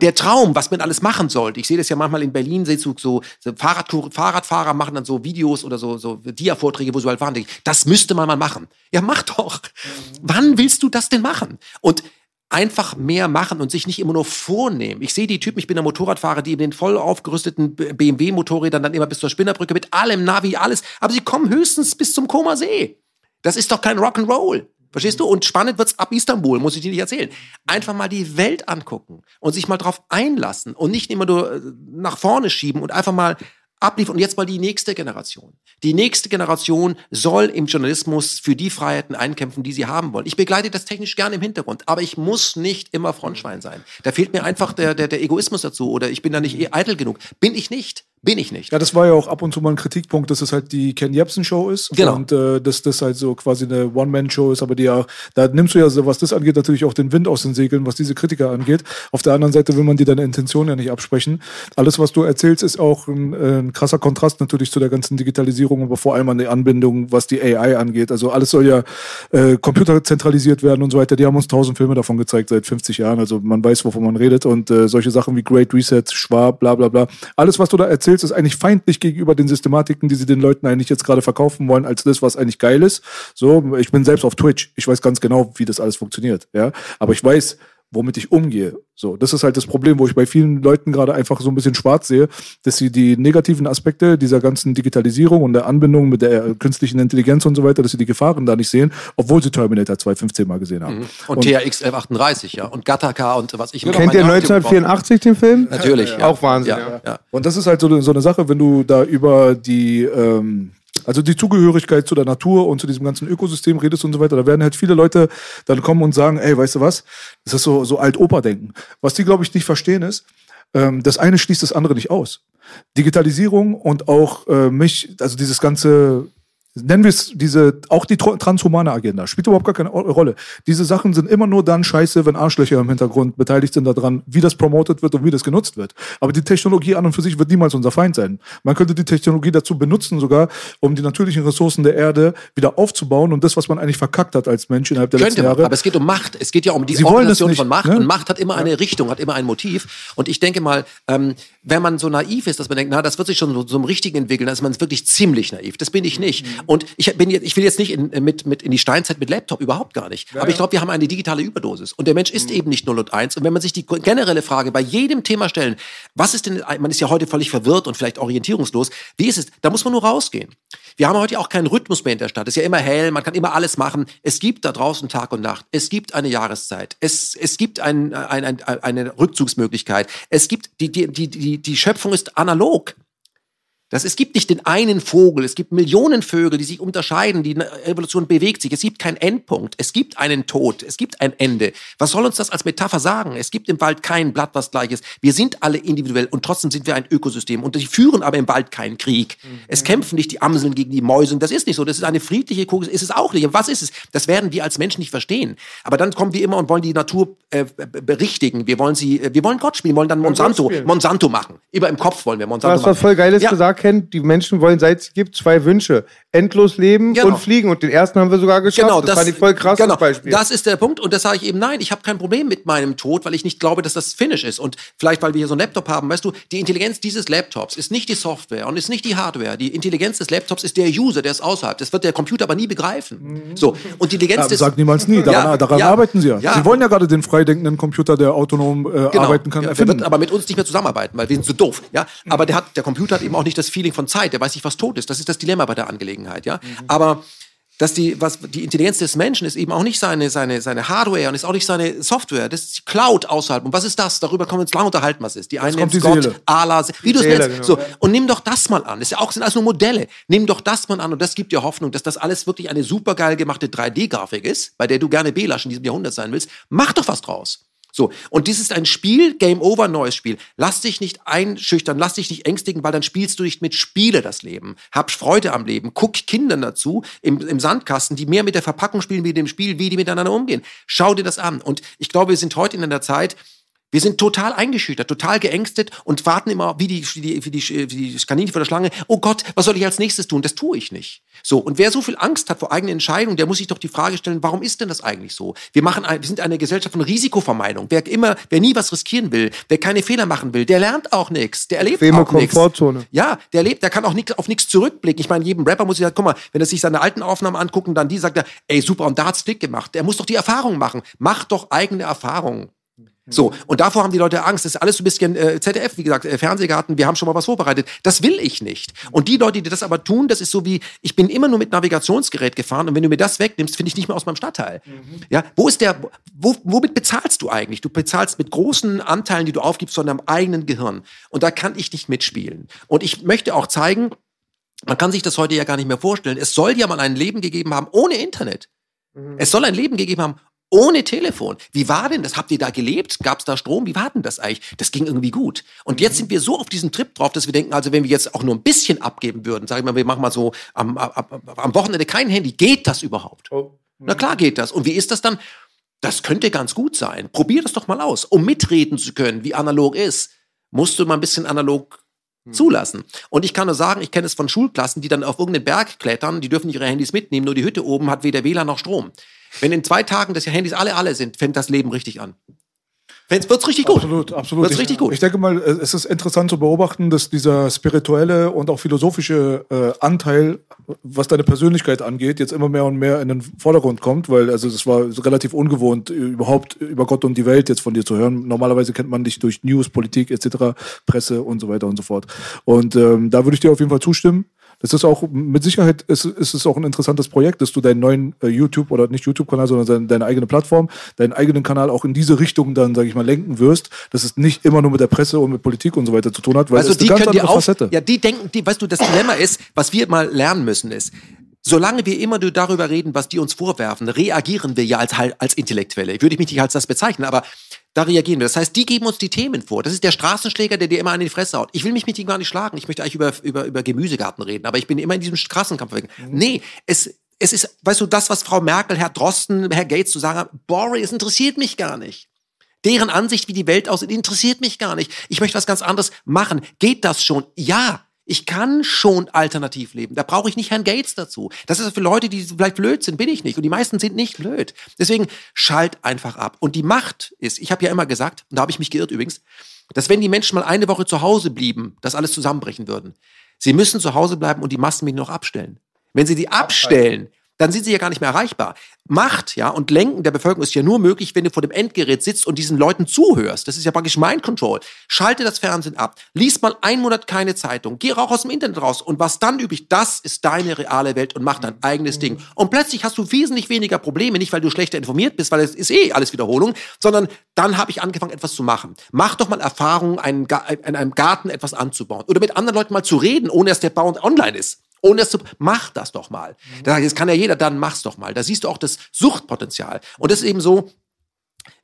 S2: Der Traum, was man alles machen sollte. Ich sehe das ja manchmal in Berlin, sehe so, so, Fahrradtour, Fahrradfahrer machen dann so Videos oder so, so Dia-Vorträge, wo sie halt ich, Das müsste man mal machen. Ja, mach doch. Wann willst du das denn machen? Und einfach mehr machen und sich nicht immer nur vornehmen. Ich sehe die Typen, ich bin der Motorradfahrer, die in den voll aufgerüsteten BMW-Motorrädern dann immer bis zur Spinnerbrücke mit allem Navi, alles, aber sie kommen höchstens bis zum Koma See. Das ist doch kein Rock'n'Roll. Verstehst du? Und spannend wird's ab Istanbul, muss ich dir nicht erzählen. Einfach mal die Welt angucken und sich mal drauf einlassen und nicht immer nur äh, nach vorne schieben und einfach mal abliefern. Und jetzt mal die nächste Generation. Die nächste Generation soll im Journalismus für die Freiheiten einkämpfen, die sie haben wollen. Ich begleite das technisch gerne im Hintergrund, aber ich muss nicht immer Frontschwein sein. Da fehlt mir einfach der, der, der Egoismus dazu oder ich bin da nicht eh eitel genug. Bin ich nicht. Bin ich nicht.
S3: Ja, das war ja auch ab und zu mal ein Kritikpunkt, dass es halt die Ken Jebsen-Show ist.
S2: Genau.
S3: Und äh, dass das halt so quasi eine One-Man-Show ist, aber die ja, da nimmst du ja, so, was das angeht, natürlich auch den Wind aus den Segeln, was diese Kritiker angeht. Auf der anderen Seite will man dir deine Intention ja nicht absprechen. Alles, was du erzählst, ist auch ein, äh, ein krasser Kontrast natürlich zu der ganzen Digitalisierung, aber vor allem an die Anbindung, was die AI angeht. Also alles soll ja äh, computerzentralisiert werden und so weiter. Die haben uns tausend Filme davon gezeigt seit 50 Jahren. Also man weiß, wovon man redet. Und äh, solche Sachen wie Great Reset, Schwab, bla bla bla. Alles, was du da erzählst, ist eigentlich feindlich gegenüber den Systematiken, die sie den Leuten eigentlich jetzt gerade verkaufen wollen, als das, was eigentlich geil ist. So, ich bin selbst auf Twitch. Ich weiß ganz genau, wie das alles funktioniert. Ja, aber ich weiß, womit ich umgehe. So, das ist halt das Problem, wo ich bei vielen Leuten gerade einfach so ein bisschen schwarz sehe, dass sie die negativen Aspekte dieser ganzen Digitalisierung und der Anbindung mit der künstlichen Intelligenz und so weiter, dass sie die Gefahren da nicht sehen, obwohl sie Terminator 2 15 Mal gesehen haben.
S2: Mhm. Und, THX 1138, ja. Und Gattaca und was ich immer
S1: Kennt ihr 1984 den Film?
S2: Natürlich. Ja.
S1: Auch Wahnsinn,
S2: Ja,
S1: ja.
S2: ja.
S3: Und das ist halt so, so eine Sache, wenn du da über die, ähm, also die Zugehörigkeit zu der Natur und zu diesem ganzen Ökosystem redest und so weiter, da werden halt viele Leute dann kommen und sagen, ey, weißt du was, das ist so, so Alt-Opa-Denken. Was die, glaube ich, nicht verstehen ist, ähm, das eine schließt das andere nicht aus. Digitalisierung und auch äh, mich, also dieses ganze nennen wir es diese, auch die transhumane Agenda, spielt überhaupt gar keine Rolle. Diese Sachen sind immer nur dann scheiße, wenn Arschlöcher im Hintergrund beteiligt sind daran, wie das promotet wird und wie das genutzt wird. Aber die Technologie an und für sich wird niemals unser Feind sein. Man könnte die Technologie dazu benutzen sogar, um die natürlichen Ressourcen der Erde wieder aufzubauen und das, was man eigentlich verkackt hat als Mensch innerhalb der
S2: Könnte
S3: letzten
S2: man,
S3: Jahre.
S2: aber es geht um Macht. Es geht ja um die
S3: Sie
S2: Organisation
S3: nicht,
S2: von Macht.
S3: ne?
S2: Und Macht hat immer eine Richtung, hat immer ein Motiv. Und ich denke mal, ähm, wenn man so naiv ist, dass man denkt, na, das wird sich schon so zum Richtigen entwickeln, dann ist man wirklich ziemlich naiv. Das bin ich nicht.
S3: Mhm.
S2: Und ich bin jetzt, ich will jetzt nicht in, mit, mit in die Steinzeit mit Laptop, überhaupt gar nicht. Aber ich glaube, wir haben eine digitale Überdosis. Und der Mensch
S3: Mhm.
S2: ist eben nicht 0 und 1. Und wenn man sich die generelle Frage bei jedem Thema stellen, was ist denn, man ist ja heute völlig verwirrt und vielleicht orientierungslos, wie ist es? Da muss man nur rausgehen. Wir haben heute auch keinen Rhythmus mehr in der Stadt. Es ist ja immer hell, man kann immer alles machen. Es gibt da draußen Tag und Nacht. Es gibt eine Jahreszeit. Es, es gibt ein, ein, ein, eine Rückzugsmöglichkeit. Es gibt, die, die, die, die, die Schöpfung ist analog. Das, es gibt nicht den einen Vogel, es gibt Millionen Vögel, die sich unterscheiden, die Evolution bewegt sich. Es gibt keinen Endpunkt, es gibt einen Tod, es gibt ein Ende. Was soll uns das als Metapher sagen? Es gibt im Wald kein Blatt, was gleich ist. Wir sind alle individuell und trotzdem sind wir ein Ökosystem und die führen aber im Wald keinen Krieg. Es kämpfen nicht die Amseln gegen die Mäuse. Das ist nicht so. Das ist eine friedliche Kugel. Ist es auch nicht. Was ist es? Das werden wir als Menschen nicht verstehen. Aber dann kommen wir immer und wollen die Natur äh, be- berichtigen. Wir wollen sie, äh, wir wollen Gott spielen, wollen dann Monsanto. Monsanto machen. Über im Kopf wollen wir
S1: Du
S2: Monsanto
S1: hast
S2: machen.
S1: was voll Geiles
S2: Ja.
S1: gesagt, Ken. Die Menschen wollen, seit es gibt, zwei Wünsche. Endlos leben
S2: Genau.
S1: und fliegen. Und den ersten haben wir sogar geschafft.
S2: Genau,
S1: das, fand ich voll krass,
S2: genau,
S1: das Beispiel.
S2: Das ist der Punkt. Und das sage ich eben, nein, ich habe kein Problem mit meinem Tod, weil ich nicht glaube, dass das Finish ist. Und vielleicht, weil wir hier so einen Laptop haben, weißt du, die Intelligenz dieses Laptops ist nicht die Software und ist nicht die Hardware. Die Intelligenz des Laptops ist der User, der ist außerhalb. Das wird der Computer aber nie begreifen. So. Und die Intelligenz
S3: Ja,
S2: des.
S3: sagt niemals nie. Daran,
S2: Ja,
S3: daran
S2: ja,
S3: arbeiten sie ja.
S2: ja.
S3: Sie wollen ja gerade den freidenkenden Computer, der autonom äh,
S2: Genau.
S3: arbeiten kann,
S2: Ja, der
S3: erfinden.
S2: wird aber mit uns nicht mehr zusammenarbeiten, weil wir sind so doof. Ja? Aber der, hat, der Computer hat eben auch nicht das Feeling von Zeit. Der weiß nicht, was tot ist. Das ist das Dilemma bei der Angelegenheit. Ja? Aber dass die, was, die Intelligenz des Menschen ist eben auch nicht seine, seine, seine Hardware und ist auch nicht seine Software. Das ist die Cloud außerhalb. Und was ist das? Darüber können wir uns lange unterhalten, was ist. Die einen nennen Gott,
S3: Seele.
S2: Allah, wie du es nennst.
S1: genau,
S2: so. Und nimm doch das mal an. Das ist ja auch, sind alles nur Modelle. Nimm doch das mal an und das gibt dir Hoffnung, dass das alles wirklich eine supergeil gemachte 3D-Grafik ist, bei der du gerne Belasch in diesem Jahrhundert sein willst. Mach doch was draus. So, und dies ist ein Spiel, Game Over, neues Spiel. Lass dich nicht einschüchtern, lass dich nicht ängstigen, weil dann spielst du nicht mit Spiele das Leben. Hab Freude am Leben. Guck Kindern dazu im, im Sandkasten, die mehr mit der Verpackung spielen wie dem Spiel, wie die miteinander umgehen. Schau dir das an. Und ich glaube, wir sind heute in einer Zeit, wir sind total eingeschüchtert, total geängstet und warten immer wie die, wie die, wie die, wie die Kaninchen vor der Schlange. Oh Gott, was soll ich als nächstes tun? Das tue ich nicht. So. Und wer so viel Angst hat vor eigenen Entscheidungen, der muss sich doch die Frage stellen, warum ist denn das eigentlich so? Wir machen, ein, wir sind eine Gesellschaft von Risikovermeidung. Wer immer, wer nie was riskieren will, wer keine Fehler machen will, der lernt auch nichts. Der erlebt
S1: Bequeme
S2: auch nichts.
S1: Komfortzone.
S2: Ja, der lebt, der kann auch nix, auf nichts zurückblicken. Ich meine, jedem Rapper muss ich sagen, guck mal, wenn er sich seine alten Aufnahmen anguckt und dann die sagt er, ey, super, und da hat's Klick gemacht. Der muss doch die Erfahrung machen. Mach doch eigene Erfahrungen. So, und davor haben die Leute Angst. Das ist alles so ein bisschen äh, ZDF, wie gesagt, äh, Fernsehgarten, wir haben schon mal was vorbereitet. Das will ich nicht. Und die Leute, die das aber tun, das ist so wie, ich bin immer nur mit Navigationsgerät gefahren und wenn du mir das wegnimmst, finde ich nicht mehr aus meinem Stadtteil. Ja, wo ist der, wo, womit bezahlst du eigentlich? Du bezahlst mit großen Anteilen, die du aufgibst, von deinem eigenen Gehirn. Und da kann ich nicht mitspielen. Und ich möchte auch zeigen, man kann sich das heute ja gar nicht mehr vorstellen. Es soll ja mal ein Leben gegeben haben ohne Internet. Es soll ein Leben gegeben haben ohne Telefon. Wie war denn das? Habt ihr da gelebt? Gab es da Strom? Wie war denn das eigentlich? Das ging irgendwie gut. Und jetzt sind wir so auf diesen Trip drauf, dass wir denken, also wenn wir jetzt auch nur ein bisschen abgeben würden, sagen wir mal, wir machen mal so am, am, am Wochenende kein Handy, geht das überhaupt? Na klar geht das. Und wie ist das dann? Das könnte ganz gut sein. Probier das doch mal aus. Um mitreden zu können, wie analog ist, musst du mal ein bisschen analog zulassen. Und ich kann nur sagen, ich kenne es von Schulklassen, die dann auf irgendeinen Berg klettern, die dürfen ihre Handys mitnehmen, nur die Hütte oben hat weder WLAN noch Strom. Wenn in zwei Tagen das Handys alle alle sind, fängt das Leben richtig an. Wenn's, wird's richtig gut.
S3: Absolut, absolut.
S2: Wird's
S3: ich,
S2: richtig gut.
S3: Ich denke mal, es ist interessant zu beobachten, dass dieser spirituelle und auch philosophische äh, Anteil, was deine Persönlichkeit angeht, jetzt immer mehr und mehr in den Vordergrund kommt, weil also es war relativ ungewohnt, überhaupt über Gott und die Welt jetzt von dir zu hören. Normalerweise kennt man dich durch News, Politik etc., Presse und so weiter und so fort. Und ähm, da würde ich dir auf jeden Fall zustimmen. Das ist auch, mit Sicherheit ist, ist es auch ein interessantes Projekt, dass du deinen neuen äh, YouTube oder nicht YouTube-Kanal, sondern deine, deine eigene Plattform, deinen eigenen Kanal auch in diese Richtung dann, sage ich mal, lenken wirst, dass es nicht immer nur mit der Presse und mit Politik und so weiter zu tun hat, weil
S2: also
S3: es ist
S2: die
S3: eine ganz andere
S2: auch,
S3: Facette.
S2: ja, die denken, die, weißt du, das Dilemma ist, was wir mal lernen müssen ist, solange wir immer nur darüber reden, was die uns vorwerfen, reagieren wir ja als, als Intellektuelle. Würde ich mich nicht als das bezeichnen, aber da reagieren wir. Das heißt, die geben uns die Themen vor. Das ist der Straßenschläger, der dir immer an die Fresse haut. Ich will mich mit ihm gar nicht schlagen. Ich möchte eigentlich über, über, über Gemüsegarten reden, aber ich bin immer in diesem Straßenkampf. Mhm. Nee, es, es ist, weißt du, das, was Frau Merkel, Herr Drosten, Herr Gates zu sagen haben, boring, es interessiert mich gar nicht. Deren Ansicht, wie die Welt aussieht, interessiert mich gar nicht. Ich möchte was ganz anderes machen. Geht das schon? Ja. Ich kann schon alternativ leben. Da brauche ich nicht Herrn Gates dazu. Das ist für Leute, die vielleicht blöd sind, bin ich nicht. Und die meisten sind nicht blöd. Deswegen schalt einfach ab. Und die Macht ist, ich habe ja immer gesagt, und da habe ich mich geirrt übrigens, dass wenn die Menschen mal eine Woche zu Hause blieben, dass alles zusammenbrechen würden. Sie müssen zu Hause bleiben und die Massenmedien noch abstellen. Wenn sie die abstellen, dann sind sie ja gar nicht mehr erreichbar. Macht, ja, und Lenken der Bevölkerung ist ja nur möglich, wenn du vor dem Endgerät sitzt und diesen Leuten zuhörst. Das ist ja praktisch Mind Control. Schalte das Fernsehen ab. Lies mal einen Monat keine Zeitung. Geh auch aus dem Internet raus. Und was dann übrig, das ist deine reale Welt und mach dein eigenes Ding. Und plötzlich hast du wesentlich weniger Probleme, nicht weil du schlechter informiert bist, weil es ist eh alles Wiederholung, sondern dann habe ich angefangen, etwas zu machen. Mach doch mal Erfahrungen, in einem Garten etwas anzubauen. Oder mit anderen Leuten mal zu reden, ohne dass der Bau online ist. Ohne das zu, mach das doch mal. Mhm. Das kann ja jeder, dann mach's doch mal. Da siehst du auch das Suchtpotenzial. Und das ist eben so,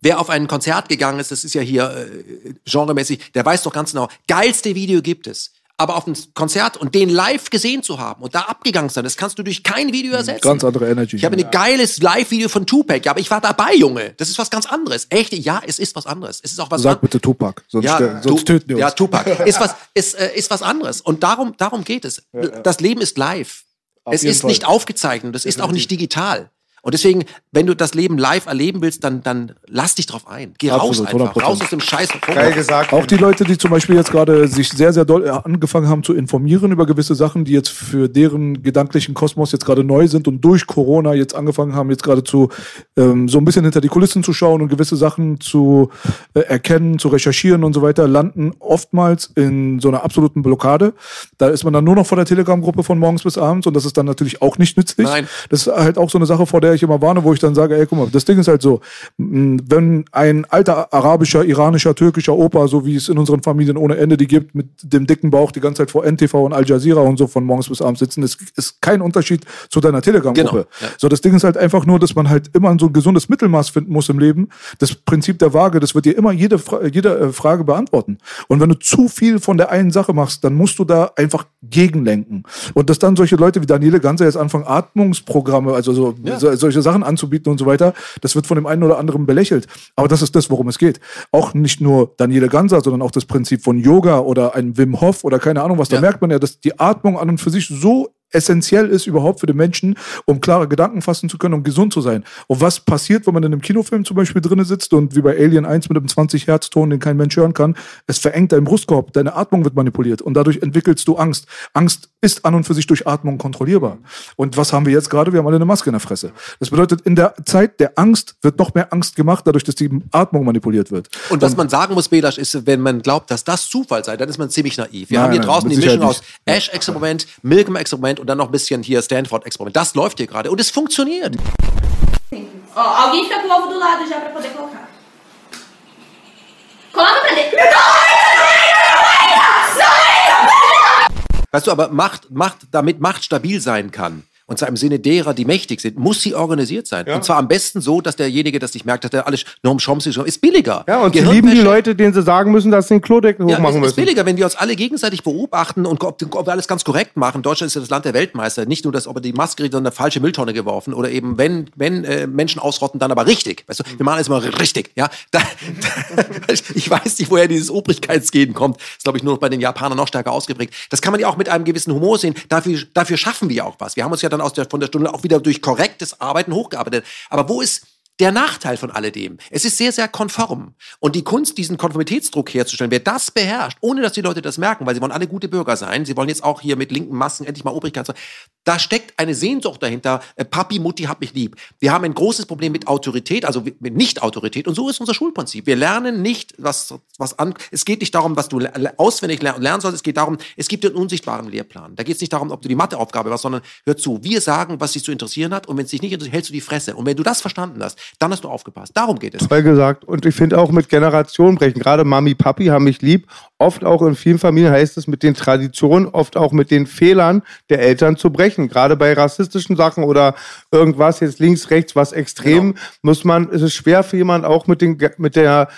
S2: wer auf ein Konzert gegangen ist, das ist ja hier äh, genremäßig, der weiß doch ganz genau, geilste Video gibt es aber auf ein Konzert und den live gesehen zu haben und da abgegangen sein, das kannst du durch kein Video
S3: Mhm.
S2: ersetzen.
S3: Ganz andere Energy.
S2: Ich habe ein geiles Live-Video von Tupac, ja, aber ich war dabei, Junge. Das ist was ganz anderes. Echt? Ja, es ist was anderes. Es ist auch was
S3: Sag bitte Tupac, sonst,
S2: ja,
S3: sonst töten wir uns.
S2: Ja, Tupac. *laughs* Ist was, ist, äh, ist was anderes. Und darum, darum geht es. Das Leben ist live. es
S3: jeden
S2: ist
S3: Fall.
S2: nicht aufgezeichnet. Es ist auch nicht digital. Und deswegen, wenn du das Leben live erleben willst, dann, dann lass dich drauf ein. Geh raus
S3: Absolut,
S2: einfach.
S3: 100%.
S2: Raus aus dem Scheiß.
S1: Geil gesagt.
S3: Auch die Leute, die zum Beispiel jetzt gerade sich sehr, sehr doll angefangen haben zu informieren über gewisse Sachen, die jetzt für deren gedanklichen Kosmos jetzt gerade neu sind und durch Corona jetzt angefangen haben, jetzt gerade zu ähm, so ein bisschen hinter die Kulissen zu schauen und gewisse Sachen zu äh, erkennen, zu recherchieren und so weiter, landen oftmals in so einer absoluten Blockade. Da ist man dann nur noch vor der Telegram-Gruppe von morgens bis abends und das ist dann natürlich auch nicht nützlich.
S2: Nein.
S3: Das ist halt auch so eine Sache, vor der ich immer warne, wo ich dann sage, ey, guck mal, das Ding ist halt so, wenn ein alter arabischer, iranischer, türkischer Opa, so wie es in unseren Familien ohne Ende die gibt, mit dem dicken Bauch die ganze Zeit vor NTV und Al Jazeera und so von morgens bis abends sitzen, ist, ist kein Unterschied zu deiner Telegram-Gruppe.
S2: Genau, ja.
S3: So, das Ding ist halt einfach nur, dass man halt immer so ein gesundes Mittelmaß finden muss im Leben. Das Prinzip der Waage, das wird dir immer jede, Fra jede äh, Frage beantworten. Und wenn du zu viel von der einen Sache machst, dann musst du da einfach gegenlenken. Und dass dann solche Leute wie Daniele Ganser jetzt anfangen, Atmungsprogramme, also so, so, solche Sachen anzubieten und so weiter, das wird von dem einen oder anderen belächelt. Aber das ist das, worum es geht. Auch nicht nur Daniele Ganser, sondern auch das Prinzip von Yoga oder ein Wim Hof oder keine Ahnung was. Da
S2: Ja.
S3: merkt man ja, dass die Atmung an und für sich so essentiell ist überhaupt für den Menschen, um klare Gedanken fassen zu können, um gesund zu sein. Und was passiert, wenn man in einem Kinofilm zum Beispiel drinne sitzt und wie bei Alien 1 mit einem 20-Hertz-Ton, den kein Mensch hören kann, es verengt deinen Brustkorb, deine Atmung wird manipuliert und dadurch entwickelst du Angst. Angst ist an und für sich durch Atmung kontrollierbar. Und was haben wir jetzt gerade? Wir haben alle eine Maske in der Fresse. Das bedeutet, in der Zeit der Angst wird noch mehr Angst gemacht, dadurch, dass die Atmung manipuliert wird.
S2: Und was man sagen muss, Belasch, ist, wenn man glaubt, dass das Zufall sei, dann ist man ziemlich naiv. Wir
S3: Nein,
S2: haben hier
S3: nein,
S2: draußen die Mischung aus Ash-Experiment, Milgram-Experiment und dann noch ein bisschen hier Stanford-Experiment. Das läuft hier gerade und es funktioniert.
S4: Ó, alguém fica com o ovo do lado já pra poder colocar. Coloca pra dentro.
S2: Weißt du, aber Macht, Macht, damit Macht stabil sein kann, und zwar im Sinne derer, die mächtig sind, muss sie organisiert sein. Und zwar am besten so, dass derjenige das nicht merkt, dass der alles nur um Chomsy ist billiger.
S1: Ja, und sie lieben die Leute, denen sie sagen müssen, dass sie den Klodeckel
S2: Ja,
S1: hochmachen
S2: es ist
S1: müssen.
S2: billiger, wenn wir uns alle gegenseitig beobachten und ob, ob wir alles ganz korrekt machen. Deutschland ist ja das Land der Weltmeister. Nicht nur, dass ob er die Maske kriegt, sondern eine falsche Mülltonne geworfen. Oder eben, wenn, wenn äh, Menschen ausrotten, dann aber richtig. Weißt du, wir machen alles immer richtig. Ja? *laughs* Da, da, ich weiß nicht, woher dieses Obrigkeitsgehen kommt. Das ist, glaube ich, nur noch bei den Japanern noch stärker ausgeprägt. Das kann man ja auch mit einem gewissen Humor sehen. Dafür, dafür schaffen wir auch was. Wir haben uns ja dann aus der, von der Stunde auch wieder durch korrektes Arbeiten hochgearbeitet. Aber wo ist der Nachteil von alledem. Es ist sehr, sehr konform. Und die Kunst, diesen Konformitätsdruck herzustellen, wer das beherrscht, ohne dass die Leute das merken, weil sie wollen alle gute Bürger sein, sie wollen jetzt auch hier mit linken Massen endlich mal Obrigkeit sein, da steckt eine Sehnsucht dahinter. Äh, Papi, Mutti, hab mich lieb. Wir haben ein großes Problem mit Autorität, also mit Nicht-Autorität. Und so ist unser Schulprinzip. Wir lernen nicht, was, was an. Es geht nicht darum, was du auswendig ler- lernen sollst. Es geht darum, es gibt den unsichtbaren Lehrplan. Da geht es nicht darum, ob du die Matheaufgabe hast, sondern hör zu. Wir sagen, was dich zu interessieren hat. Und wenn es dich nicht interessiert, hältst du die Fresse. Und wenn du das verstanden hast, dann hast du aufgepasst. Darum geht es.
S1: Toll gesagt. Und ich finde auch mit Generationen brechen. Gerade Mami, Papi haben mich lieb. Oft auch in vielen Familien heißt es mit den Traditionen, oft auch mit den Fehlern der Eltern zu brechen. Gerade bei rassistischen Sachen oder irgendwas jetzt links, rechts, was extrem, muss man, es ist schwer für jemanden auch mit den, mit der,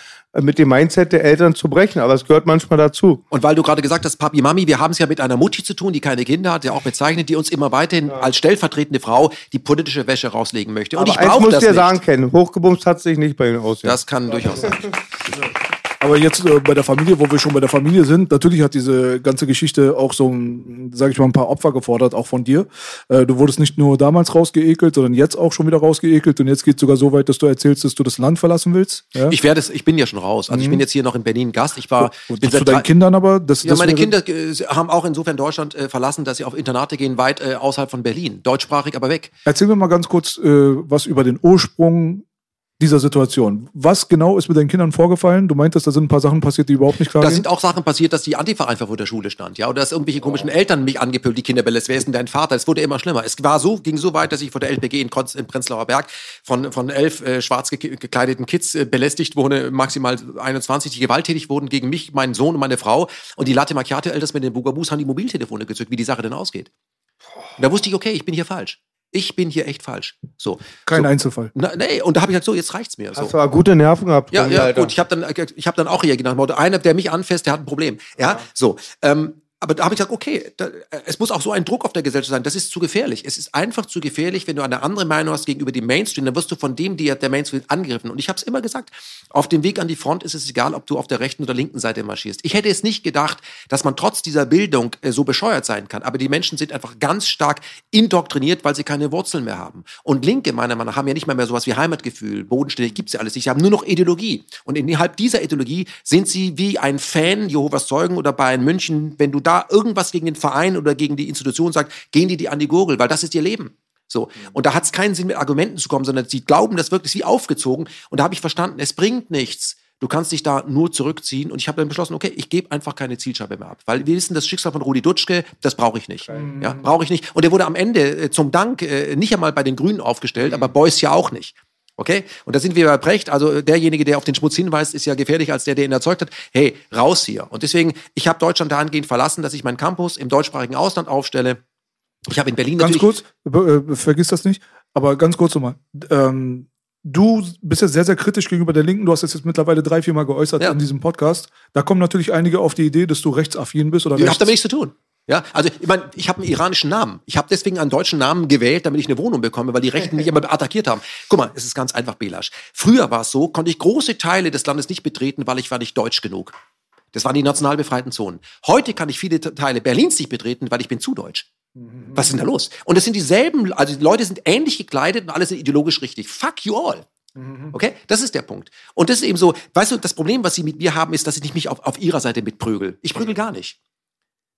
S1: mit dem Mindset der Eltern zu brechen. Aber es gehört manchmal dazu.
S2: Und weil du gerade gesagt hast, Papi, Mami, wir haben es ja mit einer Mutti zu tun, die keine Kinder hat, ja auch bezeichnet, die uns immer weiterhin als stellvertretende Frau die politische Wäsche rauslegen möchte. Und
S1: Aber
S2: ich brauche
S1: muss
S2: das
S1: dir
S2: nicht.
S1: sagen, Ken, hochgebumst hat sich nicht bei Ihnen aus.
S2: Das kann durchaus sein. *laughs*
S3: Aber jetzt äh, bei der Familie, wo wir schon bei der Familie sind, natürlich hat diese ganze Geschichte auch so, ein, sag ich mal, ein paar Opfer gefordert, auch von dir. Äh, du wurdest nicht nur damals rausgeekelt, sondern jetzt auch schon wieder rausgeekelt und jetzt geht sogar so weit, dass du erzählst, dass du das Land verlassen willst. Ja?
S2: Ich werde es, ich bin ja schon raus. Also ich bin jetzt hier noch in Berlin Gast. Ich war,
S3: und
S2: bin
S3: zu deinen Kindern aber, das,
S2: Ja,
S3: das
S2: meine Kinder äh, haben auch insofern Deutschland äh, verlassen, dass sie auf Internate gehen, weit äh, außerhalb von Berlin. Deutschsprachig, aber weg.
S3: Erzähl mir mal ganz kurz äh, was über den Ursprung dieser Situation. Was genau ist mit deinen Kindern vorgefallen? Du meintest, da sind ein paar Sachen passiert, die überhaupt nicht klar
S2: Da
S3: gehen.
S2: sind auch Sachen passiert, dass die Antifa einfach vor der Schule stand, ja, oder dass irgendwelche komischen Eltern mich angepöbelt, die Kinder belässt. Wer ist denn dein Vater? Es wurde immer schlimmer. Es war so, ging so weit, dass ich vor der LPG in, Konz, in Prenzlauer Berg von, von elf äh, schwarz ge gekleideten Kids äh, belästigt wurde, maximal 21, die gewalttätig wurden gegen mich, meinen Sohn und meine Frau. Und die Latte Macchiato Elters mit den Bugabus haben die Mobiltelefone gezückt, wie die Sache denn ausgeht. Und da wusste ich, okay, ich bin hier falsch. Ich bin hier echt falsch. So.
S3: Kein
S2: so.
S3: Einzelfall.
S2: Na, nee, und da habe ich halt so, jetzt reicht's mir. So.
S1: Hast du aber gute Nerven gehabt.
S2: Ja, ja,
S1: Alter.
S2: gut. Ich habe dann, ich hab dann auch reagiert nach dem Motto, einer, der mich anfasst, der hat ein Problem. Ja, so. Ähm, aber da habe ich gesagt, okay, da, äh, es muss auch so ein Druck auf der Gesellschaft sein. Das ist zu gefährlich. Es ist einfach zu gefährlich, wenn du eine andere Meinung hast gegenüber dem Mainstream, dann wirst du von dem, die der Mainstream angegriffen. Und ich habe es immer gesagt, auf dem Weg an die Front ist es egal, ob du auf der rechten oder linken Seite marschierst. Ich hätte es nicht gedacht, dass man trotz dieser Bildung äh, so bescheuert sein kann. Aber die Menschen sind einfach ganz stark indoktriniert, weil sie keine Wurzeln mehr haben. Und Linke, meiner Meinung nach, haben ja nicht mal mehr sowas wie Heimatgefühl, Bodenständig, gibt's ja alles nicht. Sie haben nur noch Ideologie. Und innerhalb dieser Ideologie sind sie wie ein Fan Jehovas Zeugen oder Bayern München. Wenn du da irgendwas gegen den Verein oder gegen die Institution sagst, gehen die dir an die Gurgel, weil das ist ihr Leben. So. Und da hat es keinen Sinn, mit Argumenten zu kommen, sondern sie glauben das wirklich wie aufgezogen. Und da habe ich verstanden, es bringt nichts. Du kannst dich da nur zurückziehen. Und ich habe dann beschlossen, okay, ich gebe einfach keine Zielscheibe mehr ab. Weil wir wissen, das Schicksal von Rudi Dutschke, das brauche ich nicht. Ja, brauche ich nicht. Und der wurde am Ende äh, zum Dank äh, nicht einmal bei den Grünen aufgestellt, aber Beuys ja auch nicht. Okay? Und da sind wir bei Brecht. Also äh, derjenige, der auf den Schmutz hinweist, ist ja gefährlicher als der, der ihn erzeugt hat. Hey, raus hier. Und deswegen, ich habe Deutschland dahingehend verlassen, dass ich meinen Campus im deutschsprachigen Ausland aufstelle. Ich habe in Berlin
S3: Ganz kurz, äh, vergiss das nicht, aber ganz kurz nochmal. Ähm, du bist ja sehr, sehr kritisch gegenüber der Linken. Du hast das jetzt mittlerweile drei, vier Mal geäußert
S2: Ja.
S3: in diesem Podcast. Da kommen natürlich einige auf die Idee, dass du rechtsaffin bist oder
S2: Ich habe damit nichts zu tun. Ja, also ich meine, ich habe einen iranischen Namen. Ich habe deswegen einen deutschen Namen gewählt, damit ich eine Wohnung bekomme, weil die Rechten mich immer attackiert haben. Guck mal, es ist ganz einfach, Belasch. Früher war es so, konnte ich große Teile des Landes nicht betreten, weil ich war nicht deutsch genug. Das waren die national befreiten Zonen. Heute kann ich viele Teile Berlins nicht betreten, weil ich bin zu deutsch. Was ist denn da los? Und es sind dieselben, also die Leute sind ähnlich gekleidet und alle sind ideologisch richtig. Fuck you all. Okay? Das ist der Punkt. Und das ist eben so, weißt du, das Problem, was sie mit mir haben, ist, dass ich nicht mich auf, auf ihrer Seite mitprügel. Ich prügel gar nicht.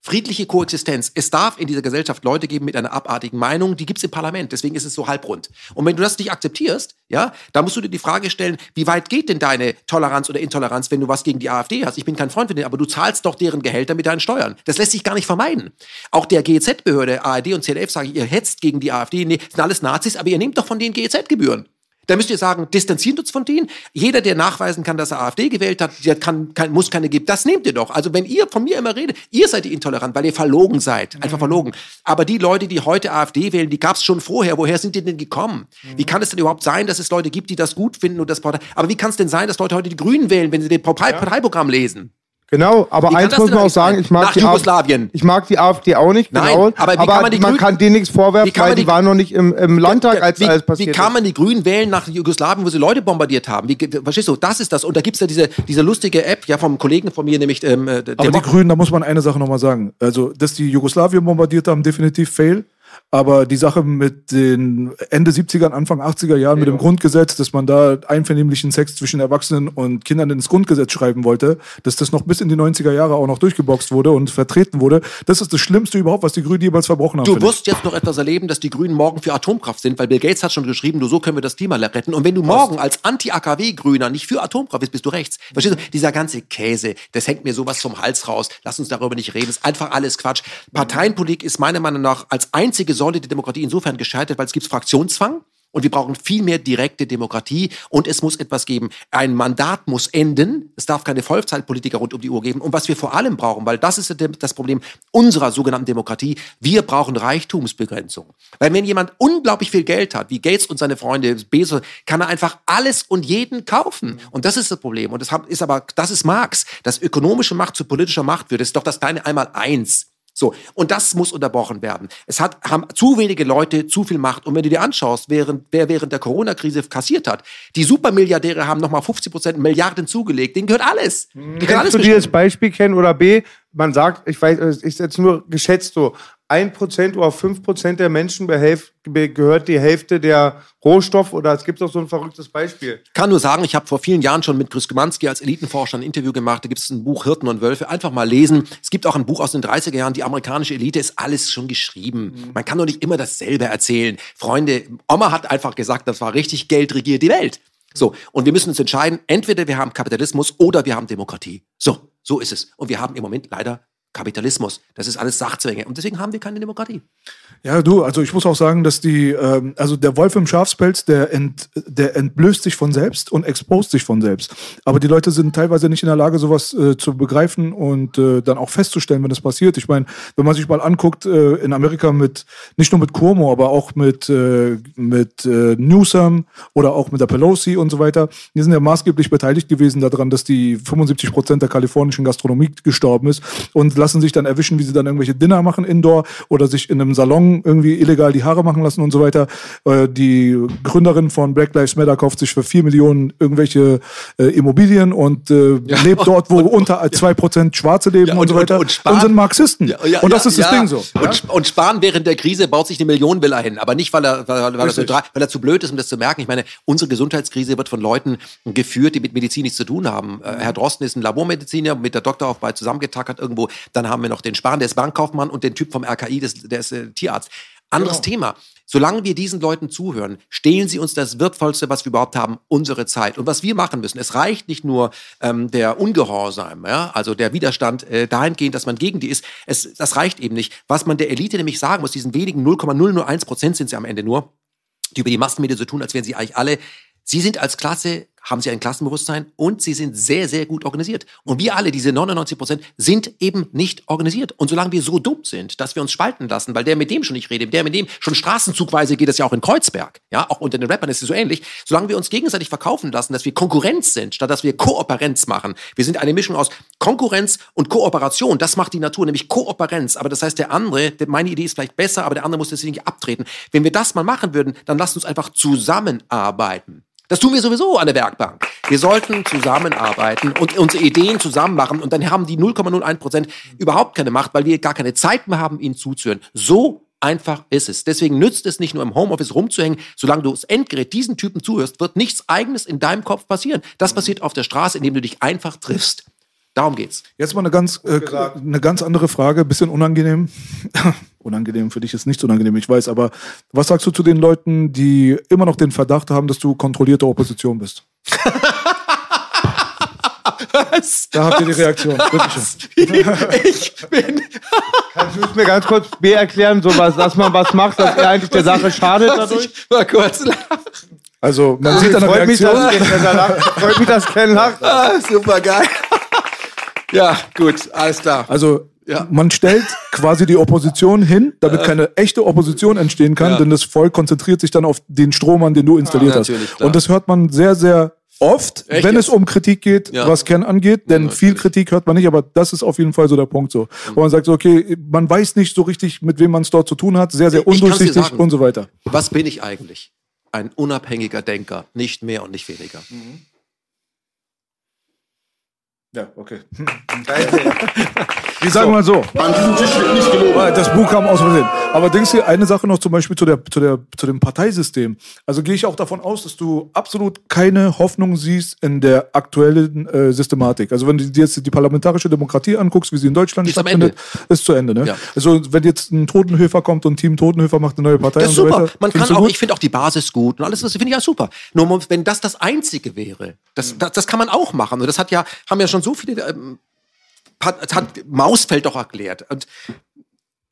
S2: Friedliche Koexistenz. Es darf in dieser Gesellschaft Leute geben mit einer abartigen Meinung, die gibt's im Parlament, deswegen ist es so halbrund. Und wenn du das nicht akzeptierst, ja, da musst du dir die Frage stellen, wie weit geht denn deine Toleranz oder Intoleranz, wenn du was gegen die AfD hast? Ich bin kein Freund von denen, aber du zahlst doch deren Gehälter mit deinen Steuern. Das lässt sich gar nicht vermeiden. Auch der GEZ-Behörde, ARD und ZDF sagen, ihr hetzt gegen die AfD, nee, sind alles Nazis, aber ihr nehmt doch von denen GEZ-Gebühren. Da müsst ihr sagen, distanzieren uns von denen. Jeder, der nachweisen kann, dass er AfD gewählt hat, der kann, kann, muss keine geben. Das nehmt ihr doch. Also wenn ihr von mir immer redet, ihr seid die intolerant, weil ihr verlogen seid. Einfach verlogen. Aber die Leute, die heute AfD wählen, die gab es schon vorher. Woher sind die denn gekommen? Wie kann es denn überhaupt sein, dass es Leute gibt, die das gut finden und das Partei Aber wie kann es denn sein, dass Leute heute die Grünen wählen, wenn sie den Partei Parteiprogramm lesen?
S1: Genau, aber
S2: Wie kann
S1: eins muss man auch sagen,
S2: sein?
S1: ich mag,
S2: Nach
S1: die
S2: Jugoslawien.
S1: AfD, ich mag die AfD auch nicht,
S2: Nein,
S1: genau.
S2: aber wie kann man die
S1: man kann denen nichts
S2: Wie
S1: vorwerfen,
S2: kann
S1: weil die
S2: die-
S1: waren noch nicht im, im Landtag, als
S2: wie,
S1: alles
S2: wie
S1: passiert
S2: kann
S1: ist.
S2: man die Grünen wählen nach Jugoslawien, wo sie Leute bombardiert haben? Wie, verstehst du, das ist das. Und da gibt's ja diese, diese lustige App, ja, vom Kollegen von mir, nämlich ähm, äh, der
S3: Aber die Grünen, da muss man eine Sache nochmal sagen. Also, dass die Jugoslawien bombardiert haben, definitiv fail. Aber die Sache mit den Ende 70er, Anfang 80er Jahren mit dem Grundgesetz, dass man da einvernehmlichen Sex zwischen Erwachsenen und Kindern ins Grundgesetz schreiben wollte, dass das noch bis in die 90er Jahre auch noch durchgeboxt wurde und vertreten wurde, das ist das Schlimmste überhaupt, was die Grünen jemals verbrochen haben.
S2: Du wirst jetzt noch etwas erleben, dass die Grünen morgen für Atomkraft sind, weil Bill Gates hat schon geschrieben, du so können wir das Klima retten. Und wenn du morgen als Anti-AKW-Grüner nicht für Atomkraft bist, bist du rechts. Verstehst du? Dieser ganze Käse, das hängt mir sowas zum Hals raus. Lass uns darüber nicht reden. ist einfach alles Quatsch. Parteienpolitik ist meiner Meinung nach als einzige Säule der Demokratie insofern gescheitert, weil es gibt Fraktionszwang. Und wir brauchen viel mehr direkte Demokratie und es muss etwas geben. Ein Mandat muss enden. Es darf keine Vollzeitpolitiker rund um die Uhr geben. Und was wir vor allem brauchen, weil das ist das Problem unserer sogenannten Demokratie, wir brauchen Reichtumsbegrenzung. Weil wenn jemand unglaublich viel Geld hat, wie Gates und seine Freunde, Bezos, kann er einfach alles und jeden kaufen. Und das ist das Problem. Und das ist aber, das ist Marx. Dass ökonomische Macht zu politischer Macht wird, das ist doch das kleine Einmal-Eins. So, und das muss unterbrochen werden. Es hat, haben zu wenige Leute zu viel Macht. Und wenn du dir anschaust, während, wer während der Corona-Krise kassiert hat, die Supermilliardäre haben nochmal 50 Prozent Milliarden zugelegt. Denen gehört alles. Die können alles
S1: Kannst du dieses
S2: bestimmen.
S1: Beispiel kennen oder B? Man sagt, ich weiß, ich jetzt nur geschätzt so, 1% oder 5% der Menschen gehört die Hälfte der Rohstoff oder es gibt doch so ein verrücktes Beispiel.
S2: kann nur sagen, ich habe vor vielen Jahren schon mit Chris Gemanski als Elitenforscher ein Interview gemacht. Da gibt es ein Buch Hirten und Wölfe. Einfach mal lesen. Es gibt auch ein Buch aus den 30er Jahren, die amerikanische Elite ist alles schon geschrieben. Man kann doch nicht immer dasselbe erzählen. Freunde, Oma hat einfach gesagt, das war richtig, Geld regiert die Welt. So, und wir müssen uns entscheiden, entweder wir haben Kapitalismus oder wir haben Demokratie. So, so ist es. Und wir haben im Moment leider Kapitalismus. Das ist alles Sachzwänge. Und deswegen haben wir keine Demokratie.
S3: Ja, du, also ich muss auch sagen, dass die, ähm, also der Wolf im Schafspelz, der, ent, der entblößt sich von selbst und expost sich von selbst. Aber die Leute sind teilweise nicht in der Lage, sowas äh, zu begreifen und äh, dann auch festzustellen, wenn das passiert. Ich meine, wenn man sich mal anguckt, äh, in Amerika mit, nicht nur mit Cuomo, aber auch mit, äh, mit äh, Newsom oder auch mit der Pelosi und so weiter, die sind ja maßgeblich beteiligt gewesen daran, dass die 75 Prozent der kalifornischen Gastronomie gestorben ist und lassen sich dann erwischen, wie sie dann irgendwelche Dinner machen indoor oder sich in einem Salon irgendwie illegal die Haare machen lassen und so weiter. Äh, die Gründerin von Black Lives Matter kauft sich für 4 Millionen irgendwelche äh, Immobilien und äh, lebt dort, wo *laughs* unter 2% Schwarze leben
S2: Ja,
S3: und,
S2: und-
S3: so weiter
S2: und- und
S3: sind Marxisten.
S2: Ja, ja,
S3: und das
S2: ja,
S3: ist das
S2: ja.
S3: Ding so.
S2: Und, Sp- und Spahn während der Krise baut sich eine Millionenvilla hin. Aber nicht, weil er, weil, er- weil, er so weil er zu blöd ist, um das zu merken. Ich meine, unsere Gesundheitskrise wird von Leuten geführt, die mit Medizin nichts zu tun haben. Äh, Herr Drosten ist ein Labormediziner mit der Doktorarbeit zusammengetackert irgendwo. Dann haben wir noch den Spahn, der ist Bankkaufmann und den Typ vom RKI, das, der ist äh, Tierarzt. Anderes Thema. Solange wir diesen Leuten zuhören, stehlen sie uns das Wertvollste, was wir überhaupt haben, unsere Zeit. Und was wir machen müssen, es reicht nicht nur ähm, der Ungehorsam, ja, also der Widerstand äh, dahingehend, dass man gegen die ist. Es, das reicht eben nicht. Was man der Elite nämlich sagen muss, diesen wenigen 0,001 Prozent sind sie am Ende nur, die über die Massenmedien so tun, als wären sie eigentlich alle. Sie sind als Klasse, haben sie ein Klassenbewusstsein und sie sind sehr, sehr gut organisiert. Und wir alle, diese 99 Prozent, sind eben nicht organisiert. Und solange wir so dumm sind, dass wir uns spalten lassen, weil der mit dem schon nicht redet, der mit dem schon straßenzugweise geht es ja auch in Kreuzberg, ja, auch unter den Rappern ist es so ähnlich, solange wir uns gegenseitig verkaufen lassen, dass wir Konkurrenz sind, statt dass wir Kooperenz machen. Wir sind eine Mischung aus Konkurrenz und Kooperation. Das macht die Natur, nämlich Kooperenz. Aber das heißt, der andere, der- meine Idee ist vielleicht besser, aber der andere muss deswegen nicht abtreten. Wenn wir das mal machen würden, dann lasst uns einfach zusammenarbeiten. Das tun wir sowieso an der Werkbank. Wir sollten zusammenarbeiten und unsere Ideen zusammen machen und dann haben die 0,01 Prozent überhaupt keine Macht, weil wir gar keine Zeit mehr haben, ihnen zuzuhören. So einfach ist es. Deswegen nützt es nicht nur im Homeoffice rumzuhängen. Solange du das Endgerät diesen Typen zuhörst, wird nichts Eigenes in deinem Kopf passieren. Das passiert auf der Straße, indem du dich einfach triffst. Darum geht's.
S3: Jetzt mal eine ganz, äh, eine ganz andere Frage, bisschen unangenehm. *laughs* unangenehm, für dich ist nichts unangenehm, ich weiß, aber was sagst du zu den Leuten, die immer noch den Verdacht haben, dass du kontrollierte Opposition bist? Da habt ihr die Reaktion. Wirklich. *laughs*
S2: Ich bin. *laughs*
S1: Kannst du es mir ganz kurz B erklären, so was, dass man was macht, dass er eigentlich der Sache schadet dadurch?
S2: Ich mal kurz lachen.
S3: Also, man sieht an der Reaktion.
S1: er. Freut mich, dass Ken lacht.
S2: Ah, super geil. Ja, gut, alles klar.
S3: Also,
S2: Ja.
S3: man stellt quasi die Opposition hin, damit keine echte Opposition entstehen kann,
S2: Ja.
S3: denn das Volk konzentriert sich dann auf den Strohmann, den du installiert
S2: Ah,
S3: hast.
S2: klar.
S3: Und das hört man sehr, sehr oft,
S2: Echt
S3: wenn es um Kritik geht,
S2: Ja.
S3: was Ken angeht, denn
S2: Ja,
S3: viel. Kritik hört man nicht, aber das ist auf jeden Fall so der Punkt so. Wo man sagt, so, okay, man weiß nicht so richtig, mit wem man es dort zu tun hat, sehr, sehr undurchsichtig und so weiter.
S2: Was bin ich eigentlich? Ein unabhängiger Denker, nicht mehr und nicht weniger.
S3: Ja, okay. *laughs* Wir sagen mal so.
S5: An diesem Tisch wird nicht gelogen.
S3: Weil Das Buch kam aus Versehen. Aber denkst du, eine Sache noch zum Beispiel zu, der, zu, der, zu dem Parteisystem. Also gehe ich auch davon aus, dass du absolut keine Hoffnung siehst in der aktuellen äh, Systematik. Also wenn du dir jetzt die parlamentarische Demokratie anguckst, wie sie in Deutschland
S2: ist
S3: stattfindet, ist zu Ende. Ne?
S2: Ja.
S3: Also wenn jetzt ein Totenhöfer kommt und Team Totenhöfer macht eine neue Partei
S2: Das ist
S3: und so
S2: super.
S3: weiter.
S2: Man kann auch,
S3: gut?
S2: ich finde auch die Basis gut und alles, das finde ich ja super. Nur wenn das das Einzige wäre, das, das, das kann man auch machen. Und das hat ja, haben ja schon so viele, ähm, hat, hat Mausfeld doch erklärt. Und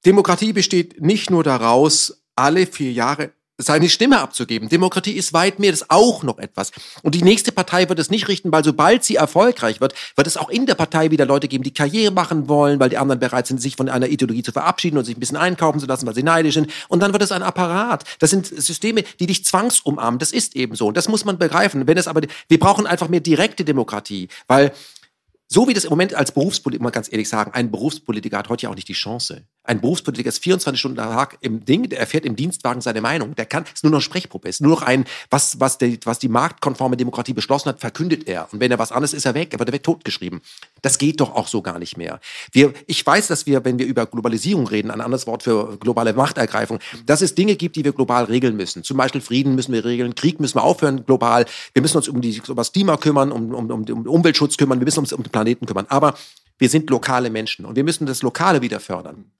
S2: Demokratie besteht nicht nur daraus, alle vier Jahre seine Stimme abzugeben. Demokratie ist weit mehr, das ist auch noch etwas. Und die nächste Partei wird es nicht richten, weil sobald sie erfolgreich wird, wird es auch in der Partei wieder Leute geben, die Karriere machen wollen, weil die anderen bereit sind, sich von einer Ideologie zu verabschieden und sich ein bisschen einkaufen zu lassen, weil sie neidisch sind. Und dann wird es ein Apparat. Das sind Systeme, die dich zwangsumarmen. Das ist eben so. Und das muss man begreifen. Wenn es aber, wir brauchen einfach mehr direkte Demokratie, weil so wie das im Moment als Berufspolitiker, mal ganz ehrlich sagen, ein Berufspolitiker hat heute ja auch nicht die Chance. Ein Berufspolitiker ist 24 Stunden am Tag im Ding, der erfährt im Dienstwagen seine Meinung. Der kann, ist nur noch Sprechpuppe, ist nur noch ein, was, was, der, was die marktkonforme Demokratie beschlossen hat, verkündet er. Und wenn er was anderes ist, er weg, er wird totgeschrieben. Das geht doch auch so gar nicht mehr. Wir, ich weiß, dass wir, wenn wir über Globalisierung reden, ein anderes Wort für globale Machtergreifung, dass es Dinge gibt, die wir global regeln müssen. Zum Beispiel Frieden müssen wir regeln, Krieg müssen wir aufhören global. Wir müssen uns um, die, um das Klima kümmern, um, um, um, um Umweltschutz kümmern, wir müssen uns um Planeten kümmern. Aber wir sind lokale Menschen und wir müssen das Lokale wieder fördern.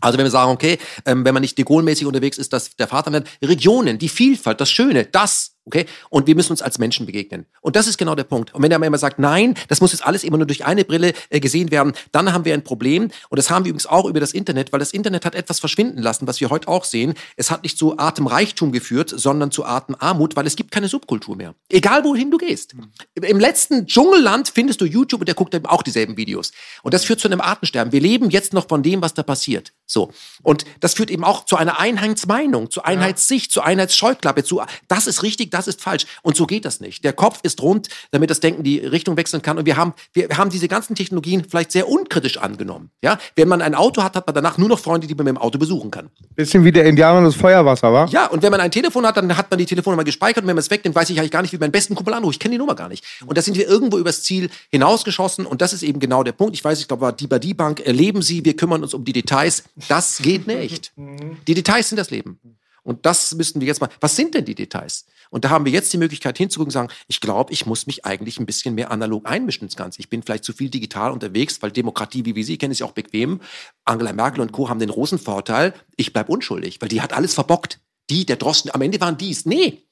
S2: Also wenn wir sagen, okay, ähm, wenn man nicht de Gaulle-mäßig unterwegs ist, dass der Vaterland, Regionen, die Vielfalt, das Schöne, das, okay, und wir müssen uns als Menschen begegnen. Und das ist genau der Punkt. Und wenn der immer sagt, nein, das muss jetzt alles immer nur durch eine Brille äh, gesehen werden, dann haben wir ein Problem. Und das haben wir übrigens auch über das Internet, weil das Internet hat etwas verschwinden lassen, was wir heute auch sehen. Es hat nicht zu Atemreichtum geführt, sondern zu Atemarmut, weil es gibt keine Subkultur mehr. Egal wohin du gehst. Im letzten Dschungelland findest du YouTube und der guckt eben auch dieselben Videos. Und das führt zu einem Artensterben. Wir leben jetzt noch von dem, was da passiert. So. Und das führt eben auch zu einer Einheitsmeinung, zu Einheitssicht, zu Einheitsscheuklappe, zu das ist richtig, das ist falsch. Und so geht das nicht. Der Kopf ist rund, damit das Denken die Richtung wechseln kann. Und wir haben, wir haben diese ganzen Technologien vielleicht sehr unkritisch angenommen. Ja? Wenn man ein Auto hat, hat man danach nur noch Freunde, die man mit dem Auto besuchen kann.
S1: Bisschen wie der Indianer und das Feuerwasser, wa?
S2: Ja, und wenn man ein Telefon hat, dann hat man die Telefonnummer gespeichert und wenn man es wegnimmt, weiß ich eigentlich gar nicht, wie meinen besten Kumpel anruft. Ich kenne die Nummer gar nicht. Und da sind wir irgendwo übers Ziel hinausgeschossen und das ist eben genau der Punkt. Ich weiß, ich glaube, war die bei die Bank, erleben Sie, wir kümmern uns um die Details. Das geht nicht. *laughs* Die Details sind das Leben. Und das müssten wir jetzt mal, was sind denn die Details? Und da haben wir jetzt die Möglichkeit hinzugucken und sagen, ich glaube, ich muss mich eigentlich ein bisschen mehr analog einmischen ins Ganze. Ich bin vielleicht zu viel digital unterwegs, weil Demokratie, wie wir sie kennen, ist ja auch bequem. Angela Merkel und Co. haben den großen Vorteil, ich bleib unschuldig, weil die hat alles verbockt. Die, der Drosten, am Ende waren dies. Nee,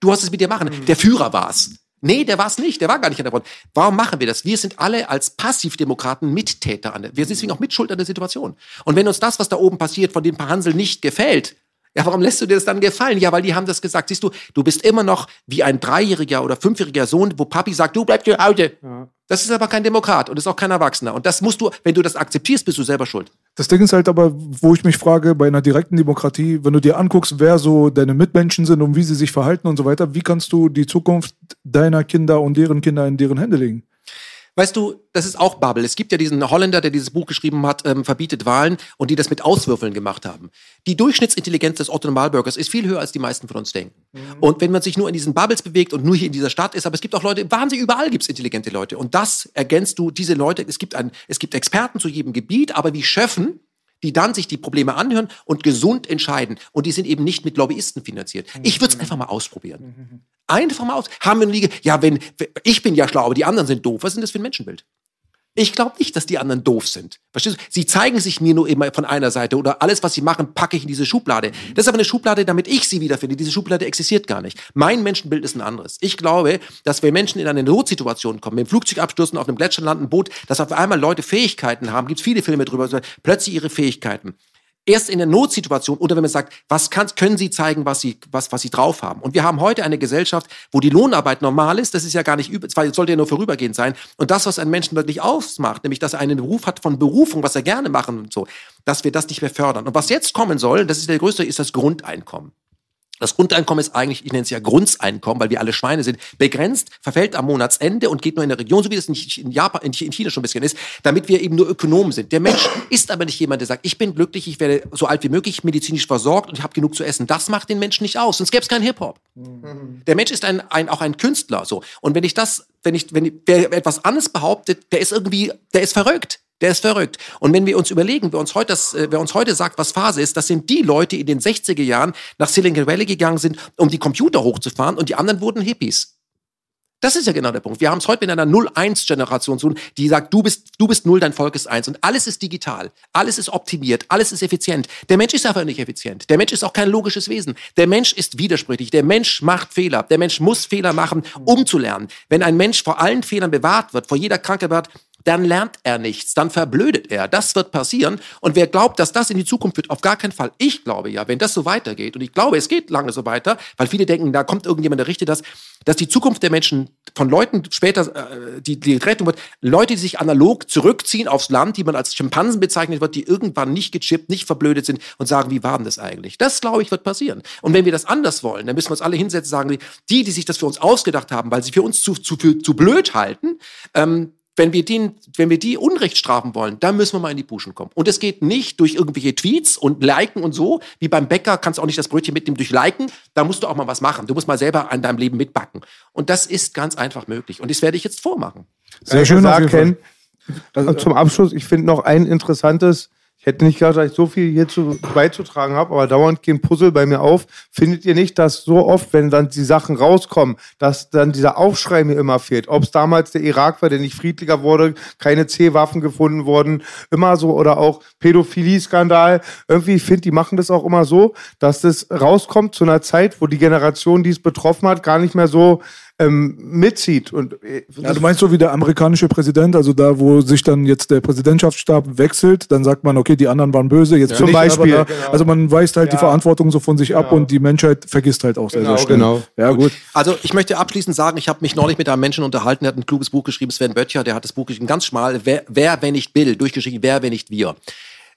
S2: du hast es mit dir machen. Der Führer war's. Nee, der war's nicht. Der war gar nicht an der Front. Warum machen wir das? Wir sind alle als Passivdemokraten Mittäter an der, wir sind deswegen auch Mitschuld an der Situation. Und wenn uns das, was da oben passiert, von den paar Hansel nicht gefällt, ja, warum lässt du dir das dann gefallen? Ja, weil die haben das gesagt. Siehst du, du bist immer noch wie ein dreijähriger oder fünfjähriger Sohn, wo Papi sagt, du bleibst zu Hause. Das ist aber kein Demokrat und ist auch kein Erwachsener. Und das musst du, wenn du das akzeptierst, bist du selber schuld.
S3: Das Ding ist halt aber, wo ich mich frage, bei einer direkten Demokratie, wenn du dir anguckst, wer so deine Mitmenschen sind und wie sie sich verhalten und so weiter, wie kannst du die Zukunft deiner Kinder und deren Kinder in deren Hände legen?
S2: Weißt du, das ist auch Bubble. Es gibt ja diesen Holländer, der dieses Buch geschrieben hat, ähm, verbietet Wahlen und die das mit Auswürfeln gemacht haben. Die Durchschnittsintelligenz des Otto Normalbürgers ist viel höher, als die meisten von uns denken. Und wenn man sich nur in diesen Bubbles bewegt und nur hier in dieser Stadt ist, aber es gibt auch Leute, wahnsinnig überall gibt es intelligente Leute. Und das ergänzt du, diese Leute, es gibt, ein, es gibt Experten zu jedem Gebiet, aber wie Schöffen, die dann sich die Probleme anhören und gesund entscheiden. Und die sind eben nicht mit Lobbyisten finanziert. Ich würde es einfach mal ausprobieren. Einfach mal aus. Haben wir nie, ja, wenn, ich bin ja schlau, aber die anderen sind doof. Was ist denn das für ein Menschenbild? Ich glaube nicht, dass die anderen doof sind. Verstehst du? Sie zeigen sich mir nur immer von einer Seite oder alles, was sie machen, packe ich in diese Schublade. Das ist aber eine Schublade, damit ich sie wiederfinde. Diese Schublade existiert gar nicht. Mein Menschenbild ist ein anderes. Ich glaube, dass wenn Menschen in eine Notsituation kommen, mit dem Flugzeug abstürzen, auf einem Gletscher landen, ein Boot, dass auf einmal Leute Fähigkeiten haben, gibt es viele Filme drüber, plötzlich ihre Fähigkeiten erst in der Notsituation oder wenn man sagt, was kann, können Sie zeigen, was Sie, was, was Sie drauf haben. Und wir haben heute eine Gesellschaft, wo die Lohnarbeit normal ist. Das ist ja gar nicht übel, zwar sollte ja nur vorübergehend sein. Und das, was einen Menschen wirklich ausmacht, nämlich, dass er einen Beruf hat von Berufung, was er gerne machen und so, dass wir das nicht mehr fördern. Und was jetzt kommen soll, das ist der größte, ist das Grundeinkommen. Das Grundeinkommen ist eigentlich, ich nenne es ja Grundeinkommen, weil wir alle Schweine sind, begrenzt, verfällt am Monatsende und geht nur in der Region, so wie das in Japan, in China schon ein bisschen ist, damit wir eben nur Ökonomen sind. Der Mensch *coughs* ist aber nicht jemand, der sagt, ich bin glücklich, ich werde so alt wie möglich medizinisch versorgt und ich habe genug zu essen. Das macht den Menschen nicht aus, sonst gäbe es keinen Hip-Hop. Der Mensch ist ein, ein, auch ein Künstler. So. Und wenn ich das, wenn ich, wenn wer etwas anderes behauptet, der ist irgendwie, der ist verrückt. Der ist verrückt. Und wenn wir uns überlegen, wer uns, heute das, äh, wer uns heute sagt, was Phase ist, das sind die Leute, die in den 60er Jahren nach Silicon Valley gegangen sind, um die Computer hochzufahren und die anderen wurden Hippies. Das ist ja genau der Punkt. Wir haben es heute mit einer 0-1-Generation zu tun, die sagt, du bist, du bist 0, dein Volk ist 1. Und alles ist digital, alles ist optimiert, alles ist effizient. Der Mensch ist einfach nicht effizient. Der Mensch ist auch kein logisches Wesen. Der Mensch ist widersprüchlich. Der Mensch macht Fehler. Der Mensch muss Fehler machen, um zu lernen. Wenn ein Mensch vor allen Fehlern bewahrt wird, vor jeder Krankheit dann lernt er nichts, dann verblödet er. Das wird passieren. Und wer glaubt, dass das in die Zukunft wird, auf gar keinen Fall. Ich glaube ja, wenn das so weitergeht, und ich glaube, es geht lange so weiter, weil viele denken, da kommt irgendjemand, der richtet das, dass die Zukunft der Menschen von Leuten später, äh, die, die Rettung wird, Leute, die sich analog zurückziehen aufs Land, die man als Schimpansen bezeichnet wird, die irgendwann nicht gechippt, nicht verblödet sind und sagen, wie war denn das eigentlich? Das, glaube ich, wird passieren. Und wenn wir das anders wollen, dann müssen wir uns alle hinsetzen sagen, die, die sich das für uns ausgedacht haben, weil sie für uns zu, zu, zu blöd halten, ähm, wenn wir, den, wenn wir die Unrecht strafen wollen, dann müssen wir mal in die Puschen kommen. Und es geht nicht durch irgendwelche Tweets und Liken und so, wie beim Bäcker kannst du auch nicht das Brötchen mitnehmen durch Liken, da musst du auch mal was machen. Du musst mal selber an deinem Leben mitbacken. Und das ist ganz einfach möglich. Und das werde ich jetzt vormachen.
S1: Sehr schön, Ken. Also, zum Abschluss, ich finde noch ein interessantes ich hätte nicht gedacht, dass ich so viel hierzu beizutragen habe, aber dauernd gehen Puzzle bei mir auf. Findet ihr nicht, dass so oft, wenn dann die Sachen rauskommen, dass dann dieser Aufschrei mir immer fehlt? Ob es damals der Irak war, der nicht friedlicher wurde, keine C-Waffen gefunden wurden, immer so, oder auch Pädophilie-Skandal. Irgendwie, ich finde, die machen das auch immer so, dass das rauskommt zu einer Zeit, wo die Generation, die es betroffen hat, gar nicht mehr so ähm, mitzieht. Und,
S3: äh, ja, du meinst so wie der amerikanische Präsident, also da, wo sich dann jetzt der Präsidentschaftsstab wechselt, dann sagt man, okay, die anderen waren böse, jetzt ja,
S1: zum Beispiel. Da,
S3: genau. Also man weist halt ja. die Verantwortung so von sich genau. ab und die Menschheit vergisst halt auch
S1: genau, sehr, sehr schnell. Genau.
S2: Ja, gut. Also ich möchte abschließend sagen, ich habe mich neulich mit einem Menschen unterhalten, der hat ein kluges Buch geschrieben, Sven Böttcher, der hat das Buch geschrieben, ganz schmal, wer, wer wenn nicht Bill, durchgeschrieben, wer, wenn nicht wir.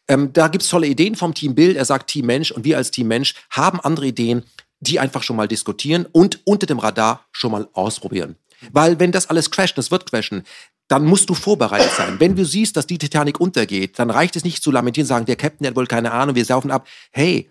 S2: Ähm, da gibt's tolle Ideen vom Team Bild. Er sagt Team Mensch und wir als Team Mensch haben andere Ideen, die einfach schon mal diskutieren und unter dem Radar schon mal ausprobieren. Weil wenn das alles crasht, das wird crashen, dann musst du vorbereitet sein. Wenn du siehst, dass die Titanic untergeht, dann reicht es nicht zu lamentieren, sagen, der Captain hat wohl keine Ahnung, wir saufen ab. Hey,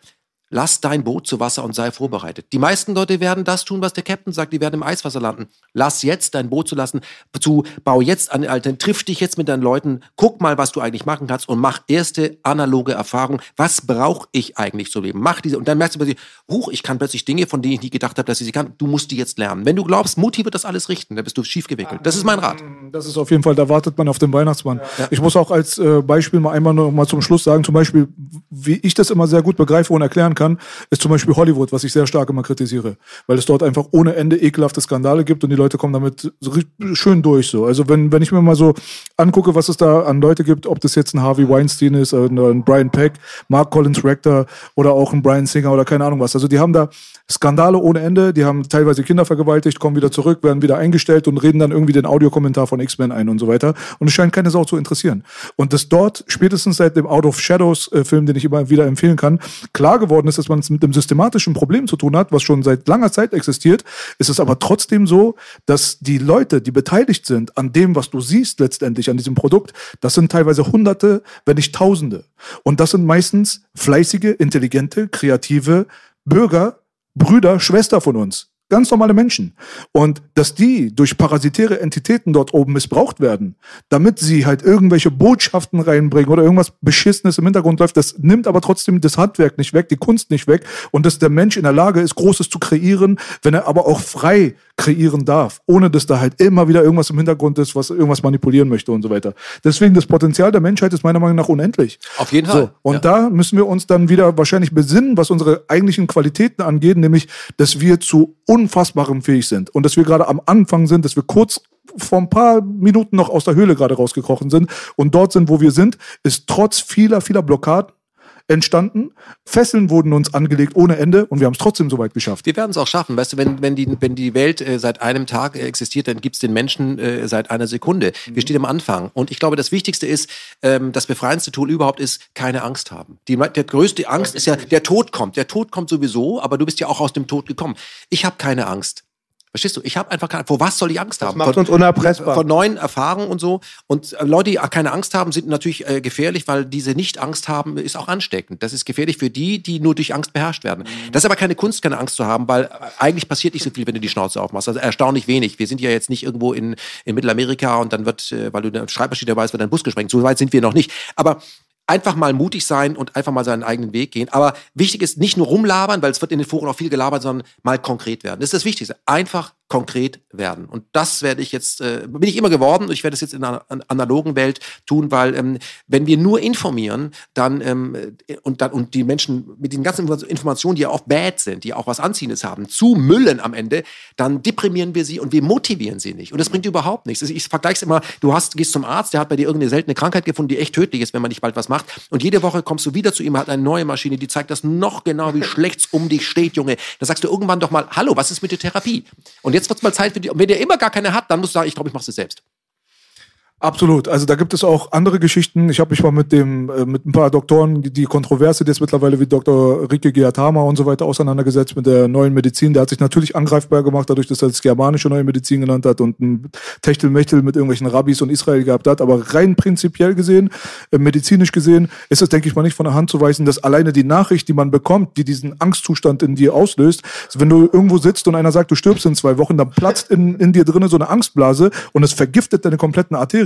S2: Lass dein Boot zu Wasser und sei vorbereitet. Die meisten Leute werden das tun, was der Captain sagt, die werden im Eiswasser landen. Lass jetzt dein Boot zu lassen, zu, bau jetzt an Alten, triff dich jetzt mit deinen Leuten, guck mal, was du eigentlich machen kannst und mach erste analoge Erfahrung. Was brauche ich eigentlich zu leben? Mach diese, und dann merkst du plötzlich, huch, ich kann plötzlich Dinge, von denen ich nie gedacht habe, dass ich sie kann. Du musst die jetzt lernen. Wenn du glaubst, Mutti wird das alles richten, dann bist du schief gewickelt. Das ist mein Rat.
S3: Das ist auf jeden Fall, da wartet man auf den Weihnachtsmann. Ja. Ich muss auch als äh, Beispiel mal einmal noch mal zum Schluss sagen, zum Beispiel, wie ich das immer sehr gut begreife und erklären kann, ist zum Beispiel Hollywood, was ich sehr stark immer kritisiere, weil es dort einfach ohne Ende ekelhafte Skandale gibt und die Leute kommen damit so schön durch. So. Also wenn, wenn ich mir mal so angucke, was es da an Leute gibt, ob das jetzt ein Harvey Weinstein ist, ein Brian Peck, Mark Collins Rector oder auch ein Brian Singer oder keine Ahnung was. Also die haben da Skandale ohne Ende, die haben teilweise Kinder vergewaltigt, kommen wieder zurück, werden wieder eingestellt und reden dann irgendwie den Audiokommentar von X-Men ein und so weiter. Und es scheint keine Sau zu interessieren. Und das dort spätestens seit dem Out of Shadows äh, den ich immer wieder empfehlen kann, klar geworden ist, dass man es mit dem systematischen Problem zu tun hat, was schon seit langer Zeit existiert, ist es aber trotzdem so, dass die Leute, die beteiligt sind an dem, was du siehst letztendlich, an diesem Produkt, das sind teilweise Hunderte, wenn nicht Tausende. Und das sind meistens fleißige, intelligente, kreative Bürger, Brüder, Schwester von uns. Ganz normale Menschen. Und dass die durch parasitäre Entitäten dort oben missbraucht werden, damit sie halt irgendwelche Botschaften reinbringen oder irgendwas Beschissenes im Hintergrund läuft, das nimmt aber trotzdem das Handwerk nicht weg, die Kunst nicht weg und dass der Mensch in der Lage ist, Großes zu kreieren, wenn er aber auch frei kreieren darf, ohne dass da halt immer wieder irgendwas im Hintergrund ist, was irgendwas manipulieren möchte und so weiter. Deswegen das Potenzial der Menschheit ist meiner Meinung nach unendlich.
S2: Auf jeden Fall. So,
S3: und ja. da müssen wir uns dann wieder wahrscheinlich besinnen, was unsere eigentlichen Qualitäten angeht, nämlich, dass wir zu Unfassbarem fähig sind und dass wir gerade am Anfang sind, dass wir kurz vor ein paar Minuten noch aus der Höhle gerade rausgekrochen sind und dort sind, wo wir sind, ist trotz vieler, vieler Blockaden entstanden. Fesseln wurden uns angelegt ohne Ende und wir haben es trotzdem so weit geschafft.
S2: Wir werden es auch schaffen. Weißt du, wenn, wenn, die, wenn die Welt äh, seit einem Tag existiert, dann gibt es den Menschen äh, seit einer Sekunde. Mhm. Wir stehen am Anfang. Und ich glaube, das Wichtigste ist, ähm, das befreiendste Tool überhaupt ist, keine Angst haben. Die, der größte Angst ist ja, der Tod kommt. Der Tod kommt sowieso, aber du bist ja auch aus dem Tod gekommen. Ich habe keine Angst Verstehst du? Ich habe einfach keine, vor was soll ich Angst haben?
S1: macht
S2: Von-
S1: uns unerpressbar.
S2: Von neuen Erfahrungen und so. Und äh, Leute, die keine Angst haben, sind natürlich äh, gefährlich, weil diese Nicht-Angst haben, ist auch ansteckend. Das ist gefährlich für die, die nur durch Angst beherrscht werden. Das ist aber keine Kunst, keine Angst zu haben, weil äh, eigentlich passiert nicht so viel, wenn du die Schnauze aufmachst. Also erstaunlich wenig. Wir sind ja jetzt nicht irgendwo in, in Mittelamerika und dann wird, äh, weil du eine Schreibmaschine dabei hast, wird dein Bus gesprengt. So weit sind wir noch nicht. Aber einfach mal mutig sein und einfach mal seinen eigenen Weg gehen. Aber wichtig ist nicht nur rumlabern, weil es wird in den Foren auch viel gelabert, sondern mal konkret werden. Das ist das Wichtigste. Einfach konkret werden. Und das werde ich jetzt, äh, bin ich immer geworden und ich werde es jetzt in einer an- analogen Welt tun, weil ähm, wenn wir nur informieren, dann ähm, äh, und dann und die Menschen mit den ganzen Inform- Informationen, die ja auch bad sind, die auch was Anziehendes haben, zu müllen am Ende, dann deprimieren wir sie und wir motivieren sie nicht. Und das bringt überhaupt nichts. Ich vergleiche es immer, du hast, gehst zum Arzt, der hat bei dir irgendeine seltene Krankheit gefunden, die echt tödlich ist, wenn man nicht bald was macht. Und jede Woche kommst du wieder zu ihm, hat eine neue Maschine, die zeigt das noch genau, wie *laughs* schlecht's um dich steht, Junge. Da sagst du irgendwann doch mal, hallo, was ist mit der Therapie? Und jetzt wird's mal Zeit für die. Und wenn der immer gar keine hat, dann musst du sagen, ich glaube, ich mache es selbst.
S3: Absolut. Also da gibt es auch andere Geschichten. Ich habe mich mal mit dem äh, mit ein paar Doktoren, die- Kontroverse, die jetzt mittlerweile wie Dr. Rike Giatama und so weiter auseinandergesetzt mit der neuen Medizin. Der hat sich natürlich angreifbar gemacht, dadurch, dass er das germanische neue Medizin genannt hat und ein Techtelmechtel mit irgendwelchen Rabbis und Israel gehabt hat. Aber rein prinzipiell gesehen, äh, medizinisch gesehen, ist es, denke ich mal, nicht von der Hand zu weisen, dass alleine die Nachricht, die man bekommt, die diesen Angstzustand in dir auslöst, wenn du irgendwo sitzt und einer sagt, du stirbst in zwei Wochen, dann platzt in, in dir drinnen so eine Angstblase und es vergiftet deine kompletten Arterien.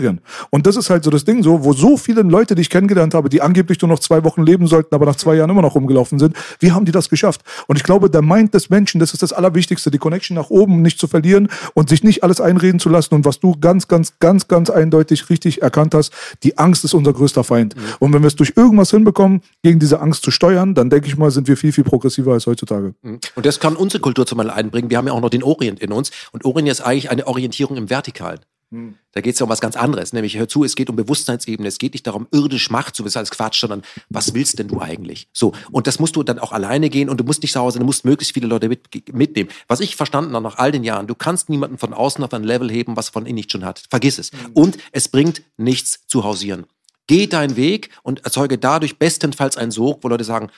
S3: Und das ist halt so das Ding so, wo so viele Leute, die ich kennengelernt habe, die angeblich nur noch zwei Wochen leben sollten, aber nach zwei Jahren immer noch rumgelaufen sind, wie haben die das geschafft? Und ich glaube, der Mind des Menschen, das ist das Allerwichtigste, die Connection nach oben nicht zu verlieren und sich nicht alles einreden zu lassen. Und was du ganz, ganz, ganz, ganz eindeutig richtig erkannt hast, die Angst ist unser größter Feind. Und wenn wir es durch irgendwas hinbekommen, gegen diese Angst zu steuern, dann denke ich mal, sind wir viel, viel progressiver als heutzutage.
S2: Und das kann unsere Kultur zum Beispiel einbringen. Wir haben ja auch noch den Orient in uns. Und Orient ist eigentlich eine Orientierung im Vertikalen. Da geht es ja um was ganz anderes. Nämlich, hör zu, es geht um Bewusstseinsebene. Es geht nicht darum, irdisch Macht zu wissen als Quatsch, sondern was willst denn du eigentlich? So. Und das musst du dann auch alleine gehen und du musst nicht zu Hause, du musst möglichst viele Leute mit, mitnehmen. Was ich verstanden habe nach all den Jahren, du kannst niemanden von außen auf ein Level heben, was von innen nicht schon hat. Vergiss es. Und es bringt nichts zu hausieren. Geh deinen Weg und erzeuge dadurch bestenfalls einen Sog, wo Leute sagen,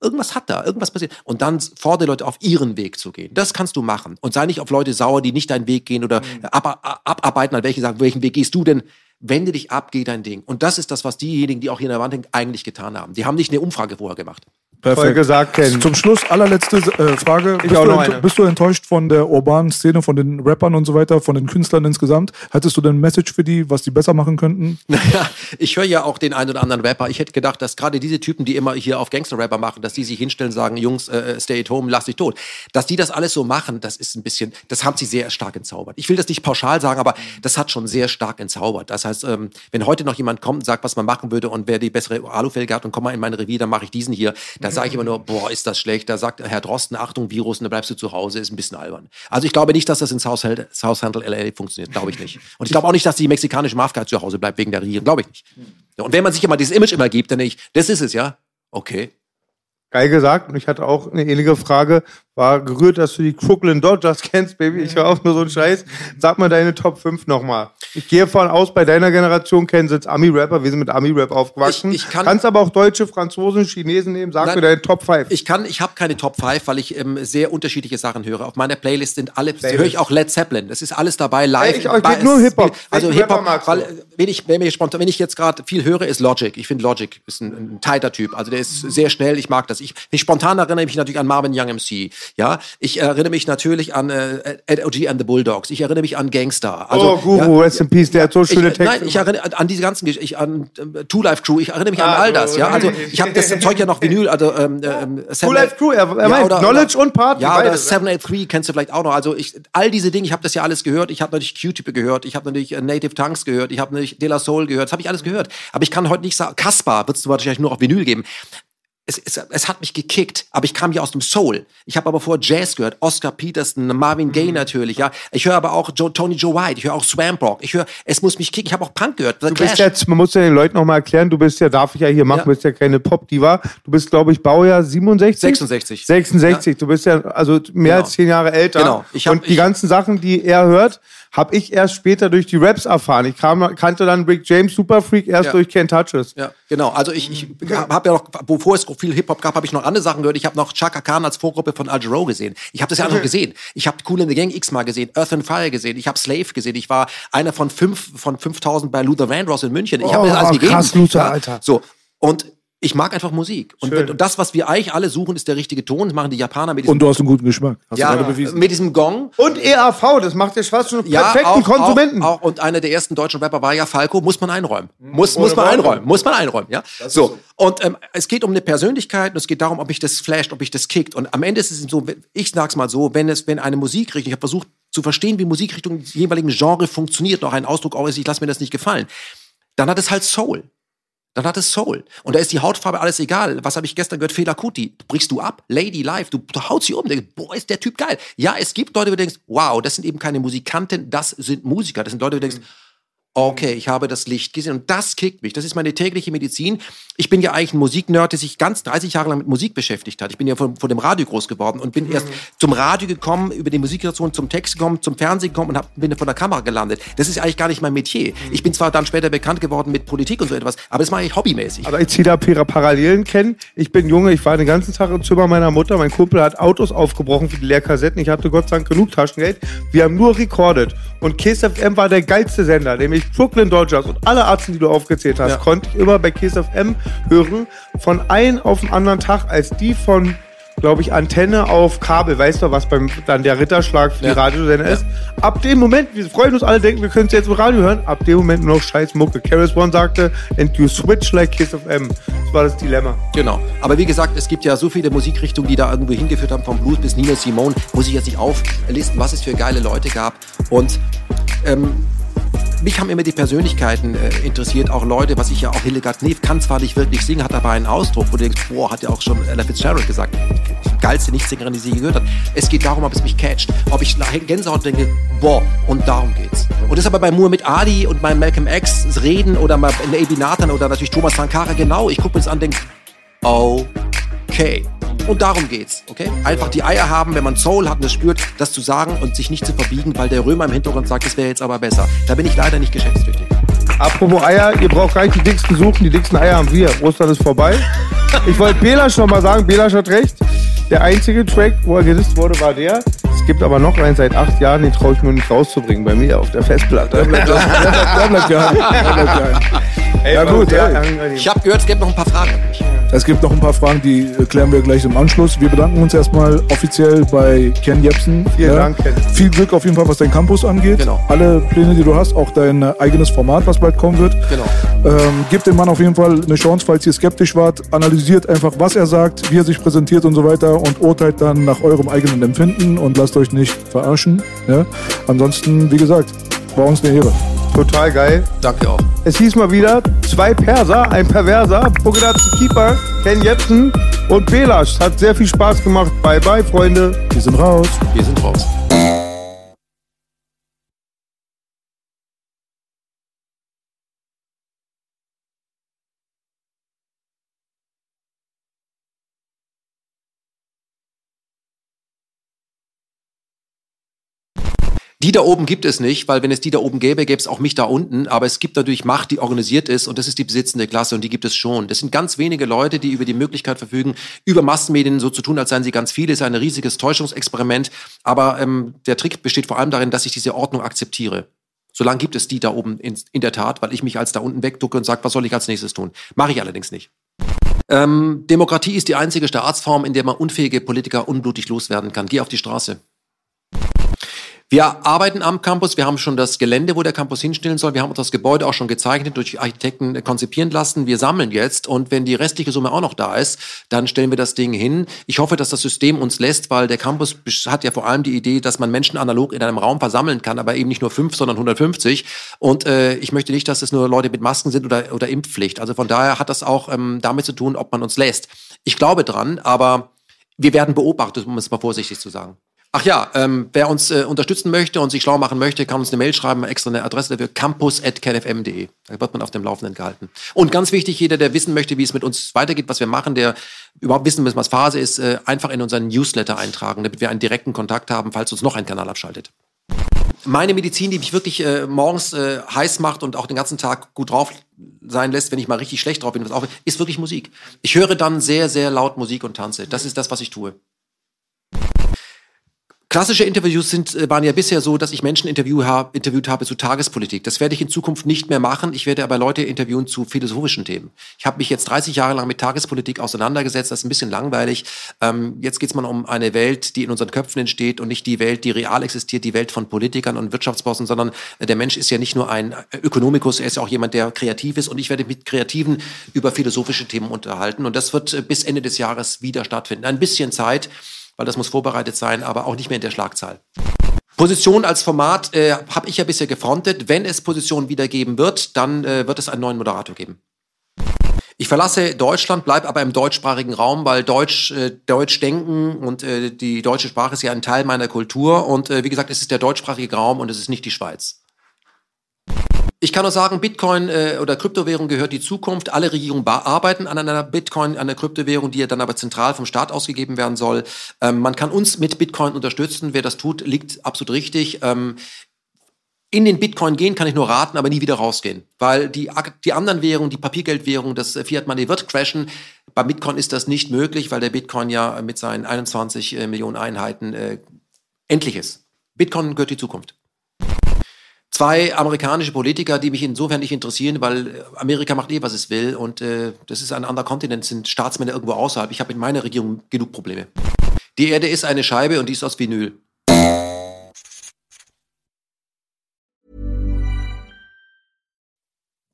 S2: Irgendwas hat da, irgendwas passiert. Und dann fordere Leute auf, ihren Weg zu gehen. Das kannst du machen. Und sei nicht auf Leute sauer, die nicht deinen Weg gehen oder ab, ab, abarbeiten, an welche sagen, welchen Weg gehst du denn? Wende dich ab, geh dein Ding. Und das ist das, was diejenigen, die auch hier in der Wand hängen, eigentlich getan haben. Die haben nicht eine Umfrage vorher gemacht.
S1: Voll gesagt, Ken.
S3: Zum Schluss, allerletzte äh, Frage. Bist,
S1: auch
S3: du
S1: noch eine.
S3: bist du enttäuscht von der urbanen Szene, von den Rappern und so weiter, von den Künstlern insgesamt? Hättest du denn ein Message für die, was die besser machen könnten? *laughs*
S2: Naja, ich höre ja auch den einen oder anderen Rapper. Ich hätte gedacht, dass gerade diese Typen, die immer hier auf Gangster-Rapper machen, dass die sich hinstellen, sagen, Jungs, äh, stay at home, lass dich tot. Dass die das alles so machen, das ist ein bisschen, das haben sie sehr stark entzaubert. Ich will das nicht pauschal sagen, aber das hat schon sehr stark entzaubert. Das heißt, ähm, wenn heute noch jemand kommt und sagt, was man machen würde und wer die bessere Alufelge hat und komm mal in mein Revier, dann mache ich diesen hier, da sage ich immer nur, boah, ist das schlecht. Da sagt Herr Drosten, Achtung, Virus, und dann bleibst du zu Hause, ist ein bisschen albern. Also ich glaube nicht, dass das in South Southampton LA funktioniert, glaube ich nicht. Und ich glaube auch nicht, dass die mexikanische Mafia zu Hause bleibt wegen der Regierung, glaube ich nicht. Und wenn man sich immer dieses Image immer gibt, dann denke ich, das ist es, ja? Okay.
S1: Geil gesagt. Und ich hatte auch eine ähnliche Frage. War gerührt, dass du die Brooklyn Dodgers *laughs* kennst, Baby. Ich höre auch nur so einen Scheiß. Sag mal deine Top 5 nochmal. Ich gehe von aus, bei deiner Generation kennen jetzt Ami-Rapper. Wir sind mit Ami-Rap aufgewachsen.
S2: Ich- ich kann-
S1: Kannst aber auch Deutsche, Franzosen, Chinesen nehmen. Sag
S2: Nein.
S1: mir deine Top 5.
S2: Ich kann, ich habe keine Top 5, weil ich ähm, sehr unterschiedliche Sachen höre. Auf meiner Playlist sind alle, höre ich auch Led Zeppelin. Das ist alles dabei, live.
S1: Ey, ich- ich nur Hip-Hop.
S2: Also Hip-Hop, weil, wenn ich, wenn, ich spontan, wenn ich jetzt gerade viel höre, ist Logic. Ich finde Logic ist ein, ein tighter Typ. Also der ist sehr schnell, ich mag das. Ich, ich spontan erinnere mich natürlich an Marvin Young MC. Ja, ich erinnere mich natürlich an äh, Ed O.G. and the Bulldogs. Ich erinnere mich an Gangster. Also,
S1: oh, Guru,
S2: ja,
S1: rest in peace. Der hat so schöne
S2: ich,
S1: Texte.
S2: Nein, ich erinnere an- an diese ganzen ich an äh, Two Life Crew, ich erinnere mich an
S1: Ah,
S2: all das, ja. Also ich habe das Zeug ja noch Vinyl, also ähm, ähm,
S1: Two Life Crew, er, er meint Knowledge und Party.
S2: Ja, oder
S1: beides.
S2: 783 kennst du vielleicht auch noch. Also ich, all diese Dinge, ich habe das ja alles gehört. Ich habe natürlich Q-Tip gehört, ich habe natürlich äh, Native Tongues gehört, ich habe natürlich De La Soul gehört, das habe ich alles gehört. Aber ich kann heute nicht sagen, Kaspar wird es wahrscheinlich nur auf Vinyl geben. Es, es, es hat mich gekickt, aber ich kam ja aus dem Soul. Ich habe aber vorher Jazz gehört, Oscar Peterson, Marvin
S1: Mhm.
S2: Gaye natürlich, ja. Ich höre aber auch Joe, Tony Joe White, ich höre auch Swamp Rock, ich höre, es muss mich kicken. Ich habe auch Punk gehört.
S1: Du bist jetzt, man muss ja den Leuten nochmal erklären, du bist ja, darf ich ja hier machen,
S2: Ja.
S1: du bist ja keine Pop-Diva. Du bist, glaube ich, Baujahr 67?
S2: 66.
S1: 66. Du bist ja also mehr
S2: Genau.
S1: als zehn Jahre älter.
S2: Genau. Ich hab-
S1: und die
S2: ich-
S1: ganzen Sachen, die er hört, habe ich erst später durch die Raps erfahren. Ich kam, kannte dann Rick James Super Freak erst
S2: Ja.
S1: durch Ken Touches.
S2: Ja, genau. Also ich, ich habe ja noch, bevor es viel Hip-Hop gab, habe ich noch andere Sachen gehört. Ich habe noch Chaka Khan als Vorgruppe von Al Jarreau gesehen. Ich habe das ja alles noch gesehen. Ich habe Cool in the Gang x-mal gesehen, Earth and Fire gesehen, ich habe Slave gesehen. Ich war einer von fünf von 5000 bei Luther Vandross in München. Ich habe
S1: Oh,
S2: das alles gegeben.
S1: krass, Luther, Alter.
S2: So. Und ich mag einfach Musik. Und,
S1: Schön.
S2: und das, was wir eigentlich alle suchen, ist der richtige Ton. Das machen die Japaner mit diesem,
S3: Und du hast einen guten Geschmack. Hast
S2: ja,
S3: du gerade bewiesen.
S2: mit diesem Gong.
S1: Und EAV, das macht ja fast schon einen
S2: Ja,
S1: perfekten
S2: auch,
S1: Konsumenten.
S2: Auch, auch, und einer der ersten deutschen Rapper war ja Falco, muss man einräumen. Muss,
S1: Ohne
S2: muss man einräumen. Muss man einräumen, ja. So. Und ähm, es geht um eine Persönlichkeit und es geht darum, ob mich das flasht, ob mich das kickt. Und am Ende ist es so, ich sag's mal so, wenn es, wenn eine Musikrichtung, ich habe versucht zu verstehen, wie Musikrichtung im jeweiligen Genre funktioniert, noch ein Ausdruck auch ist, ich lasse mir das nicht gefallen, dann hat es halt Soul. Dann hat es Soul. Und da ist die Hautfarbe alles egal. Was habe ich gestern gehört? Fela Kuti. Brichst du ab? Lady Live. Du, du haust sie um. Denkst, boah, ist der Typ geil. Ja, es gibt Leute, du denkst, wow, das sind eben keine Musikanten, das sind Musiker. Das sind Leute, wo du denkst, okay, ich habe das Licht gesehen und das kickt mich. Das ist meine tägliche Medizin. Ich bin ja eigentlich ein Musiknerd, der sich ganz 30 Jahre lang mit Musik beschäftigt hat. Ich bin ja von, von dem Radio groß geworden und bin erst zum Radio gekommen, über die Musikstation zum Text gekommen, zum Fernsehen gekommen und hab, bin von der Kamera gelandet. Das ist eigentlich gar nicht mein Metier. Ich bin zwar dann später bekannt geworden mit Politik und so etwas, aber das mache ich hobbymäßig.
S1: Aber ich ziehe da Para- Parallelen kennen. Ich bin Junge, ich war den ganzen Tag im Zimmer meiner Mutter. Mein Kumpel hat Autos aufgebrochen für die Leerkassetten. Ich hatte Gott sei Dank genug Taschengeld. Wir haben nur recorded. Und Kiss FM war der geilste Sender, nämlich Brooklyn Dodgers. Und alle Arten, die du aufgezählt hast,
S2: Ja.
S1: konnte ich immer bei Kiss FM hören. Von einem auf den anderen Tag, als die von glaube ich, Antenne auf Kabel. Weißt du, was beim dann der Ritterschlag für
S2: Ja.
S1: die Radiosender ist? Ab dem Moment, wir freuen uns alle, denken, wir können es jetzt im Radio hören. Ab dem Moment nur noch scheiß Mucke. Karis One sagte, and you switch like Kiss FM. Das war das Dilemma.
S2: Genau. Aber wie gesagt, es gibt ja so viele Musikrichtungen, die da irgendwo hingeführt haben, vom Blues bis Nina Simone. Muss ich jetzt nicht auflisten, was es für geile Leute gab. Und ähm, mich haben immer die Persönlichkeiten äh, interessiert, auch Leute, was ich ja auch Hildegard Knef kann zwar nicht wirklich singen, hat aber einen Ausdruck, wo du denkst, boah, hat ja auch schon Ella Fitzgerald gesagt, geilste Nichtsängerin, die sie gehört hat. Es geht darum, ob es mich catcht, ob ich nach Gänsehaut denke, boah, und darum geht's. Und das ist aber bei Muhammad Ali und bei Malcolm X reden oder mal in A.B. Nathan oder natürlich Thomas Sankara genau. Ich gucke mir das an und denke, okay. Und darum geht's, okay? Einfach die Eier haben, wenn man Soul hat und es spürt, das zu sagen und sich nicht zu verbiegen, weil der Römer im Hintergrund sagt, das wäre jetzt aber besser. Da bin ich leider nicht geschäftstüchtig.
S1: Apropos Eier, ihr braucht gar nicht die dicksten suchen, die dicksten Eier haben wir. Ostern ist vorbei. Ich wollte Belasch noch mal sagen, Belasch hat recht. Der einzige Track, wo er gedisst wurde, war der. Es gibt aber noch einen seit acht Jahren, den traue ich nur nicht rauszubringen, bei mir auf der Festplatte.
S3: Der bleibt geheim. *laughs* Der bleibt geheim.
S1: Ey,
S3: Ja, gut.
S2: Ich habe gehört, es gäbe noch ein paar Fragen an mich.
S3: Es gibt noch ein paar Fragen, die äh, klären wir gleich im Anschluss. Wir bedanken uns erstmal offiziell bei Ken Jepsen.
S1: Vielen Dank, Ken.
S3: Viel Glück auf jeden Fall, was dein Campus angeht.
S2: Genau.
S3: Alle Pläne, die du hast, auch dein äh, eigenes Format, was bald kommen wird.
S2: Genau.
S3: Ähm, gebt dem Mann auf jeden Fall eine Chance, falls ihr skeptisch wart. Analysiert einfach, was er sagt, wie er sich präsentiert und so weiter und urteilt dann nach eurem eigenen Empfinden und lasst euch nicht verarschen. Ja? Ansonsten, wie gesagt, war uns eine Ehre.
S1: Total geil.
S2: Danke auch.
S1: Es hieß mal wieder, zwei Perser, ein Perverser, Bogdatski Keeper, Ken Jepsen und Belasch. Hat sehr viel Spaß gemacht. Bye bye, Freunde.
S3: Wir sind raus.
S2: Wir sind raus. Die da oben gibt es nicht, weil wenn es die da oben gäbe, gäbe es auch mich da unten. Aber es gibt natürlich Macht, die organisiert ist und das ist die besitzende Klasse und die gibt es schon. Das sind ganz wenige Leute, die über die Möglichkeit verfügen, über Massenmedien so zu tun, als seien sie ganz viele. Ist ein riesiges Täuschungsexperiment. Aber ähm, der Trick besteht vor allem darin, dass ich diese Ordnung akzeptiere. Solange gibt es die da oben in, in der Tat, weil ich mich als da unten wegducke und sage, was soll ich als nächstes tun? Mache ich allerdings nicht. Ähm, Demokratie ist die einzige Staatsform, in der man unfähige Politiker unblutig loswerden kann. Geh auf die Straße. Wir arbeiten am Campus. Wir haben schon das Gelände, wo der Campus hinstellen soll. Wir haben uns das Gebäude auch schon gezeichnet, durch Architekten konzipieren lassen. Wir sammeln jetzt und wenn die restliche Summe auch noch da ist, dann stellen wir das Ding hin. Ich hoffe, dass das System uns lässt, weil der Campus hat ja vor allem die Idee, dass man Menschen analog in einem Raum versammeln kann, aber eben nicht nur fünf, sondern 150. Und äh, ich möchte nicht, dass es nur Leute mit Masken sind oder, oder Impfpflicht. Also von daher hat das auch ähm, damit zu tun, ob man uns lässt. Ich glaube dran, aber wir werden beobachtet, um es mal vorsichtig zu sagen. Ach ja, ähm, wer uns äh, unterstützen möchte und sich schlau machen möchte, kann uns eine Mail schreiben, extra eine Adresse dafür, campus.kenfm.de. Da wird man auf dem Laufenden gehalten. Und ganz wichtig, jeder, der wissen möchte, wie es mit uns weitergeht, was wir machen, der überhaupt wissen muss, was Phase ist, äh, einfach in unseren Newsletter eintragen, damit wir einen direkten Kontakt haben, falls uns noch ein Kanal abschaltet. meine Medizin, die mich wirklich äh, morgens äh, heiß macht und auch den ganzen Tag gut drauf sein lässt, wenn ich mal richtig schlecht drauf bin, ist wirklich Musik. Ich höre dann sehr, sehr laut Musik und tanze. Das ist das, was ich tue. Klassische Interviews sind, äh, waren ja bisher so, dass ich Menschen interview hab, interviewt habe zu Tagespolitik. Das werde ich in Zukunft nicht mehr machen. Ich werde aber Leute interviewen zu philosophischen Themen. Ich habe mich jetzt 30 Jahre lang mit Tagespolitik auseinandergesetzt. Das ist ein bisschen langweilig. Ähm, jetzt geht es mal um eine Welt, die in unseren Köpfen entsteht und nicht die Welt, die real existiert, die Welt von Politikern und Wirtschaftsbossen, sondern äh, der Mensch ist ja nicht nur ein Ökonomikus, er ist ja auch jemand, der kreativ ist. Und ich werde mit Kreativen über philosophische Themen unterhalten. Und das wird äh, bis Ende des Jahres wieder stattfinden. Ein bisschen Zeit weil das muss vorbereitet sein, aber auch nicht mehr in der Schlagzahl. Position als Format äh, habe ich ja bisher gefrontet. Wenn es Position wieder geben wird, dann äh, wird es einen neuen Moderator geben. Ich verlasse Deutschland, bleibe aber im deutschsprachigen Raum, weil Deutsch, äh, Deutsch denken und äh, die deutsche Sprache ist ja ein Teil meiner Kultur. Und äh, wie gesagt, es ist der deutschsprachige Raum und es ist nicht die Schweiz. Ich kann nur sagen, Bitcoin äh, oder Kryptowährung gehört die Zukunft. Alle Regierungen arbeiten an einer Bitcoin, an einer Kryptowährung, die ja dann aber zentral vom Staat ausgegeben werden soll. Ähm, man kann uns mit Bitcoin unterstützen. Wer das tut, liegt absolut richtig. Ähm, in den Bitcoin gehen kann ich nur raten, aber nie wieder rausgehen. Weil die, die anderen Währungen, die Papiergeldwährung, das Fiat Money wird crashen. Bei Bitcoin ist das nicht möglich, weil der Bitcoin ja mit seinen 21 äh, Millionen Einheiten äh, endlich ist. Bitcoin gehört die Zukunft zwei amerikanische Politiker, die mich insofern nicht interessieren, weil Amerika macht eh, was es will und äh, das ist ein anderer Kontinent, sind Staatsmänner irgendwo außerhalb. Ich habe in meiner Regierung genug Probleme. Die Erde ist eine Scheibe und die ist aus Vinyl.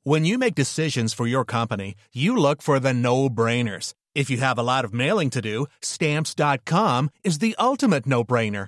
S5: When you make decisions for your company, you look for the no-brainers. If you have a lot of mailing to do, stamps.com is the ultimate no-brainer.